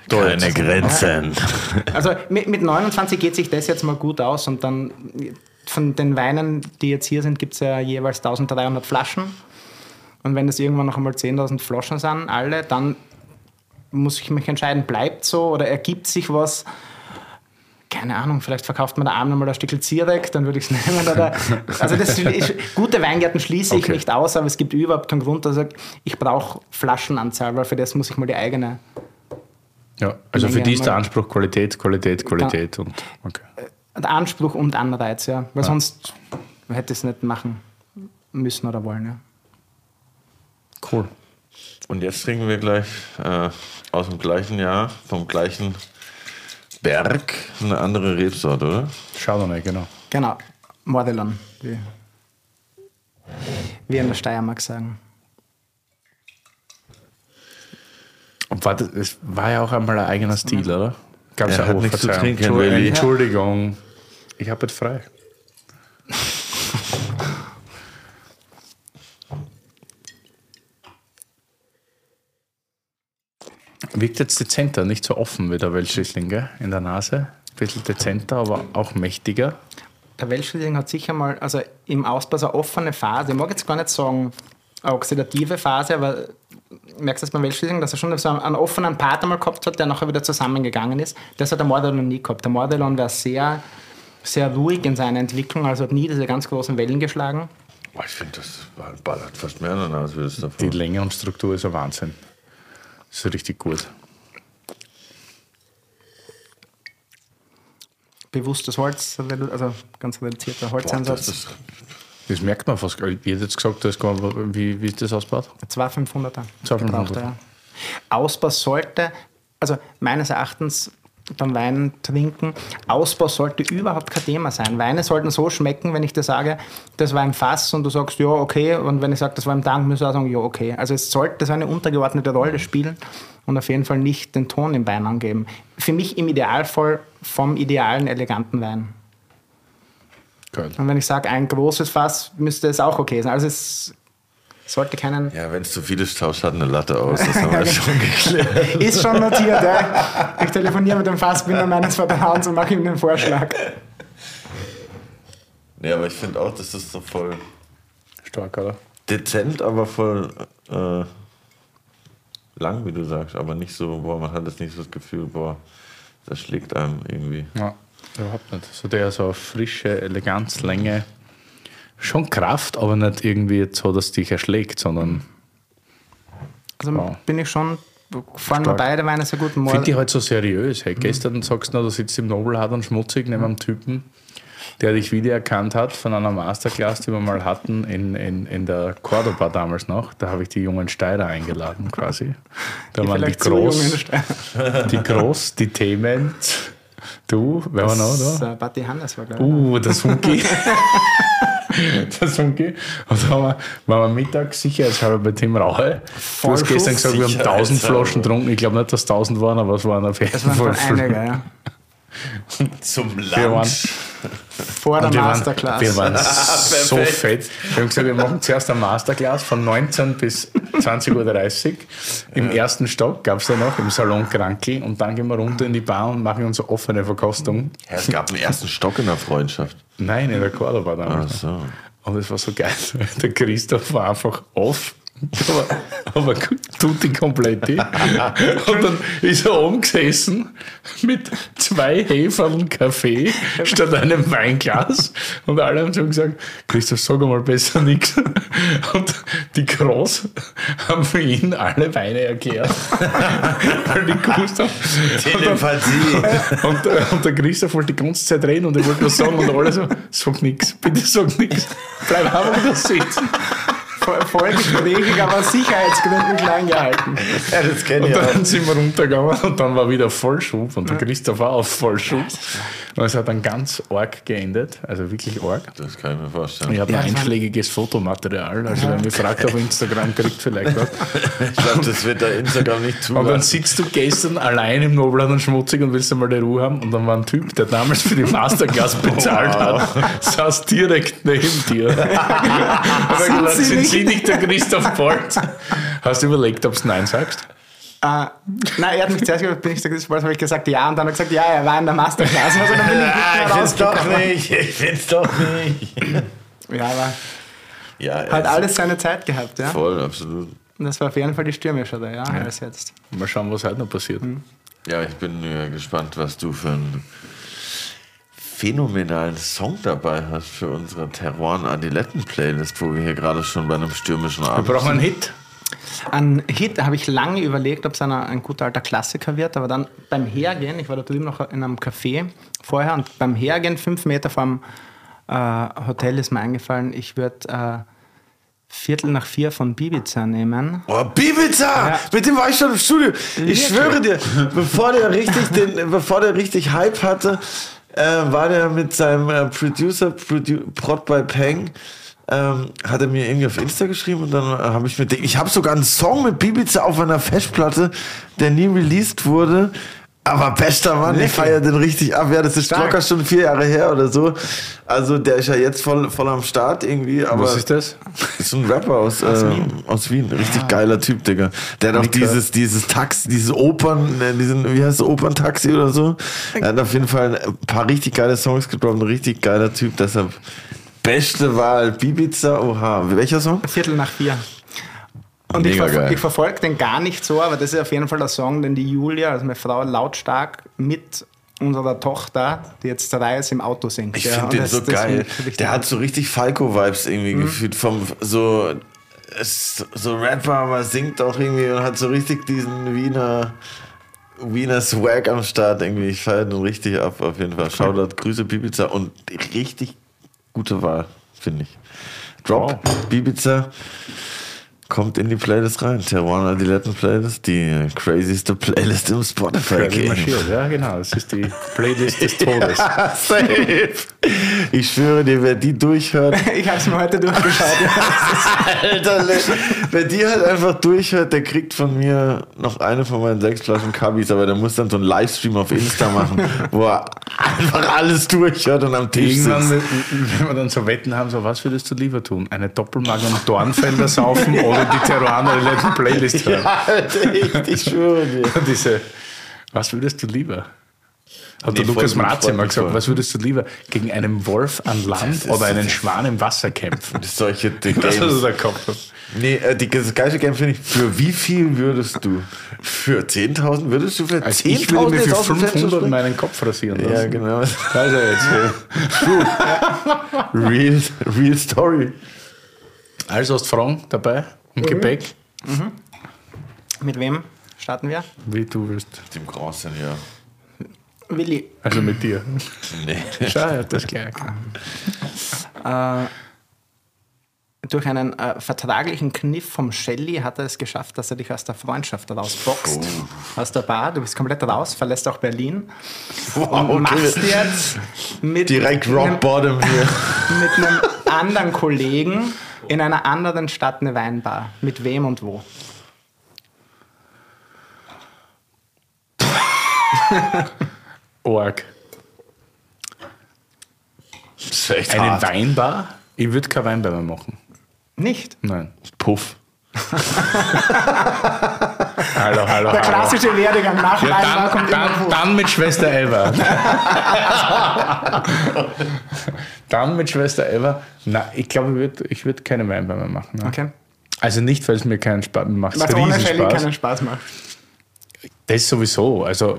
Keine Grenzen. Also mit, mit 29 geht sich das jetzt mal gut aus und dann von den Weinen, die jetzt hier sind, gibt es ja jeweils 1300 Flaschen. Und wenn das irgendwann noch einmal 10.000 Flaschen sind, alle, dann muss ich mich entscheiden, bleibt so oder ergibt sich was. Keine Ahnung, vielleicht verkauft man da abends mal ein Stück Zierek, dann würde ich es nehmen. Oder, also das ist, gute Weingärten schließe ich Okay. nicht aus, aber es gibt überhaupt keinen Grund, dass ich sage, ich brauche Flaschenanzahl, weil für das muss ich mal die eigene Ja, also für Menge die ist der Anspruch Qualität, Qualität, Qualität und okay. Der Anspruch und Anreiz, ja. Weil sonst hätte ich es nicht machen müssen oder wollen, ja. Cool. Und jetzt trinken wir gleich äh, aus dem gleichen Jahr, vom gleichen Berg, eine andere Rebsorte, oder? Chardonnay, genau. Genau. Mordelon, wie wir in der Steiermark sagen. Und war das, das war ja auch einmal ein eigener Stil, oder? Gab's Er ja hat auch, nichts zu trinken. Entschuldigung. Ich habe jetzt frei. Wirkt jetzt dezenter, nicht so offen wie der Welschriesling, gell? In der Nase. Ein bisschen dezenter, aber auch mächtiger. Der Welschriesling hat sicher mal, also im Ausbau so eine offene Phase. Ich mag jetzt gar nicht sagen, eine oxidative Phase, aber merkst du das beim Welschriesling, dass er schon so einen, einen offenen Part einmal gehabt hat, der nachher wieder zusammengegangen ist. Das hat der Mordelon noch nie gehabt. Der Mordelon war sehr, sehr ruhig in seiner Entwicklung, also hat nie diese ganz großen Wellen geschlagen. Ich finde, das ballert fast mehr der Nase wie das Die davor. Länge und Struktur ist ein Wahnsinn. Das ist richtig gut. Bewusstes Holz, also ganz reduzierter Boah, das Holzeinsatz. ist, Das merkt man fast. gar nicht. Ich hätte jetzt gesagt, das kann, wie, wie ist das ausgebaut? 2500er. 2500er. gebrauchter, ja. Ausbau sollte, also meines Erachtens beim Wein trinken, Ausbau sollte überhaupt kein Thema sein. Weine sollten so schmecken, wenn ich dir sage, das war ein Fass und du sagst, ja, okay. Und wenn ich sage, das war im Tank, musst du auch sagen, ja, okay. Also es sollte so eine untergeordnete Rolle spielen und auf jeden Fall nicht den Ton im Wein angeben. Für mich im Idealfall vom idealen, eleganten Wein. Geil. Und wenn ich sage, ein großes Fass, müsste es auch okay sein. Also es sollte keinen ja, wenn es zu viel ist, tauscht halt eine Latte aus. Das haben wir schon geklärt. Ist schon notiert, ja. Ich telefoniere mit dem Fassbinder meines Vertrauens und mache ihm den Vorschlag. Nee, aber ich finde auch, das ist so voll Stark, oder? dezent, aber voll äh, lang, wie du sagst. Aber nicht so, boah, man hat jetzt nicht so das Gefühl, boah, das schlägt einem irgendwie. Ja, überhaupt nicht. So der so Frische, Eleganz, Länge. Schon Kraft, aber nicht irgendwie jetzt so, dass dich erschlägt, sondern Also Wow. bin ich schon, gefallen mir beide Weine sehr gut. Ich finde Mord, halt so seriös. Hey, Gestern sagst du noch, du sitzt im Nobelhart und schmutzig neben einem Typen, der dich wiedererkannt hat von einer Masterclass, die wir mal hatten in, in, in der Cordoba damals noch. Da habe ich die jungen Steirer eingeladen quasi. Da waren die groß, die groß, die Themen. Du, wer war noch da? Das, äh, Batti Hannes war, glaube ich. Uh, der Sunki. der Sunki. Und da haben wir, waren wir mittags sicherheitshalber bei Tim Rauhe. Du hast gestern gesagt, wir haben 1000 Sicherheitshalber. Flaschen getrunken. Ich glaube nicht, dass 1000 waren, aber es waren auf jeden Das waren Fall einige, ja. Zum Wir waren. Vor der und wir waren, Masterclass. wir waren so Perfekt. fett. Wir haben gesagt, wir machen zuerst eine Masterclass von 19 bis 20.30 Uhr. Im ersten Stock gab es da noch, im Salon Krankel. Und dann gehen wir runter in die Bar und machen unsere offene Verkostung. Ja, es gab einen ersten Stock in der Freundschaft. Nein, in der Ach damals. so. Und es war so geil. Der Christoph war einfach off. Aber, aber tutti completi. Und dann ist er oben gesessen mit zwei Heferln Kaffee statt einem Weinglas. Und alle haben schon gesagt, Christoph, sag mal besser nichts. Und die Groß haben für ihn alle Weine erklärt. Weil die gewusst haben. Telepathie. Und, äh, und der Christoph wollte die ganze Zeit reden und er wollte was sagen und alle so, sag nix, bitte sag nix, bleib einfach da sitzen. Voll, voll gesprächig, aber aus Sicherheitsgründen klein gehalten. Ja, das kenne Und ich auch. dann sind wir runtergegangen und dann war wieder Vollschub und der Christoph war auf Vollschub. Und es hat dann ganz arg geendet, also wirklich arg. Das kann ich mir vorstellen. Ich habe Ja, ein einschlägiges Fotomaterial, also wenn mich fragt auf Instagram, kriegt vielleicht was. Ich glaube, das wird der Instagram nicht Und dann sitzt du gestern allein im Nobelland und schmutzig und willst einmal die Ruhe haben. Und dann war ein Typ, der damals für die Masterclass bezahlt hat, saß direkt neben dir. Und gesagt, Sie nicht? Sie nicht der Christoph Bolt? Hast du überlegt, ob du Nein sagst? Äh, nein, er hat mich zuerst gefragt, bin ich der Chris Balls, habe ich gesagt ja und dann hat er gesagt, ja, er war in der Masterclass. Also dann bin ich Ah, ich find's doch nicht. Ich find's doch nicht. Ja, aber Ja, hat es- alles seine Zeit gehabt, ja. Voll, absolut. Und das war auf jeden Fall die Stürmische da, ja, als jetzt. Mal schauen, was heute noch passiert. Ja, ich bin äh, gespannt, was du für einen phänomenalen Song dabei hast für unsere Terroir Adiletten Playlist, wo wir hier gerade schon bei einem stürmischen Wir Abend brauchen einen Hit. Ein Hit habe ich lange überlegt, ob es ein, ein guter alter Klassiker wird, aber dann beim Hergehen, ich war da drüben noch in einem Café vorher und beim Hergehen, fünf Meter vom äh, Hotel, ist mir eingefallen, ich würde äh, Viertel nach vier von Bibiza nehmen. Oh, Bibiza! Ja. Mit dem war ich schon im Studio. Ich Wirklich? schwöre dir, bevor der richtig, den, bevor der richtig Hype hatte, äh, war der mit seinem äh, Producer, Produ Prod by Peng, ähm, hat er mir irgendwie auf Insta geschrieben und dann äh, habe ich mit dem, ich habe sogar einen Song mit Bibiza auf einer Festplatte, der nie released wurde. Aber bester Mann, ich Wirklich? feiere den richtig ab. Ja, das ist Stark. locker schon vier Jahre her oder so. Also der ist ja jetzt voll, voll am Start irgendwie. Aber Was ist das? ist ein Rapper aus, äh, Wien. aus Wien. Richtig geiler Typ, Digga. Der hat auch dieses, dieses Taxi, dieses Opern, äh, diesen, wie heißt es, Operntaxi oder so. Er hat auf jeden Fall ein paar richtig geile Songs gedroppt, ein richtig geiler Typ, deshalb beste Wahl, Bibiza, oha. Welcher Song? Viertel nach vier. Und ich, Mega verfol geil. ich verfolge den gar nicht so, aber das ist auf jeden Fall der Song, den die Julia, also meine Frau, lautstark mit unserer Tochter, die jetzt drei ist, im Auto singt. Ich Ja, finde den das- so das geil. ich Der hat so richtig Falco-Vibes irgendwie Mhm. gefühlt vom so so Rapper, aber singt auch irgendwie und hat so richtig diesen Wiener Wiener Swag am Start irgendwie. Ich feiere den richtig ab auf jeden Fall. Shoutout, Grüße Bibiza und richtig gute Wahl, finde ich. Drop Bibiza kommt in die Playlist rein. Terwana Diletten Playlist, die crazyste Playlist im Spotify marschiert, ja genau. Das ist die Playlist des Todes. Safe. Ich schwöre dir, wer die durchhört, Ich habe es mir heute durchgeschaut. Alter, wer die halt einfach durchhört, der kriegt von mir noch eine von meinen sechs Flaschen Cubbies, aber der muss dann so einen Livestream auf Insta machen, wo er einfach alles durchhört und am Tisch Irgendwann, sitzt. wenn wir dann so Wetten haben, so was würdest du lieber tun? Eine Doppelmagnum Dornfelder saufen oder die Legend Playlist hören? Ja, Alter, echt, ich schwöre dir. Diese, was würdest du lieber? Hat der Lukas freut mal gesagt, was würdest du lieber gegen einen Wolf an Land oder einen Schwan im Wasser kämpfen? Solche die Was hast du Games. da gehabt? Nee, äh, die, das geilste Game finde ich, für wie viel würdest du? Für 10.000? Würdest du für 10.000 Also ich würde mir für aus dem Fenster 500 springen? meinen Kopf rasieren lassen. Ja, genau. Da ist er jetzt. Real, real Story. Also hast du Fragen dabei im Gepäck? Mit wem starten wir? Wie du willst. Dem Grand Seigneur. Willi. Also mit dir. Nee. Schau, er hat das gleich. Äh, durch einen äh, vertraglichen Kniff vom Shelly hat er es geschafft, dass er dich aus der Freundschaft rausboxt. Oh. Aus der Bar. Du bist komplett raus, verlässt auch Berlin. Wow, Und okay. machst jetzt mit Direkt einem, Rock Bottom hier. mit einem anderen Kollegen in einer anderen Stadt eine Weinbar. Mit wem und wo? Org. Das ist echt Eine hart. Weinbar? Ich würde keine Weinbar mehr machen. Nicht? Nein. Puff. Hallo, hallo, Der hallo. klassische Werdegang nach Ja, Weinbar dann, kommt dann, dann mit Schwester Eva. dann mit Schwester Eva. Na, ich glaube, ich würde ich würd keine Weinbar mehr machen. Ne? Okay. Also nicht, weil es mir keinen Spaß macht. Ohne Shelly Spaß. keinen Spaß macht. Das sowieso. Also,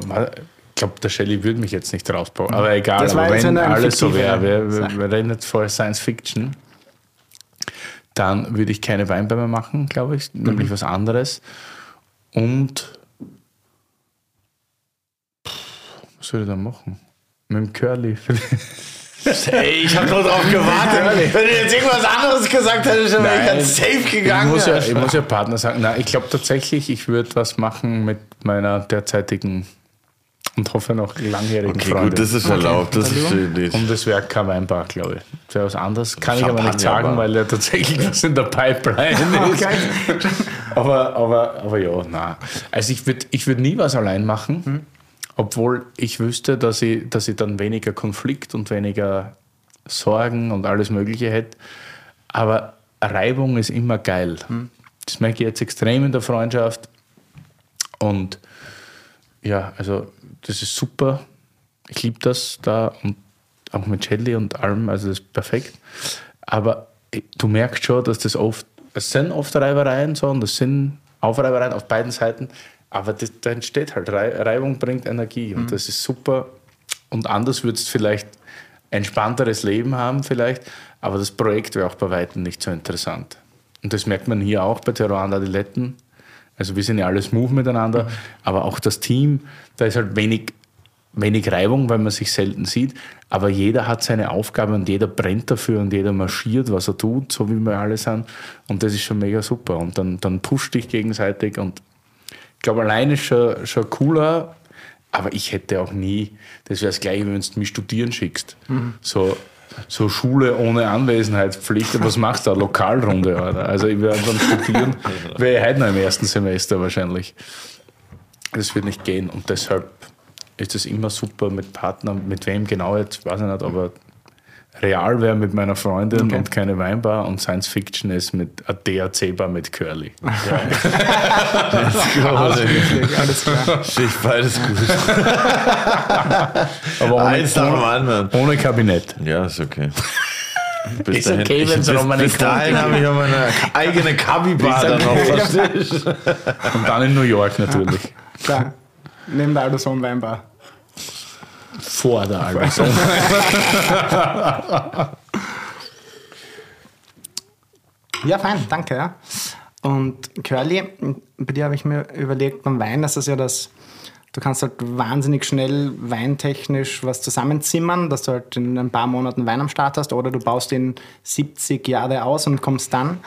glaube, der Shelly würde mich jetzt nicht rausbauen. Aber egal, Das war aber wenn alles so wäre, wir, wir, wir reden jetzt vorher Science Fiction, dann würde ich keine Weinbar mehr machen, glaube ich, Mhm. nämlich was anderes. Und was würde ich dann machen? Mit dem Curly. Ey, ich habe nur drauf gewartet. Wenn du jetzt irgendwas anderes gesagt hättest, dann wäre ich ganz safe gegangen. Ich muss ja, ich muss ja Partner sagen. Nein, ich glaube tatsächlich, ich würde was machen mit meiner derzeitigen und hoffe noch langjährigen okay, Freundin. gut, das ist erlaubt. Das ist schön. Und das wäre kein Weinbar, glaube ich. Das wäre was anderes. Kann ich aber nicht sagen, weil ja tatsächlich was in der Pipeline ist. aber, aber, aber ja, na. Also ich würde ich würd nie was allein machen, obwohl ich wüsste, dass ich, dass ich dann weniger Konflikt und weniger Sorgen und alles Mögliche hätte. Aber Reibung ist immer geil. Das merke ich jetzt extrem in der Freundschaft. Und ja, also das ist super. Ich liebe das da und auch mit Jelly und allem, also das ist perfekt. Aber eh, du merkst schon, dass das oft, es sind oft Reibereien so und es sind Aufreibereien auf beiden Seiten, aber das, da entsteht halt, Rei- Reibung bringt Energie und das ist super. Und anders würdest du vielleicht entspannteres Leben haben vielleicht, aber das Projekt wäre auch bei Weitem nicht so interessant. Und das merkt man hier auch bei und Adiletten. Also wir sind ja alle smooth miteinander, aber auch das Team, da ist halt wenig, wenig Reibung, weil man sich selten sieht. Aber jeder hat seine Aufgabe und jeder brennt dafür und jeder marschiert, was er tut, so wie wir alle sind. Und das ist schon mega super. Und dann, dann pusht dich gegenseitig. Und ich glaube, alleine ist schon, schon cooler, aber ich hätte auch nie, das wäre das gleiche, wenn du mich studieren schickst. So, so Schule ohne Anwesenheitspflicht, was machst du da? Lokalrunde, oder? Also ich werde dann studieren, wäre ich heute noch im ersten Semester wahrscheinlich. Das wird nicht gehen und deshalb ist es immer super mit Partnern, mit wem genau jetzt, weiß ich nicht, aber real wäre mit meiner Freundin Okay. und keine Weinbar und Science Fiction ist mit a DAC-Bar mit Curly. Ausschließlich, alles klar. Ich beides gut. Aber ohne, Eins nach dem ohne, anderen. ohne Kabinett. Ja, ist okay. Bis Ist okay, ich- wenn's bis, Romanik bis dahin habe ich ja meine eigene Kabi-Bar dann noch. Und dann in New York natürlich. Klar. Neben der Alderson Weinbar. Vor der Alberson. Ja, fein, danke. Ja. Und Curly, bei dir habe ich mir überlegt, beim Wein ist das ja das, du kannst halt wahnsinnig schnell weintechnisch was zusammenzimmern, dass du halt in ein paar Monaten Wein am Start hast oder du baust ihn 70 Jahre aus und kommst dann.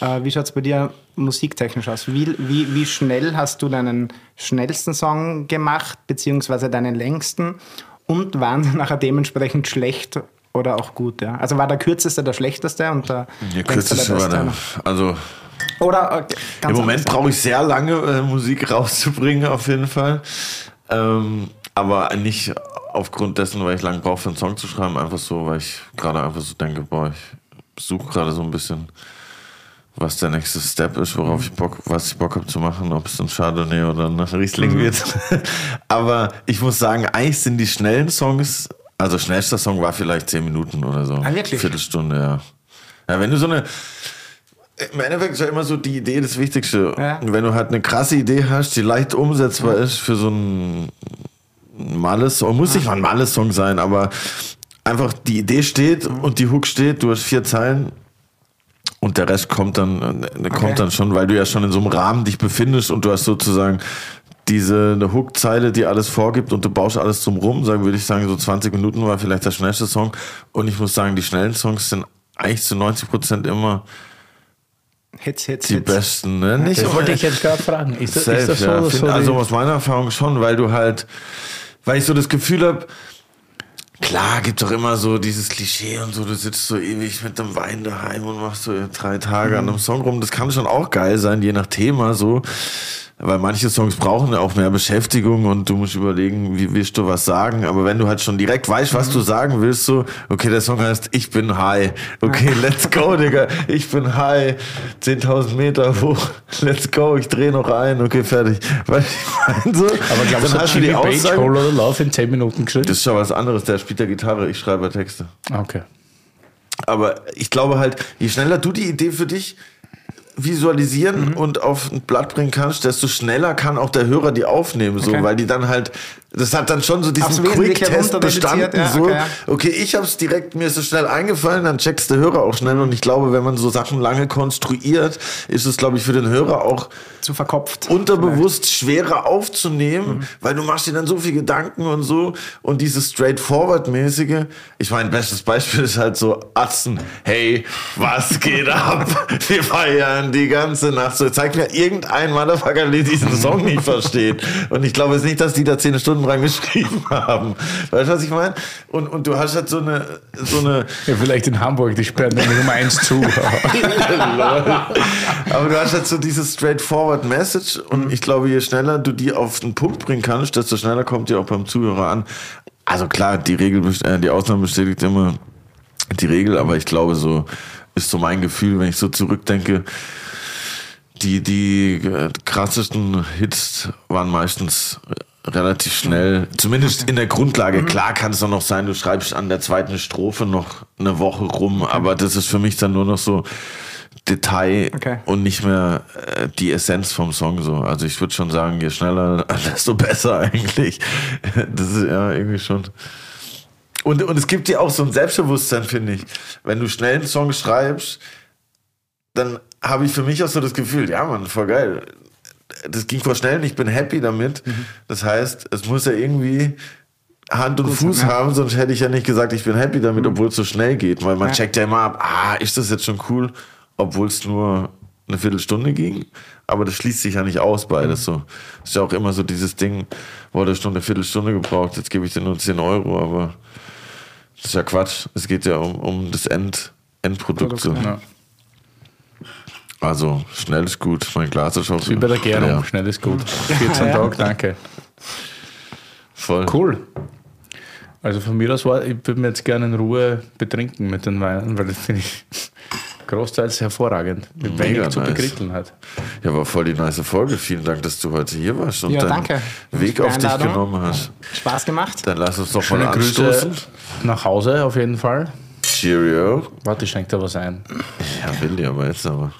Äh, wie schaut es bei dir musiktechnisch aus? Wie, wie, wie schnell hast du deinen schnellsten Song gemacht, beziehungsweise deinen längsten? Und waren sie nachher dementsprechend schlecht oder auch gut? Ja? Also war der kürzeste der schlechteste und der Der kürzeste war der. Also oder äh, ganz im Moment brauche ich sehr lange, äh, Musik rauszubringen, auf jeden Fall. Ähm, aber nicht aufgrund dessen, weil ich lange brauche, für einen Song zu schreiben, einfach so, weil ich gerade einfach so denke, boah, ich suche gerade so ein bisschen, was der nächste Step ist, worauf ich Bock, was ich Bock habe zu machen, ob es ein Chardonnay oder ein Riesling wird. aber ich muss sagen, eigentlich sind die schnellen Songs, also schnellster Song war vielleicht zehn Minuten oder so. Ah, wirklich? Viertelstunde, ja. Ja, wenn du so eine, im Endeffekt ist ja immer so die Idee das Wichtigste. Ja. Wenn du halt eine krasse Idee hast, die leicht umsetzbar ist für so einen males Song, muss nicht mal ein males Song sein, aber einfach die Idee steht und die Hook steht, du hast vier Zeilen und der Rest kommt dann, äh, kommt dann schon, weil du ja schon in so einem Rahmen dich befindest und du hast sozusagen diese eine Hook-Zeile, die alles vorgibt und du baust alles zum Rum, sagen würde ich sagen, so 20 Minuten war vielleicht der schnellste Song. Und ich muss sagen, die schnellen Songs sind eigentlich zu 90 Prozent immer Hits, Hits, die Hits. besten. Ne? Nicht Das wollte ich jetzt gerade fragen. Ist das, Safe, ist das so? ja. so also aus meiner Erfahrung schon, weil du halt, weil ich so das Gefühl habe, klar gibt doch immer so dieses Klischee und so, du sitzt so ewig mit dem Wein daheim und machst so drei Tage an einem Song rum. Das kann schon auch geil sein, je nach Thema so. Weil manche Songs brauchen ja auch mehr Beschäftigung und du musst überlegen, wie willst du was sagen. Aber wenn du halt schon direkt weißt, was du sagen willst, so, okay, der Song heißt Ich bin high. Okay, let's go, Digga. Ich bin high. 10.000 Meter hoch. Let's go. Ich drehe noch ein. Okay, fertig. Du, ich mein, so. Aber glaubst du, Dann hast du die Page, Aussage. Hole oder Love in 10 Minuten geschrieben? Das ist schon was anderes. Der spielt ja Gitarre, ich schreibe Texte. Okay. Aber ich glaube halt, je schneller du die Idee für dich visualisieren Mhm. und auf ein Blatt bringen kannst, desto schneller kann auch der Hörer die aufnehmen, so, Okay. weil die dann halt, das hat dann schon so diesen Quick-Test bestanden, ja, so, okay, ja. okay, ich habe es direkt, mir ist es schnell eingefallen, dann checkst der Hörer auch schnell und ich glaube, wenn man so Sachen lange konstruiert, ist es, glaube ich, für den Hörer auch Zu verkopft. unterbewusst schwerer aufzunehmen, Mhm. weil du machst dir dann so viel Gedanken und so und dieses straightforward-mäßige, ich meine, bestes Beispiel ist halt so Atzen, hey, was geht ab? Wir feiern die ganze Nacht. So, zeig mir irgendein Motherfucker, der diesen Song nicht versteht. Und ich glaube jetzt nicht, dass die da zehn Stunden dran geschrieben haben. Weißt du, was ich meine? Und, und du hast halt so eine, so eine, Ja, vielleicht in Hamburg, die sperren nämlich Nummer eins zu. Aber du hast jetzt so dieses straightforward Message und ich glaube, je schneller du die auf den Punkt bringen kannst, desto schneller kommt die auch beim Zuhörer an. Also klar, die Regel, äh, die Ausnahme bestätigt immer die Regel, aber ich glaube, so ist so mein Gefühl, wenn ich so zurückdenke, die, die äh, krassesten Hits waren meistens relativ schnell, zumindest in der Grundlage. Klar kann es auch noch sein, du schreibst an der zweiten Strophe noch eine Woche rum, aber das ist für mich dann nur noch so Detail Okay. und nicht mehr äh, die Essenz vom Song so. Also ich würde schon sagen, je schneller, desto besser eigentlich. Das ist ja irgendwie schon. Und, und es gibt dir auch so ein Selbstbewusstsein, finde ich. Wenn du schnell einen Song schreibst, dann habe ich für mich auch so das Gefühl, ja Mann, voll geil. Das ging voll schnell und ich bin happy damit. Das heißt, es muss ja irgendwie Hand und Fuß ja. haben, sonst hätte ich ja nicht gesagt, ich bin happy damit, obwohl es so schnell geht. Weil man Ja. checkt ja immer ab, ah, ist das jetzt schon cool, obwohl es nur eine Viertelstunde ging. Aber das schließt sich ja nicht aus, beides so. Ist ja auch immer so dieses Ding, wo hat er schon eine Viertelstunde gebraucht, jetzt gebe ich dir nur 10 Euro, aber das ist ja Quatsch. Es geht ja um, um das End, Endprodukt. So. Ja. Also, schnell ist gut. Mein Glas ist auch Wie bei der Gärung, Ja, schnell ist gut. 14 Ja. Tage, danke. voll. Cool. Also von mir aus war, ich würde mir jetzt gerne in Ruhe betrinken mit den Weinen, weil das finde ich großteils hervorragend. Mit Mega wenig zu nice. bekritteln hat. Ja, war voll die nice Folge. Vielen Dank, dass du heute hier warst und Ja, deinen danke. Weg auf dich genommen hast. Spaß gemacht. Dann lass uns doch Schöne mal Grüße anstoßen. nach Hause auf jeden Fall. Cheerio. Warte, ich schenke da was ein. Ja, will die aber jetzt aber.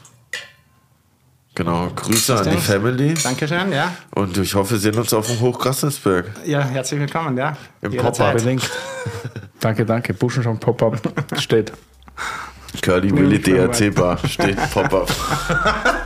Genau, Grüße an die? Family. Dankeschön, ja. Und ich hoffe, wir sehen uns auf dem Hochgrassersberg. Ja, herzlich willkommen, ja. Im. Pop-Up. Danke, danke. Buschenschank Pop-Up steht. Curly Willy DRC Bar steht Pop-Up.